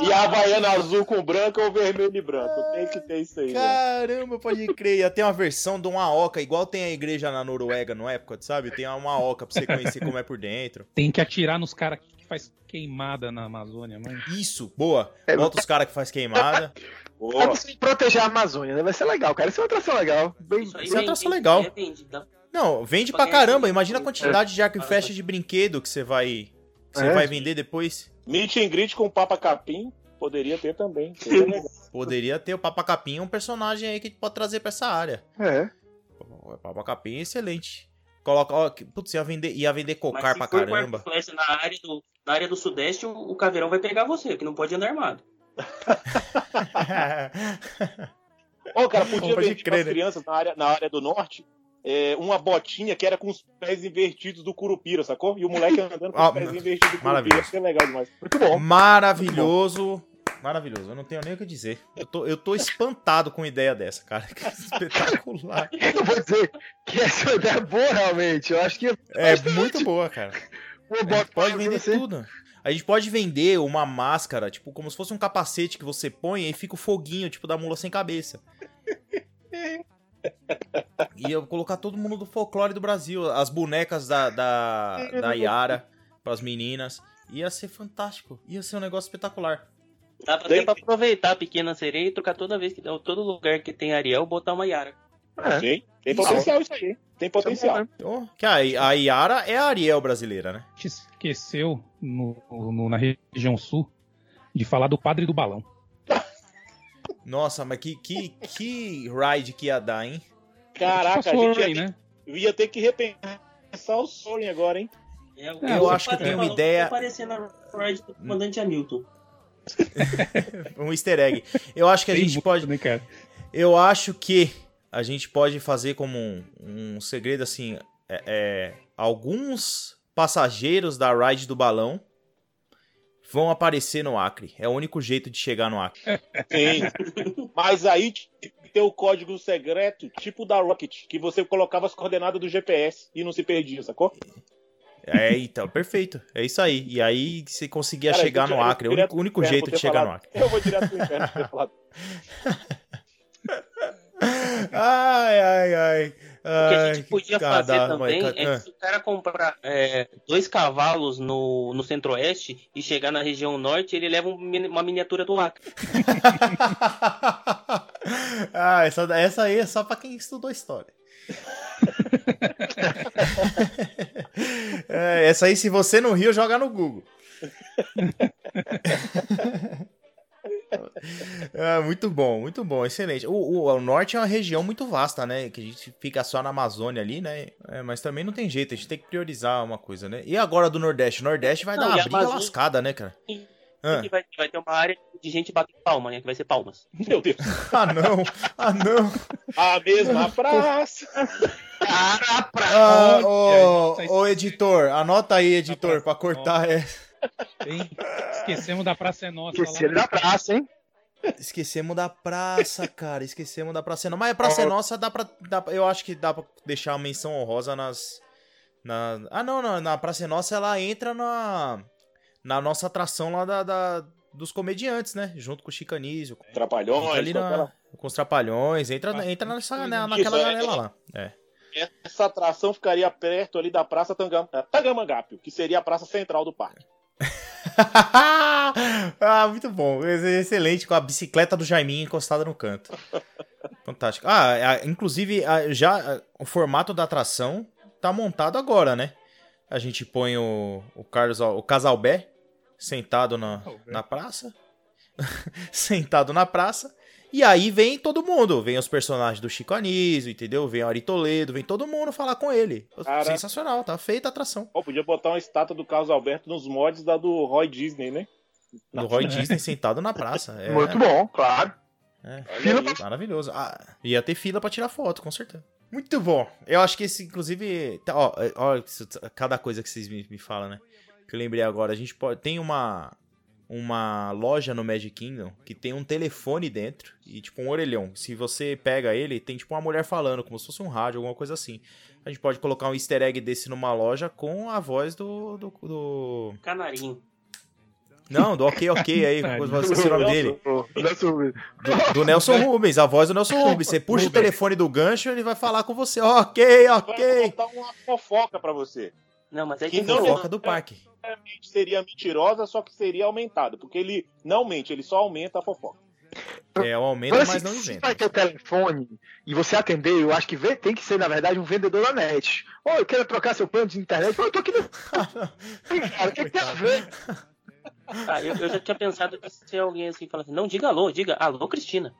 S4: E a Havaiana azul com branco ou vermelho e branco. Tem que ter isso aí, né?
S1: Caramba, pode crer. Ia ter uma versão de uma oca, igual tem a igreja na Noruega no época, sabe? Tem uma oca pra você conhecer como é por dentro.
S3: Tem que atirar nos caras que faz queimada na Amazônia, mano.
S1: Isso, boa.
S2: É,
S1: Bota os caras que faz queimada.
S2: Pra
S4: Boa.
S2: você proteger a Amazônia, né? Vai ser legal, cara. Isso é uma atração legal. Bem...
S5: Isso
S1: é
S5: vem-
S1: atração legal.
S5: é dá-
S1: Não, vende pra
S5: é
S1: caramba. Imagina a quantidade de arco e
S5: é.
S1: flecha de brinquedo que você vai. Que você
S2: É.
S1: vai vender depois.
S4: Meet and greet com o Papa Capim. Poderia ter também.
S1: Poderia ter o Papa Capim, um personagem aí que pode trazer pra essa área.
S2: É.
S1: O Papa Capim é excelente. Coloca, ó, putz, ia vender, ia vender cocar pra caramba.
S5: e flecha na área do, na área do sudeste, o, o caveirão vai pegar você, que não pode andar armado.
S4: Ô, cara, podia
S1: Pode
S4: vender
S1: crer,
S4: as
S1: né?
S4: crianças na área, na área do norte é, uma botinha que era com os pés invertidos do Curupira, sacou? E o moleque andando com
S1: Ah,
S4: os pés invertidos do Curupira.
S1: maravilhoso.
S4: Isso é legal demais.
S2: Muito bom.
S1: Maravilhoso. Maravilhoso. Eu não tenho nem o que dizer. Eu tô, eu tô espantado com a ideia dessa, cara. Que espetacular.
S2: Eu vou dizer que essa é ideia boa, realmente. Eu acho que
S1: É muito boa, cara. A gente pode vender
S2: você.
S1: tudo. A gente pode vender uma máscara, tipo, como se fosse um capacete que você põe e fica o foguinho, tipo, da mula sem cabeça. E eu colocar todo mundo do folclore do Brasil. As bonecas da, da, da Yara pras meninas. Ia ser fantástico. Ia ser um negócio espetacular.
S5: Dá pra, até pra aproveitar a pequena sereia e trocar toda vez que todo lugar que tem Ariel, botar uma Yara.
S2: É.
S4: Tem, tem
S1: Isso.
S4: potencial isso aí. Tem potencial.
S1: Oh, que a, a Yara é a Ariel brasileira, né?
S3: A gente esqueceu no- no- na região sul de falar do padre do balão.
S1: Nossa, mas que, que, que ride que ia dar, hein?
S4: Caraca, a gente ia,
S3: né?
S4: ia ter que repensar o Soren agora, hein?
S5: É,
S3: Eu
S5: o
S1: acho que tem uma ideia-
S5: vai aparecer na ride do comandante Hamilton.
S1: Um easter egg. Eu acho que a
S3: Tem
S1: gente
S3: muito,
S1: pode.
S3: né?
S1: Eu acho que a gente pode fazer como um, um segredo assim: é, é, alguns passageiros da ride do balão vão aparecer no Acre. É o único jeito de chegar no Acre.
S4: Sim. Mas aí tem o código secreto, tipo da Rocket, que você colocava as coordenadas do GPS e não se perdia, sacou?
S1: É, então, perfeito. É isso aí. E aí você conseguia
S4: Cara,
S1: chegar no Acre. É o único, único jeito de chegar no
S4: falado.
S1: Acre.
S4: Eu vou direto pro inferno por ter falado.
S1: Ai, ai, ai.
S5: O que a gente podia
S1: cada-
S5: fazer também
S1: vai-
S5: é que se o cara comprar é, dois cavalos no, no centro-oeste e chegar na região norte, ele leva um uma miniatura do Acre.
S1: ah, essa, essa aí é só pra quem estudou história. É, essa aí, se você não riu, joga no Google. É, muito bom, muito bom, excelente. O, o- o norte é uma região muito vasta, né? Que a gente fica só na Amazônia ali, né? É, mas também não tem jeito, a gente tem que priorizar uma coisa, né? E agora do Nordeste? O Nordeste vai
S5: Não,
S1: dar uma briga
S5: Amazônia-
S1: lascada, né, cara? Ah.
S5: Que vai, vai ter uma área de gente batendo palma, né? Que vai ser palmas.
S4: Meu Deus.
S1: Ah, não, ah, não.
S4: A mesma praça.
S2: Cara, pra...
S1: Ah, ô,
S3: tá
S1: ô, editor, anota aí, editor, pra
S3: praça
S1: cortar. É...
S3: Tem- Esquecemos da Praça é Nossa.
S2: Ele da praça, hein?
S1: Esquecemos da praça, cara. Esquecemos da praça. Não, mas a praça é nossa, dá pra, dá pra- Eu acho que dá pra deixar a menção honrosa nas. Na, ah, não, na, na Praça é Nossa ela entra na. Na nossa atração lá da, da, dos comediantes, né? Junto com o Chicanísio. Com,
S4: Trapalhões,
S1: ali
S4: com
S1: na-
S4: aquela-
S1: com os trapalhões. Entra, entra nessa, na- naquela
S4: Isso, é-
S1: janela lá. É.
S4: Essa atração ficaria perto ali da Praça Tangam- Tangamangapio, que seria a praça central do parque.
S1: ah, muito bom. Ex- Excelente, com a bicicleta do Jaiminho encostada no canto. Fantástico. Ah, inclusive, já o formato da atração tá montado agora, né? A gente põe o, o Carlos, o Casalbé sentado na, na praça. sentado na praça. E aí vem todo mundo. Vem os personagens do Chico Anísio, entendeu? Vem o Ari Toledo, vem todo mundo falar com ele.
S4: Cara.
S1: Sensacional, tá feita a atração.
S4: Ó, podia botar uma estátua do Carlos Alberto nos mods da do Roy Disney, né?
S1: Do Roy Disney sentado na praça. É,
S2: Muito bom, claro.
S1: É.
S2: Fila
S4: aí.
S1: Maravilhoso. Ah, ia ter fila pra tirar foto, com certeza. Muito bom. Eu acho que esse, inclusive. tá, Ó, ó, isso- cada coisa que vocês me, me falam, né? Que eu lembrei agora. A gente pode. Tem uma. Uma loja no Magic Kingdom que tem um telefone dentro e tipo um orelhão. Se você pega ele, tem tipo uma mulher falando, como se fosse um rádio, alguma coisa assim. A gente pode colocar um easter egg desse numa loja com a voz do. do, do-
S5: Canarinho.
S1: Não, do ok, ok aí.
S3: É,
S1: esqueci o nome dele.
S2: Nelson-
S1: Do, do Nelson Rubens, a voz do Nelson Rubens. Você puxa o telefone do gancho, ele vai falar com você. Ok,
S4: Vai
S1: ok.
S4: botar uma fofoca pra você.
S5: Não, mas é
S4: Que não-
S1: Fofoca do parque.
S4: Seria mentirosa, só que seria aumentada. Porque ele não mente, ele só aumenta a fofoca.
S1: É, o aumento,
S2: Mas,
S1: mas
S2: assim,
S1: não
S2: se
S1: inventa.
S2: vai ter o telefone e você atender, eu acho que vê- tem que ser, na verdade, um vendedor da net. Ô, eu quero trocar seu plano de internet. Ô, eu tô aqui no. Cara, o que, que tem a ver?
S5: Ah, eu, eu já tinha pensado que ser alguém assim, falando assim, não diga alô, diga alô, Cristina.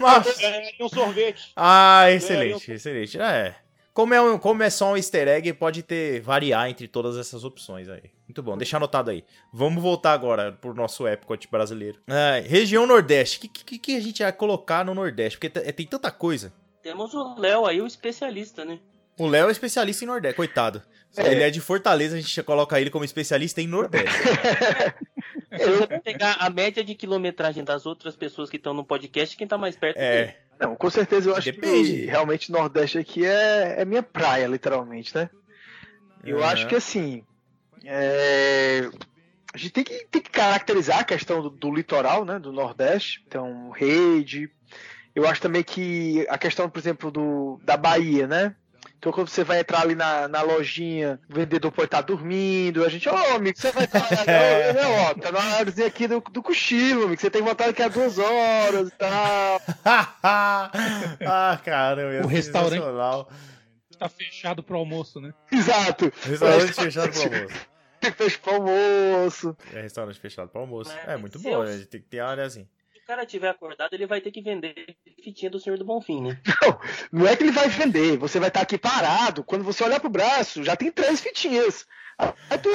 S1: Mas-
S4: Ganharia um sorvete.
S1: ah, excelente, excelente. É. Como é, um, como é só um easter egg, pode ter variar entre todas essas opções aí. Muito bom, deixa anotado aí. Vamos voltar agora pro nosso Epcot brasileiro. Ah, região Nordeste. O que, que, que a gente vai colocar no Nordeste? Porque t- tem tanta coisa.
S5: Temos o Léo aí, o especialista, né?
S1: O Léo é especialista em Nordeste, coitado. Ele é de Fortaleza, a gente coloca ele como especialista em Nordeste.
S5: Se você pegar a média de quilometragem das outras pessoas que estão no podcast, quem tá mais perto dele.
S2: Não, com certeza eu acho
S1: Depende.
S2: que realmente Nordeste aqui é, é minha praia, literalmente, né? Eu acho que assim. é, A gente tem que, tem que caracterizar a questão do, do litoral, né? Do Nordeste. Então, rede. Eu acho também que a questão, por exemplo, do, da Bahia, né? Então, quando você vai entrar ali na, na lojinha, o vendedor pode estar dormindo. A gente, ô amigo, você vai estar. ó, tá na horazinha aqui do, do cochilo, amigo. Você tem que voltar daqui a duas horas e tal.
S1: ah, caramba. ia
S3: O restaurante-. Tá fechado pro almoço, né?
S2: Exato.
S1: Restaurante fechado pro almoço.
S2: Fecha pro almoço.
S1: É restaurante fechado pro almoço.
S5: Mas
S1: É muito bom,
S5: eu-
S1: né? tem que ter área assim.
S5: Se o cara tiver acordado, ele vai ter que vender fitinha do Senhor do Bonfim, né?
S2: Não é que ele vai vender, você vai estar aqui parado. Quando você olhar pro braço, já tem três fitinhas. Aí tu.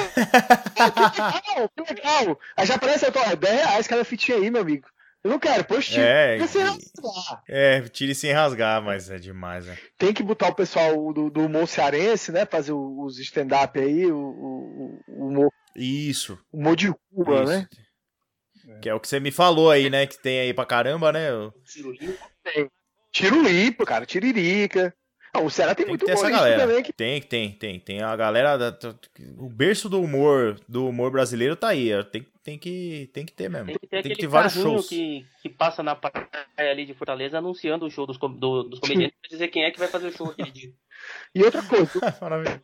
S2: Ah, que legal, que legal. Aí já aparece, eu tô, "Ah, 10 reais cada fitinha aí, meu amigo. Eu não quero, pois tira.
S1: É,
S2: rasgar.
S1: É, tire sem rasgar, mas é demais, né?
S2: Tem que botar o pessoal do, do humor cearense, né? Fazer o- os stand-up aí, o, o, o humor,
S1: Isso.
S2: humor de rua,
S1: isso.
S2: né?
S1: Que é o que você me falou aí, né? Que tem aí pra caramba, né? O-
S2: Tiro limpo, cara, tiririca. Não, o Ceará tem,
S1: Tem
S2: muito humorista
S1: galera.
S2: também que
S1: Tem, tem, tem. Tem a galera. Da, o berço do humor do humor brasileiro tá aí. Tem, tem, que, tem que ter mesmo.
S5: Tem que ter
S1: Tem que ter vários shows.
S5: que, que passa na praia ali de Fortaleza anunciando o show dos, com- do- dos comediantes pra dizer quem é que vai fazer o show aquele dia.
S2: E outra coisa,
S1: Maravilha.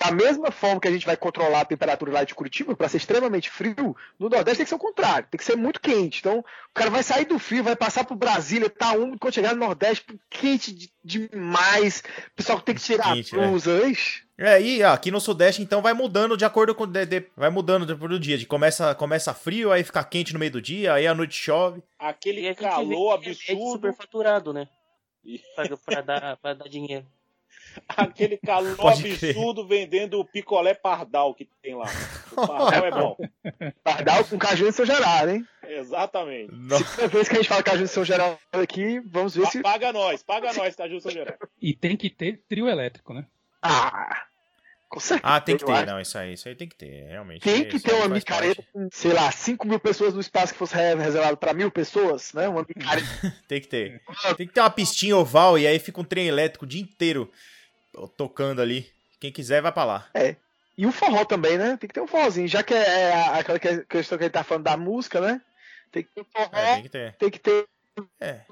S2: Da mesma forma que a gente vai controlar a temperatura lá de Curitiba, para ser extremamente frio, no Nordeste tem que ser o contrário, tem que ser muito quente. Então, o cara vai sair do frio, vai passar por Brasília, tá úmido, quando chegar no Nordeste, quente de- demais, o pessoal tem que tirar
S1: Quente,
S2: a blusa. ixi.
S1: É, e ó, aqui no Sudeste, então, vai mudando de acordo com. de- de- vai mudando depois do dia. De começa, começa frio, aí fica quente no meio do dia, aí à noite chove.
S4: Aquele calor
S5: é
S4: absurdo.
S5: superfaturado, né?
S4: E-
S5: Pra, pra dar, pra dar dinheiro.
S4: Aquele calor
S1: Pode crer.
S4: absurdo vendendo o picolé pardal que tem lá. O pardal é bom.
S2: Pardal com caju em São Geraldo, hein?
S4: Exatamente.
S1: Nossa.
S2: Segunda vez que a gente fala caju em São Geraldo aqui, vamos ver se.
S4: Pa- Paga nós, paga nós, tá, Gilson Geraldo?
S3: E tem que ter trio elétrico, né?
S2: Ah! Com certeza.
S1: Ah, tem que ter, não, isso aí, isso aí tem que ter, realmente.
S2: Tem que ter uma micareta com, sei lá, 5 mil pessoas no espaço que fosse re- reservado para mil pessoas, né? Uma micareta.
S1: Tem que ter. Tem que ter uma pistinha oval e aí fica um trem elétrico o dia inteiro tocando ali. Quem quiser vai pra lá.
S2: E o forró também, né? Tem que ter um forrozinho, já que é a- aquela que- questão que a gente tá falando da música, né? Tem que ter forró,
S1: É, tem que ter.
S2: tem que ter
S1: É.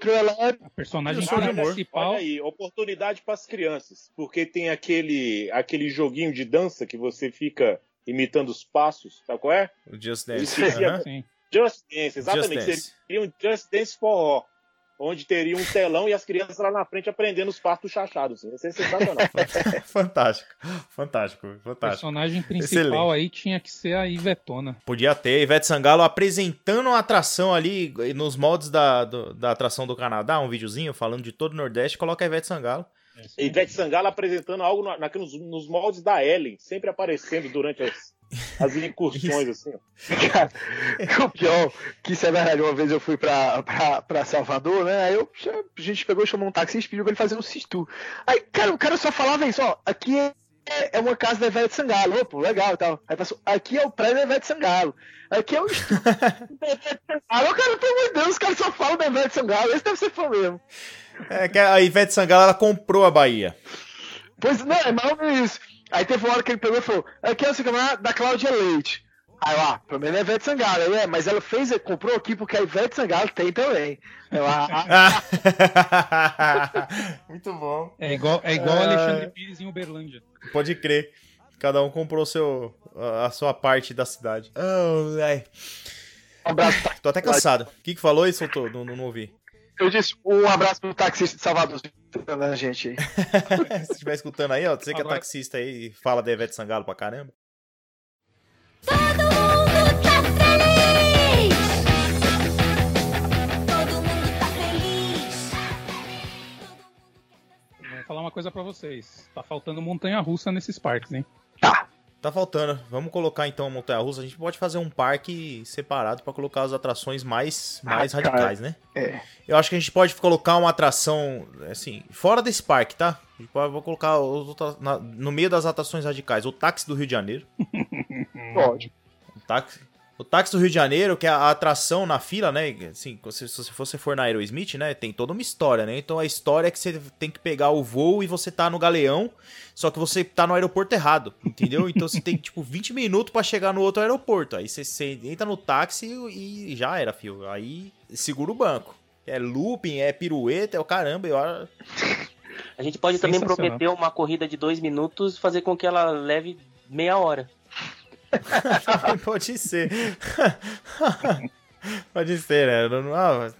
S3: A personagem principal.
S4: Olha aí, oportunidade para as crianças, porque tem aquele aquele joguinho de dança que você fica imitando os passos, sabe qual é?
S1: O Just Dance.
S4: é-.
S3: Sim.
S4: Just Dance, exatamente.
S1: Dance.
S4: Seria um Just Dance forró, onde teria um telão e as crianças lá na frente aprendendo os passos chachados. Assim. Ia ser sensacional.
S1: Fantástico. Fantástico.
S3: A
S1: Fantástico.
S3: personagem principal
S1: Excelente.
S3: aí tinha que ser a Ivetona.
S1: Podia ter Ivete Sangalo apresentando uma atração ali nos moldes da, do- da atração do Canadá, um videozinho falando de todo o Nordeste, coloca a Ivete Sangalo.
S4: Ivete Sangalo apresentando algo na, na- nos, nos moldes da Ellen, sempre aparecendo durante as, as incursões, assim.
S2: Cara, o pior, que isso é verdade, uma vez eu fui pra, pra, pra Salvador, né? Aí eu, a gente pegou e chamou um taxi e pediu pra ele fazer um sistu. Aí, cara, o cara só falava isso, ó, aqui é, é uma casa da Ivete Sangalo, ô, pô, legal e tal. Aí passou, aqui é o prédio da Ivete Sangalo. Aqui é o estúdio da Ivete Sangalo. Cara, pelo amor de Deus, os caras só falam da Ivete Sangalo, esse deve ser fã mesmo.
S1: É que a Ivete Sangalo ela comprou a Bahia.
S2: Pois não, é mal isso. Aí teve uma hora que ele pegou e falou: aqui é o seu camarada da Cláudia Leite. Aí lá, pelo menos é Ivete Sangalo. Eu, é, mas ela fez, comprou aqui porque a Ivete Sangalo tem também. Eu,
S1: Muito bom.
S3: É igual, é igual
S1: Ah.
S3: Alexandre Pires em Uberlândia.
S1: Pode crer. Cada um comprou seu, a a sua parte da cidade. Oh, ai.
S2: um abraço. pra-
S1: Tô até cansado. O que, que falou e soltou? Não, não, não ouvi.
S2: Eu disse um abraço pro taxista de Salvador, escutando a gente aí.
S1: Se estiver escutando aí, ó, você que é taxista aí e fala da Ivete Sangalo pra caramba.
S3: Falar uma coisa pra vocês. Tá faltando montanha russa nesses parques, hein?
S2: Tá.
S1: Tá faltando. Vamos colocar então a Montanha Russa. A gente pode fazer um parque separado pra colocar as atrações mais, mais
S2: Ah, cara.
S1: radicais, né?
S2: É.
S1: Eu acho que a gente pode colocar uma atração, assim, fora desse parque, tá? A gente pode vou colocar os outros- na- no meio das atrações radicais. O táxi do Rio de Janeiro.
S2: Pode.
S1: O táxi, o táxi do Rio de Janeiro, que é a atração na fila, né? Assim, se, se você for na Aerosmith, né? Tem toda uma história, né? Então a história é que você tem que pegar o voo e você tá no galeão, só que você tá no aeroporto errado, entendeu? Então você tem, tipo, 20 minutos pra chegar no outro aeroporto. Aí você, você entra no táxi e já era, fio. Aí segura o banco. É looping, é pirueta, é o caramba. Eu...
S5: A gente pode também prometer uma corrida de dois minutos e fazer com que ela leve meia hora.
S1: Pode ser. Pode ser, né? Ah,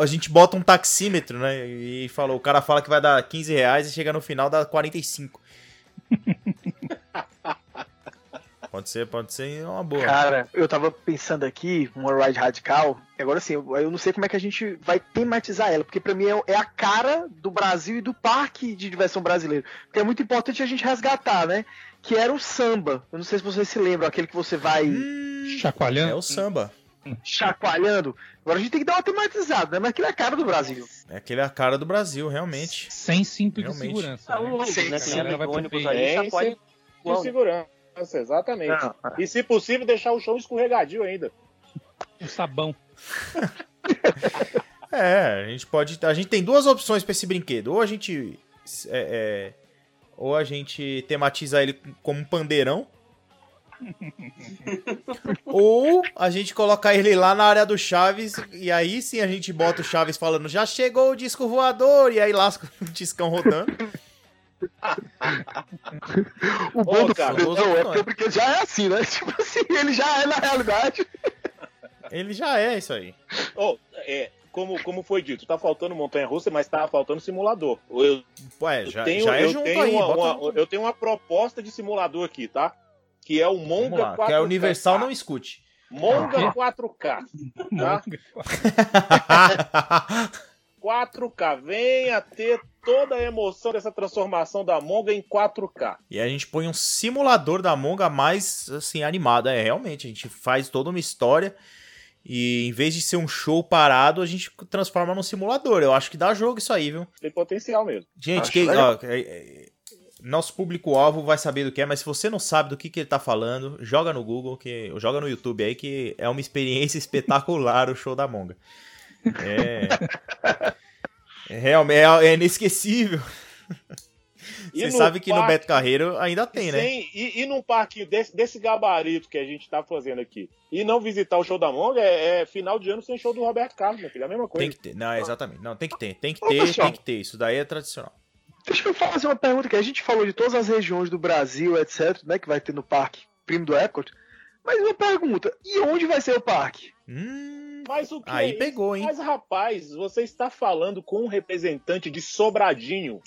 S1: A gente bota um taxímetro, né? E falou, o cara fala que vai dar 15 reais e chega no final dá 45. Pode ser, pode ser uma boa.
S2: Cara, eu tava pensando aqui, uma ride radical. Agora sim, eu não sei como é que a gente vai tematizar ela, porque pra mim é, é a cara do Brasil e do parque de diversão brasileiro. Porque é muito importante a gente resgatar, né? Que era o samba. Eu não sei se vocês se lembram, aquele que você vai
S1: É
S3: Chacoalhando.
S1: o samba.
S2: chacoalhando. Agora a gente tem que dar uma tematizada, né? Mas aquilo é a cara do Brasil.
S1: É aquele a cara do Brasil, realmente.
S3: Sem cinto de
S1: Realmente.
S3: segurança.
S5: Ah, o
S3: né?
S2: Sim,
S5: né? ônibus ali,
S4: É,
S5: chacoalha igual.
S4: segurança, exatamente.
S2: Não,
S4: E se possível, deixar o chão escorregadio ainda.
S3: Um sabão.
S1: É, a gente pode. A gente tem duas opções pra esse brinquedo. Ou a gente. é, é, ou a gente tematiza ele como um pandeirão. ou a gente coloca ele lá na área do Chaves. E aí sim a gente bota o Chaves falando: já chegou o disco voador. E aí lasca o discão rodando.
S2: O bom
S4: Ô,
S2: do
S4: cara,
S2: não, é porque já é assim, né? Tipo assim, ele já é na realidade.
S1: Ele já é isso aí.
S4: Oh, é, como, como foi dito, tá faltando montanha russa, mas tá faltando simulador. Eu
S1: Ué, já,
S4: tenho,
S1: já é
S4: eu
S1: junto
S4: tenho
S1: aí.
S4: uma,
S1: bota-
S4: uma- eu tenho uma proposta de simulador aqui, tá? Que é o Monga
S1: lá,
S4: 4K.
S1: que a Universal não escute.
S4: Monga 4K. Tá? 4K. Venha ter toda a emoção dessa transformação da Monga em 4K.
S1: E a gente põe um simulador da Monga mais, assim, animado. É, realmente, a gente faz toda uma história e em vez de ser um show parado, a gente transforma num simulador. Eu acho que dá jogo isso aí, viu?
S4: Tem potencial mesmo.
S1: Gente,
S2: legal.
S1: ó, é- é- nosso público-alvo vai saber do que é, mas se você não sabe do que, que ele tá falando, joga no Google, que, ou joga no YouTube aí, que é uma experiência espetacular o show da Monga. É. É realmente é, é inesquecível.
S4: E
S1: Você
S4: no
S1: sabe que no
S4: parque-
S1: Beto Carreiro ainda tem, né?
S4: Sem- e, e num parquinho desse, desse gabarito que a gente tá fazendo aqui, e não visitar o show da Monga, é, é final de ano sem show do Roberto Carlos, meu filho. É a mesma coisa.
S1: Tem que ter. Não, exatamente. Não, tem que ter. Tem que
S2: Ô,
S1: ter,
S2: pessoal.
S1: tem que ter. Isso daí é tradicional.
S2: Deixa eu fazer uma pergunta que a gente falou de todas as regiões do Brasil, etc, né, que vai ter no parque Primo do Epcot. Mas uma pergunta, e onde vai ser o parque?
S1: Hum,
S4: Mas o que
S1: Aí
S4: é
S1: pegou, hein?
S4: Mas, rapaz, você está falando com um representante de Sobradinho,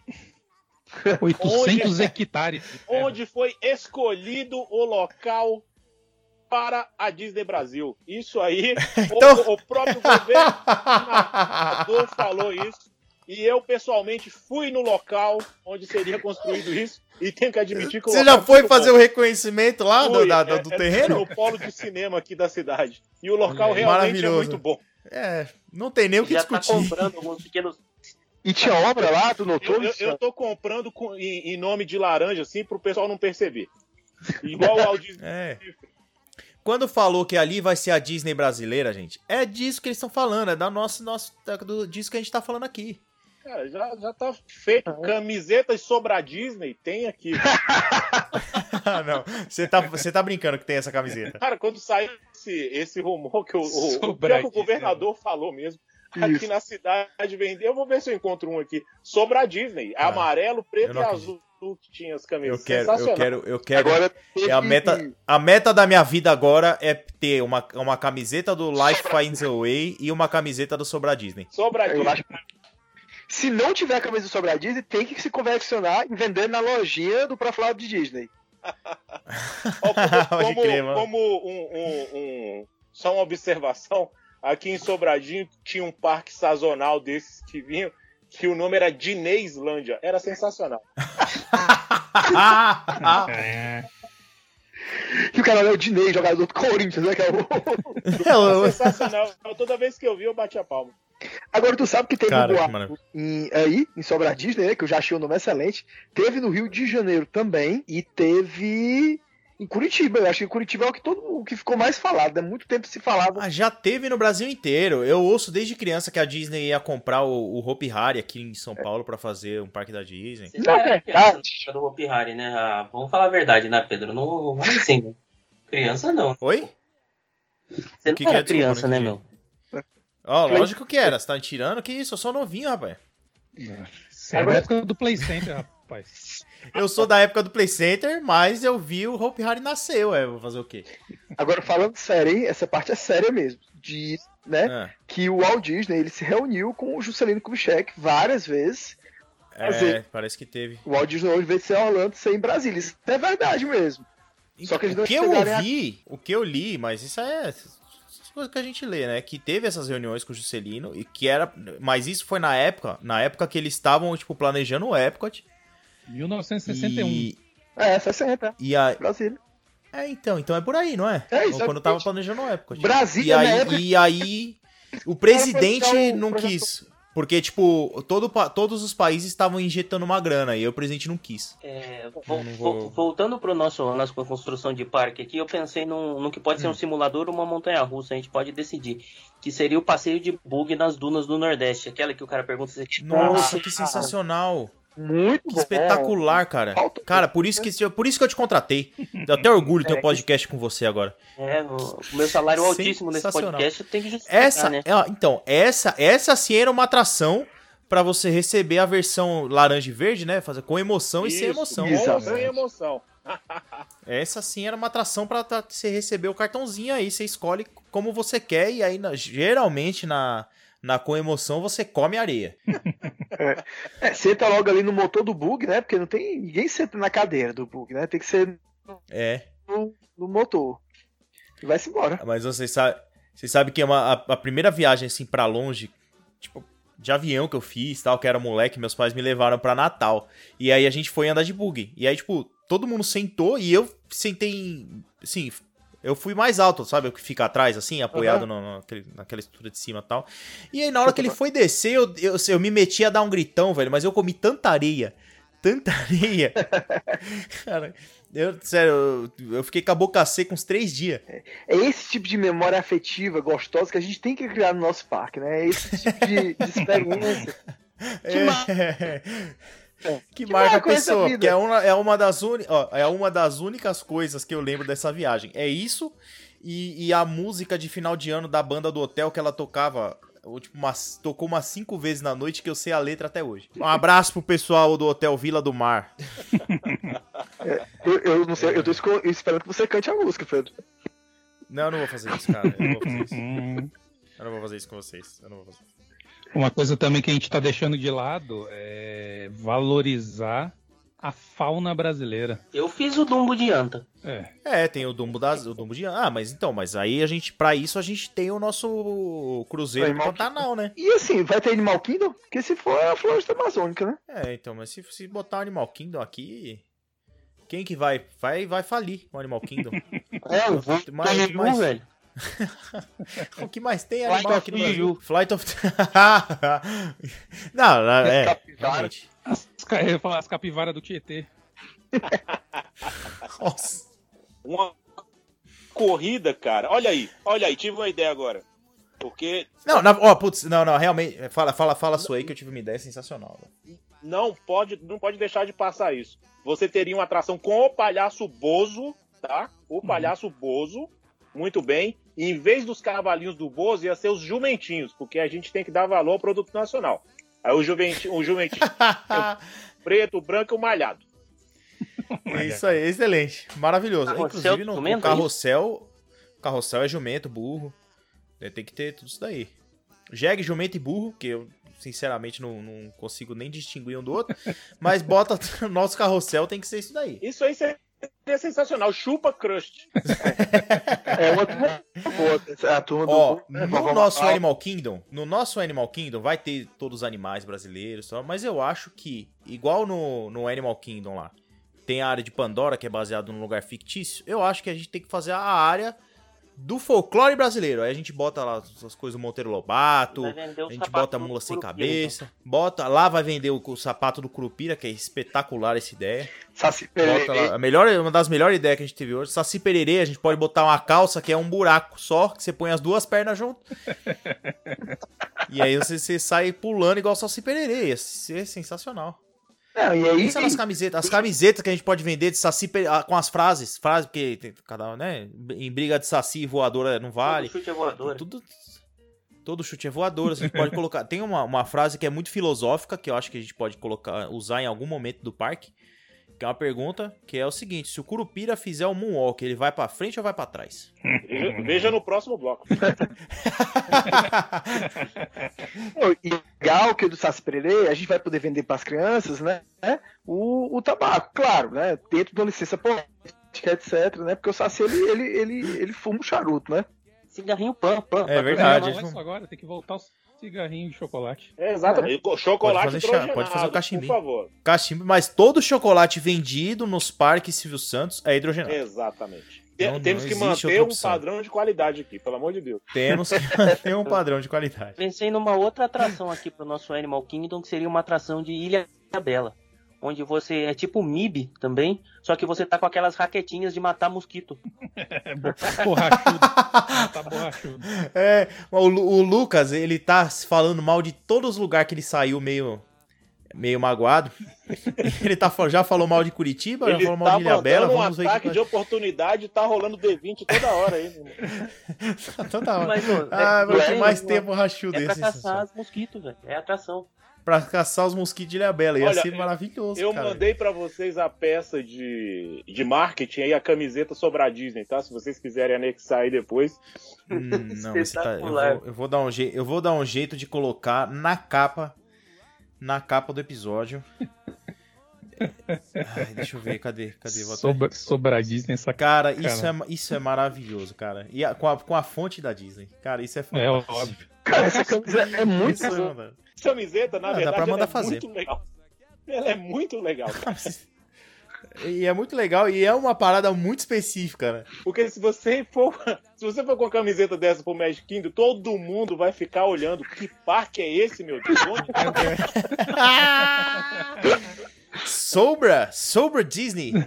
S3: 800
S4: Onde-
S3: hectares.
S4: onde foi escolhido o local para a Disney Brasil. Isso aí, o-
S1: Então-
S4: o, próprio governador falou isso. E eu, pessoalmente, fui no local onde seria construído isso. E tenho que admitir que o
S1: Você já foi fazer
S4: bom.
S1: o reconhecimento lá do,
S4: Fui,
S1: da- do-
S4: é-
S1: do
S4: é
S1: terreno?
S4: No polo de cinema aqui da cidade. E o local realmente é muito bom.
S1: É, não tem nem o que
S5: Já tá
S1: discutir.
S5: comprando alguns pequenos.
S2: E tinha obra lá, tu notou?
S4: Eu, eu, eu tô comprando com- em, em nome de laranja, assim, pro pessoal não perceber. Igual o Disney.
S1: É. Quando falou que ali vai ser a Disney brasileira, gente, é disso que eles estão falando, é da nossa, nossa, da- do, disso que a gente tá falando aqui.
S4: Cara, já, já tá feito. Camisetas sobre a Disney, tem aqui.
S1: Ah, não. Você tá, você tá brincando que tem essa camiseta.
S4: Cara, quando saiu esse, esse rumor que o, o, o, que o
S3: Disney.
S4: governador falou mesmo, aqui
S2: Isso.
S4: na cidade vender, eu vou ver se eu encontro um aqui. Sobre a Disney.
S1: Ah,
S4: amarelo,
S1: eu
S4: preto e azul que tinha as
S1: Eu
S4: camisas.
S1: quero, eu quero, eu quero.
S2: Agora
S1: É a meta, a meta da minha vida agora é ter uma, uma camiseta do Life Finds a Way e uma camiseta do Sobra Disney.
S4: Sobre a
S2: Eu
S4: Disney.
S2: Se não tiver a camisa sobre a Disney, tem que se convencionar e vender na lojinha do Pra Falar de Disney.
S4: Como, como- como um, um- um- Só uma observação. Aqui em Sobradinho tinha um parque sazonal desses que vinham, que o nome era Dineislândia. Era sensacional.
S3: É.
S2: E o cara é o Dinei, jogador do Corinthians, né? Que é o...
S4: Sensacional. Toda vez que eu vi, eu bati a palma.
S2: Agora tu sabe que teve
S1: Cara,
S2: um
S1: que
S2: boato em, aí, em Sobra Disney, né, que eu já achei o nome excelente. Teve no Rio de Janeiro também. E teve em Curitiba. Eu acho que Curitiba é o que, todo, o que ficou mais falado. Há muito tempo se falava.
S1: Ah, já teve no Brasil inteiro. Eu ouço desde criança que a Disney ia comprar o, o Hopi Hari aqui em São Paulo pra fazer um parque da Disney.
S5: Você
S2: Não, é
S5: criança
S2: verdade.
S5: na época do Hopi Hari, né? Ah, vamos falar a verdade, né, Pedro? Não vamos assim, né? Criança não.
S1: Oi?
S5: Você não
S1: Que que
S5: era
S1: é? Desculpa,
S5: criança,
S1: não
S5: né, meu?
S1: Ó, lógico que era. Você tá me tirando? Que isso? Eu sou novinho, rapaz.
S3: Você é da época do Play Center, rapaz.
S1: Eu sou da época do Play Center, mas eu vi o Hopi Hari nascer, ué. Vou fazer o quê?
S2: Agora, falando sério, hein, essa parte é séria mesmo. De, né,
S1: Ah,
S2: que o Walt Disney ele se reuniu com o Juscelino Kubitschek várias vezes.
S1: é,
S2: Fazer.
S1: parece que teve.
S2: O Walt Disney hoje veio ser Orlando ser em Brasília. Isso é verdade mesmo. Só que eles
S1: o
S2: não
S1: que eu
S2: chegaram a-
S1: ouvi, o que eu li, mas isso é coisas que a gente lê, né? Que teve essas reuniões com o Juscelino e que era, mas isso foi na época, na época que eles estavam tipo planejando o Epcot
S3: 1961.
S1: e
S2: É, 60,
S1: e a,
S2: Brasília.
S1: é então, então é por aí, não é?
S2: É,
S1: Ou
S2: exatamente.
S1: quando tava planejando o Epcot.
S2: Brasília,
S1: E
S2: na
S1: aí,
S2: época-
S1: e aí o presidente
S2: o
S1: não quis, porque tipo, todo, todos os países estavam injetando uma grana e o presidente não quis.
S5: É, vo-
S1: Eu não vou-
S5: vo- Voltando para nosso nossa construção de parque aqui, eu pensei num, num que pode
S1: Hum.
S5: ser um simulador ou uma montanha russa, a gente pode decidir. Que seria o passeio de bug nas dunas do Nordeste, aquela que o cara pergunta se
S1: Nossa,
S2: Nossa,
S1: que
S2: cara.
S1: sensacional.
S2: Muito
S1: Que
S2: bom.
S1: espetacular, cara.
S2: Falta-
S1: Cara, por isso que, por isso que eu te contratei. Deu até orgulho ter
S2: É,
S1: um podcast com você agora.
S5: É, o meu salário altíssimo nesse podcast tem que justificar,
S1: Essa,
S5: né?
S1: é, então, essa, essa sim era uma atração pra você receber a versão laranja e verde, né? Fazer com emoção e sem
S4: Isso,
S1: emoção.
S4: com emoção.
S1: Essa sim era uma atração pra pra você receber o cartãozinho aí, você escolhe como você quer e aí geralmente na na com emoção você come areia.
S2: É, senta logo ali no motor do bug, né? Porque não tem. Ninguém senta na cadeira do bug, né? Tem que ser
S1: É.
S2: no, no motor. E vai-se embora.
S1: Mas vocês sabem você sabe que é uma, a, a primeira viagem assim pra longe, tipo, de avião que eu fiz, tal, que era moleque, meus pais me levaram pra Natal. E aí a gente foi andar de bug. E aí, tipo, todo mundo sentou e eu sentei assim, eu fui mais alto, sabe? Eu que fica atrás, assim, apoiado no- naquele- naquela estrutura de cima e tal. E aí, na hora que ele foi descer, eu, eu, eu me meti a dar um gritão, velho, mas eu comi tanta areia. Tanta areia. Cara, eu, sério, eu, eu fiquei com a boca seca uns três dias.
S2: É esse tipo de memória afetiva, gostosa, que a gente tem que criar no nosso parque, né? É esse tipo de, de experiência. Que
S1: É. que,
S2: Que
S1: marca a pessoa. Que é uma, é, uma das uni, ó, é uma das únicas coisas que eu lembro dessa viagem. É isso e, e a música de final de ano da banda do hotel que ela tocava. ou, Tipo, umas, tocou umas cinco vezes na noite que eu sei a letra até hoje. Um abraço pro pessoal do Hotel Vila do Mar.
S2: Eu, eu não sei, eu tô esco- esperando que você cante a música, Pedro.
S1: Não, eu não vou fazer isso, cara. Eu não vou fazer isso. Eu não vou fazer isso com vocês. Eu não vou fazer.
S3: Uma coisa também que a gente tá deixando de lado é valorizar a fauna brasileira.
S5: Eu fiz o Dumbo de anta.
S3: É.
S1: É, tem o Dumbo das, o Dumbo de Ah, mas então, mas aí a gente, pra isso a gente tem o nosso cruzeiro do Pantanal, né?
S2: E assim, vai ter Animal Kingdom? Porque se for, é a floresta amazônica, né?
S1: É, então, mas se, se botar o Animal Kingdom aqui, quem que vai? Vai, vai falir o Animal Kingdom.
S5: É, eu vou
S1: Mas-
S5: mas,
S1: mas-
S5: velho.
S1: o que mais tem é
S5: Flight
S1: animal
S5: of
S1: aqui no Brasil? Flight of... não, não, é,
S2: Capivara.
S3: As, ca- eu ia falar as capivaras do Tietê.
S1: Nossa.
S4: Uma corrida, cara. Olha aí, olha aí, tive uma ideia agora. Porque
S1: Não, na, ó, putz, não, não, realmente, fala, fala, fala sua aí que eu tive uma ideia sensacional.
S4: não pode, não pode deixar de passar isso. Você teria uma atração com o palhaço Bozo, tá? O palhaço Bozo, muito bem. E em vez dos cavalinhos do Bozo, ia ser os jumentinhos, porque a gente tem que dar valor ao produto nacional. Aí o jumentinho, o jumentinho preto, branco e o malhado.
S1: É isso aí, excelente. Maravilhoso.
S5: Carrossel
S1: Inclusive,
S5: de
S1: no, carrossel, carrossel é jumento, burro. É, Tem que ter tudo isso daí. Jegue, jumento e burro, que eu, sinceramente, não, não consigo nem distinguir um do outro. mas bota o nosso carrossel, tem que ser isso daí.
S4: Isso aí seria sensacional. Chupa crust.
S2: É. A turma do.
S1: Ó,
S2: né,
S1: no nosso. Animal Kingdom, no nosso Animal Kingdom vai ter todos os animais brasileiros, mas eu acho que, igual no, no Animal Kingdom lá, tem a área de Pandora, que é baseado num lugar fictício, eu acho que a gente tem que fazer a área do folclore brasileiro. Aí a gente bota lá as coisas do Monteiro Lobato, a gente bota a mula sem
S5: Curupira,
S1: cabeça, bota, lá vai vender o, o sapato do Curupira, que é espetacular essa ideia.
S2: Saci
S1: Bota
S2: Pererê.
S1: lá, a melhor, uma das melhores ideias que a gente teve hoje. Saci pererê, a gente pode botar uma calça que é um buraco só, que você põe as duas pernas junto. e aí você, você sai pulando igual Saci pererê. Ia ser sensacional.
S2: Não, e aí.
S1: Pensa nas camisetas. As camisetas que a gente pode vender de Saci ah, com as frases. Frases, porque tem cada um, né? Em briga de Saci e voadora não vale.
S5: Todo chute é voadora.
S1: Tudo. Todo chute é voador, a gente pode colocar. Tem uma, uma frase que é muito filosófica, que eu acho que a gente pode colocar, usar em algum momento do parque. Que é uma pergunta que é o seguinte: se o Curupira fizer o Moonwalk, ele vai pra frente ou vai pra trás?
S4: Veja, no próximo bloco.
S2: E legal que o do Saci Pererê, a gente vai poder vender para as crianças, né? O, o tabaco, claro, né? Dentro de uma licença política, etc, né? Porque o Saci, ele, ele, ele, ele fuma um charuto, né?
S5: Cigarrinho pã, pã.
S1: É verdade.
S3: Não,
S1: não-
S3: agora, tem que voltar o cigarrinho de chocolate.
S4: É, exatamente. Chocolate
S1: Pode fazer pode fazer o
S4: por
S1: cachimbinho.
S4: favor.
S1: Cachimbo, mas todo chocolate vendido nos parques Silvio Santos é hidrogenado.
S4: Exatamente.
S1: Não-
S4: Temos
S1: não
S4: que manter um padrão de qualidade aqui, pelo amor de Deus.
S1: Temos que manter um padrão de qualidade.
S5: Pensei numa outra atração aqui pro nosso Animal Kingdom, que seria uma atração de Ilha Bela. Onde você é tipo MIB também, só que você tá com aquelas raquetinhas de matar mosquito.
S3: É bo- borrachudo. tá borrachudo.
S1: É, o, o Lucas, ele tá falando mal de todos os lugares que ele saiu meio, meio magoado. Ele tá, já falou mal de Curitiba, já
S4: Ele
S1: falou mal
S4: tá
S1: de Ilha Bela.
S4: mandando um
S1: Vamos ver
S4: ataque
S1: que
S4: de oportunidade e tá rolando D20 toda hora aí. né?
S1: Então tá,
S5: Mas, ô,
S1: ah,
S5: é-
S1: ter
S5: é-
S1: mais
S5: é-
S1: tempo rachudo
S5: É pra
S1: esse.
S5: caçar os mosquitos, velho. É atração.
S1: Pra caçar os mosquitos de Ilha Bela. Ia
S4: Olha,
S1: ser maravilhoso,
S4: Eu
S1: cara.
S4: mandei pra vocês a peça de, de marketing aí, a camiseta sobre a Disney, tá? Se vocês quiserem anexar aí depois.
S1: Hum, não, tá, eu, vou, eu vou dar um jeito, eu vou dar um jeito de colocar na capa, na capa do episódio. Ai, deixa eu ver, cadê, cadê? Vou até-
S3: Sobra, sobradíssimo essa
S1: Cara, isso
S3: Cara.
S1: é, isso é maravilhoso, cara. E a- com, a, com a fonte da Disney. Cara, isso é
S3: É
S1: fantástico.
S3: óbvio.
S2: Cara, essa camisa é muito
S1: é.
S4: Essa camiseta, na
S1: Ah, dá
S4: verdade,
S1: pra
S4: ela
S1: mandar
S4: é
S1: fazer.
S4: muito legal. Ela é muito legal.
S1: E é muito legal e é uma parada muito específica, né?
S4: Porque se você for. Se você for com a camiseta dessa pro Magic Kingdom, todo mundo vai ficar olhando. Que parque é esse, meu Deus? Onde
S1: Sobra! Sobra Disney!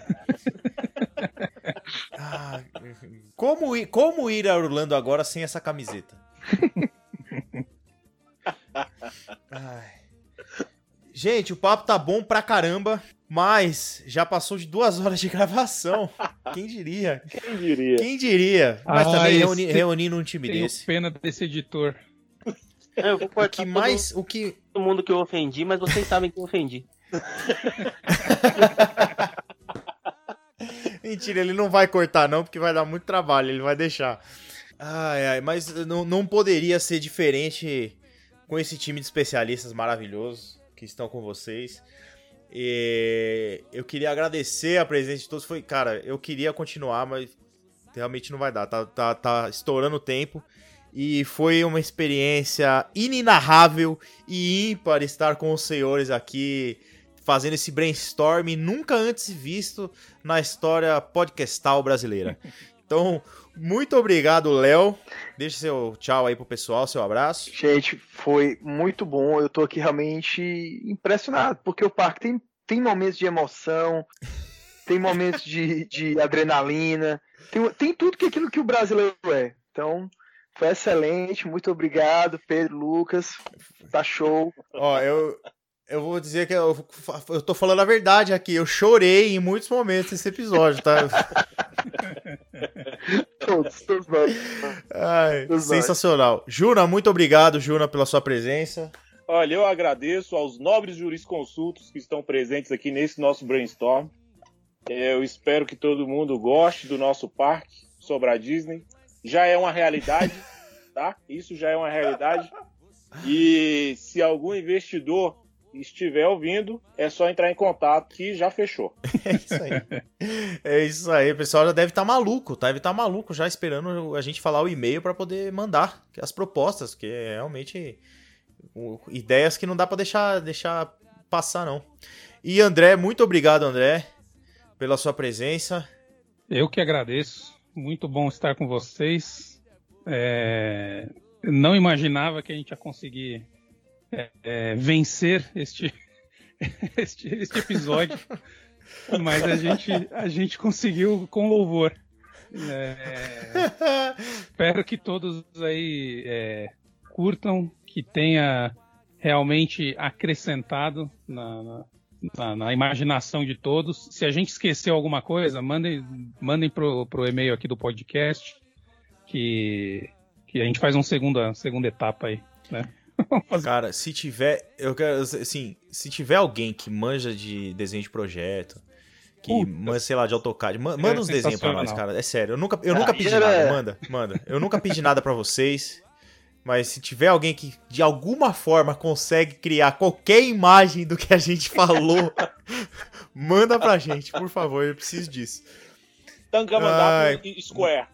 S1: Ah, como, ir, como ir a Orlando agora sem essa camiseta? Ai. Gente, o papo tá bom pra caramba, mas já passou de duas horas de gravação. Quem diria?
S4: Quem diria?
S1: Quem diria? Mas
S3: Ah,
S1: também reuni, reunindo um time desse.
S3: pena desse editor.
S5: Eu vou
S1: O que
S5: todo-
S1: mais. O que.
S5: todo mundo que eu ofendi, mas vocês sabem que eu ofendi.
S1: Mentira, ele não vai cortar, não, porque vai dar muito trabalho, ele vai deixar. Ai, ai, mas não, não poderia ser diferente com esse time de especialistas maravilhosos que estão com vocês. E eu queria agradecer a presença de todos. Foi, cara, eu queria continuar, mas realmente não vai dar. Tá, tá, tá estourando o tempo. E foi uma experiência inenarrável e ímpar estar com os senhores aqui fazendo esse brainstorm nunca antes visto na história podcastal brasileira. Então, muito obrigado, Léo. Deixa seu tchau aí pro pessoal, seu abraço.
S2: Gente, foi muito bom. Eu tô aqui realmente impressionado, porque o parque tem, tem momentos de emoção, tem momentos de, de adrenalina, tem, tem tudo que aquilo que o brasileiro é. Então, foi excelente. Muito obrigado, Pedro, Lucas. Tá show.
S1: Ó, eu, eu vou dizer que eu, eu tô falando a verdade aqui. Eu chorei em muitos momentos nesse episódio, tá?
S2: Todos, todos nós.
S1: Ai,
S2: Todos nós.
S1: sensacional. Juna, muito obrigado, Juna, pela sua presença.
S4: Olha, eu agradeço aos nobres jurisconsultos que estão presentes aqui nesse nosso brainstorm. É, Eu espero que todo mundo goste do nosso parque sobre a Disney. Já é uma realidade, tá? Isso já é uma realidade. E se algum investidor estiver ouvindo, é só entrar em contato que já fechou.
S1: É isso aí. É isso aí, o pessoal já deve estar maluco, tá? deve estar maluco já esperando a gente falar o e-mail para poder mandar as propostas, que é realmente ideias que não dá para deixar, deixar passar não. E André, muito obrigado, André, pela sua presença.
S3: Eu que agradeço. Muito bom estar com vocês. É, não imaginava que a gente ia conseguir é, vencer este, este, este episódio, mas a gente, a gente conseguiu com louvor. É, espero que todos aí é, curtam, que tenha realmente acrescentado na, na- na, na imaginação de todos. Se a gente esqueceu alguma coisa, mandem, mandem pro, pro e-mail aqui do podcast, que, que a gente faz uma segunda, segunda etapa aí, né?
S1: Cara, se tiver, eu quero, assim, se tiver alguém que manja de desenho de projeto, que
S3: Puta.
S1: manja, sei lá, de AutoCAD, ma- manda
S3: É
S1: uns desenhos pra nós, cara. É sério, eu nunca, eu
S2: Ah,
S1: nunca pedi
S2: era-
S1: nada, manda, manda. Eu nunca pedi nada pra vocês. Mas se tiver alguém que de alguma forma consegue criar qualquer imagem do que a gente falou, manda pra gente, por favor, eu preciso disso.
S4: Tangamandapo e Square.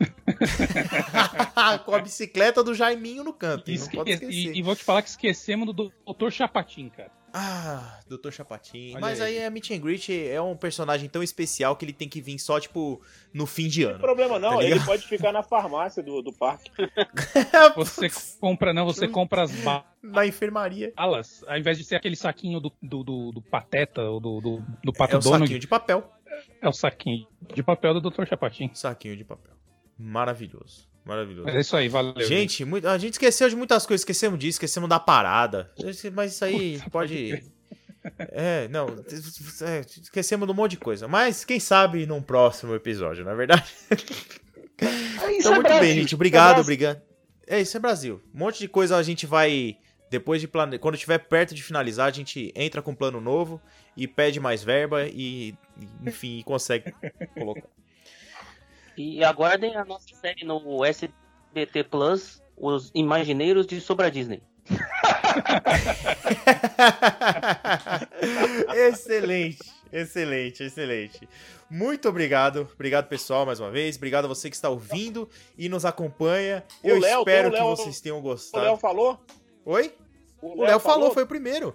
S1: Com a bicicleta do Jaiminho no canto,
S3: E,
S1: não pode
S3: esque-
S1: esquecer.
S3: e- e vou te falar que esquecemos do Dr. Chapatin, cara.
S1: Ah, Dr. Chapatin.
S3: Olha
S1: Mas aí,
S3: aí.
S1: a Meet and Greet é um personagem tão especial que ele tem que vir só, tipo, no fim de
S4: Não
S1: ano.
S4: tem problema não,
S1: Tá
S4: ele pode ficar na farmácia do, do parque.
S3: Você compra, não, você compra as
S1: Na enfermaria.
S3: balas, ao invés de ser aquele saquinho do, do, do, do Pateta ou do, do, do Pato
S1: É o
S3: Donald,
S1: saquinho de papel.
S3: é o saquinho de papel do Dr. Chapatin.
S1: Saquinho de papel. Maravilhoso. Maravilhoso.
S3: É isso aí, valeu.
S1: Gente, muito- a gente esqueceu de muitas coisas, esquecemos disso, esquecemos da parada. Mas isso aí
S3: Puta,
S1: pode. É, não. é, esquecemos de um monte de coisa. Mas quem sabe num próximo episódio, na verdade.
S2: Ah, isso
S1: Então,
S2: é
S1: muito
S2: Brasil,
S1: bem, gente.
S2: é
S1: Obrigado,
S2: Brasil.
S1: obrigado. É, isso é Brasil. Um monte de coisa a gente vai. Depois de plane... Quando estiver perto de finalizar, a gente entra com um plano novo e pede mais verba e, enfim, consegue colocar.
S5: E aguardem a nossa série no SBT Plus, Os Imagineiros de Sobra Disney.
S1: excelente, excelente, excelente. Muito obrigado. Obrigado, pessoal, mais uma vez. Obrigado a você que está ouvindo e nos acompanha.
S4: O
S1: Eu
S4: Léo,
S1: espero
S4: o
S1: que
S4: Léo-
S1: vocês tenham
S4: O
S1: gostado.
S4: Léo falou?
S1: Oi? O Léo falou, foi o primeiro.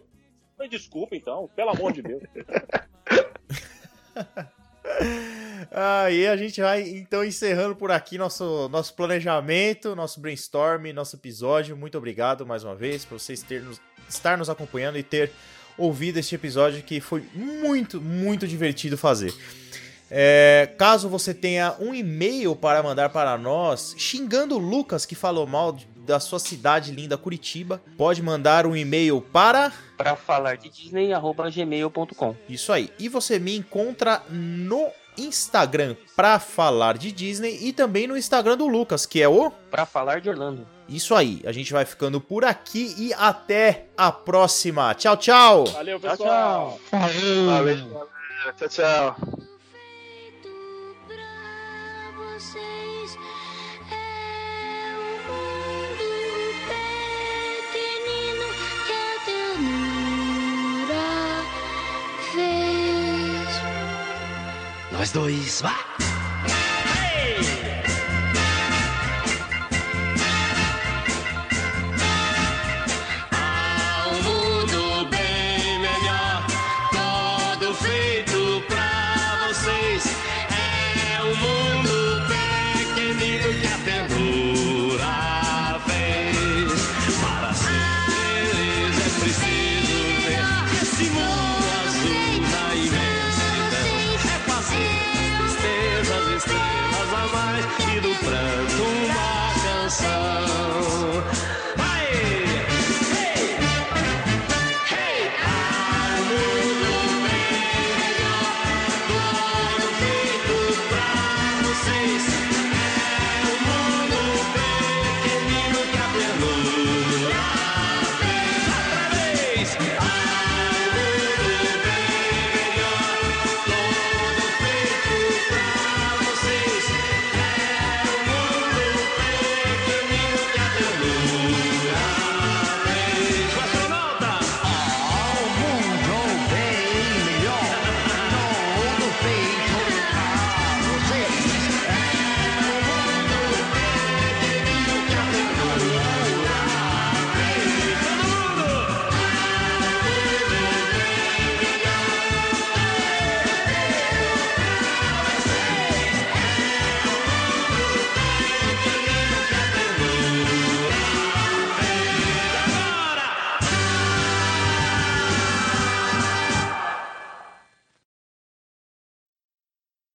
S4: Desculpa então, pelo amor de Deus.
S1: Aí a gente vai então encerrando por aqui nosso, nosso planejamento, nosso brainstorm, nosso episódio. Muito obrigado mais uma vez por vocês nos- estar nos acompanhando e ter ouvido este episódio que foi muito, muito divertido fazer. É, caso você tenha um e-mail para mandar para nós, xingando o Lucas que falou mal da sua cidade linda, Curitiba, pode mandar um e-mail para
S5: Pra falar de Disney, arroba gmail.com.
S1: Isso aí. E você me encontra no Instagram pra falar de Disney e também no Instagram do Lucas, que é o
S5: Pra falar de Orlando.
S1: Isso aí. A gente vai ficando por aqui e até a próxima. Tchau, tchau.
S4: Valeu,
S5: Tchau,
S4: pessoal.
S5: tchau.
S7: Valeu, Tchau, tchau.
S11: Ternura fez.
S8: Nós dois, vá!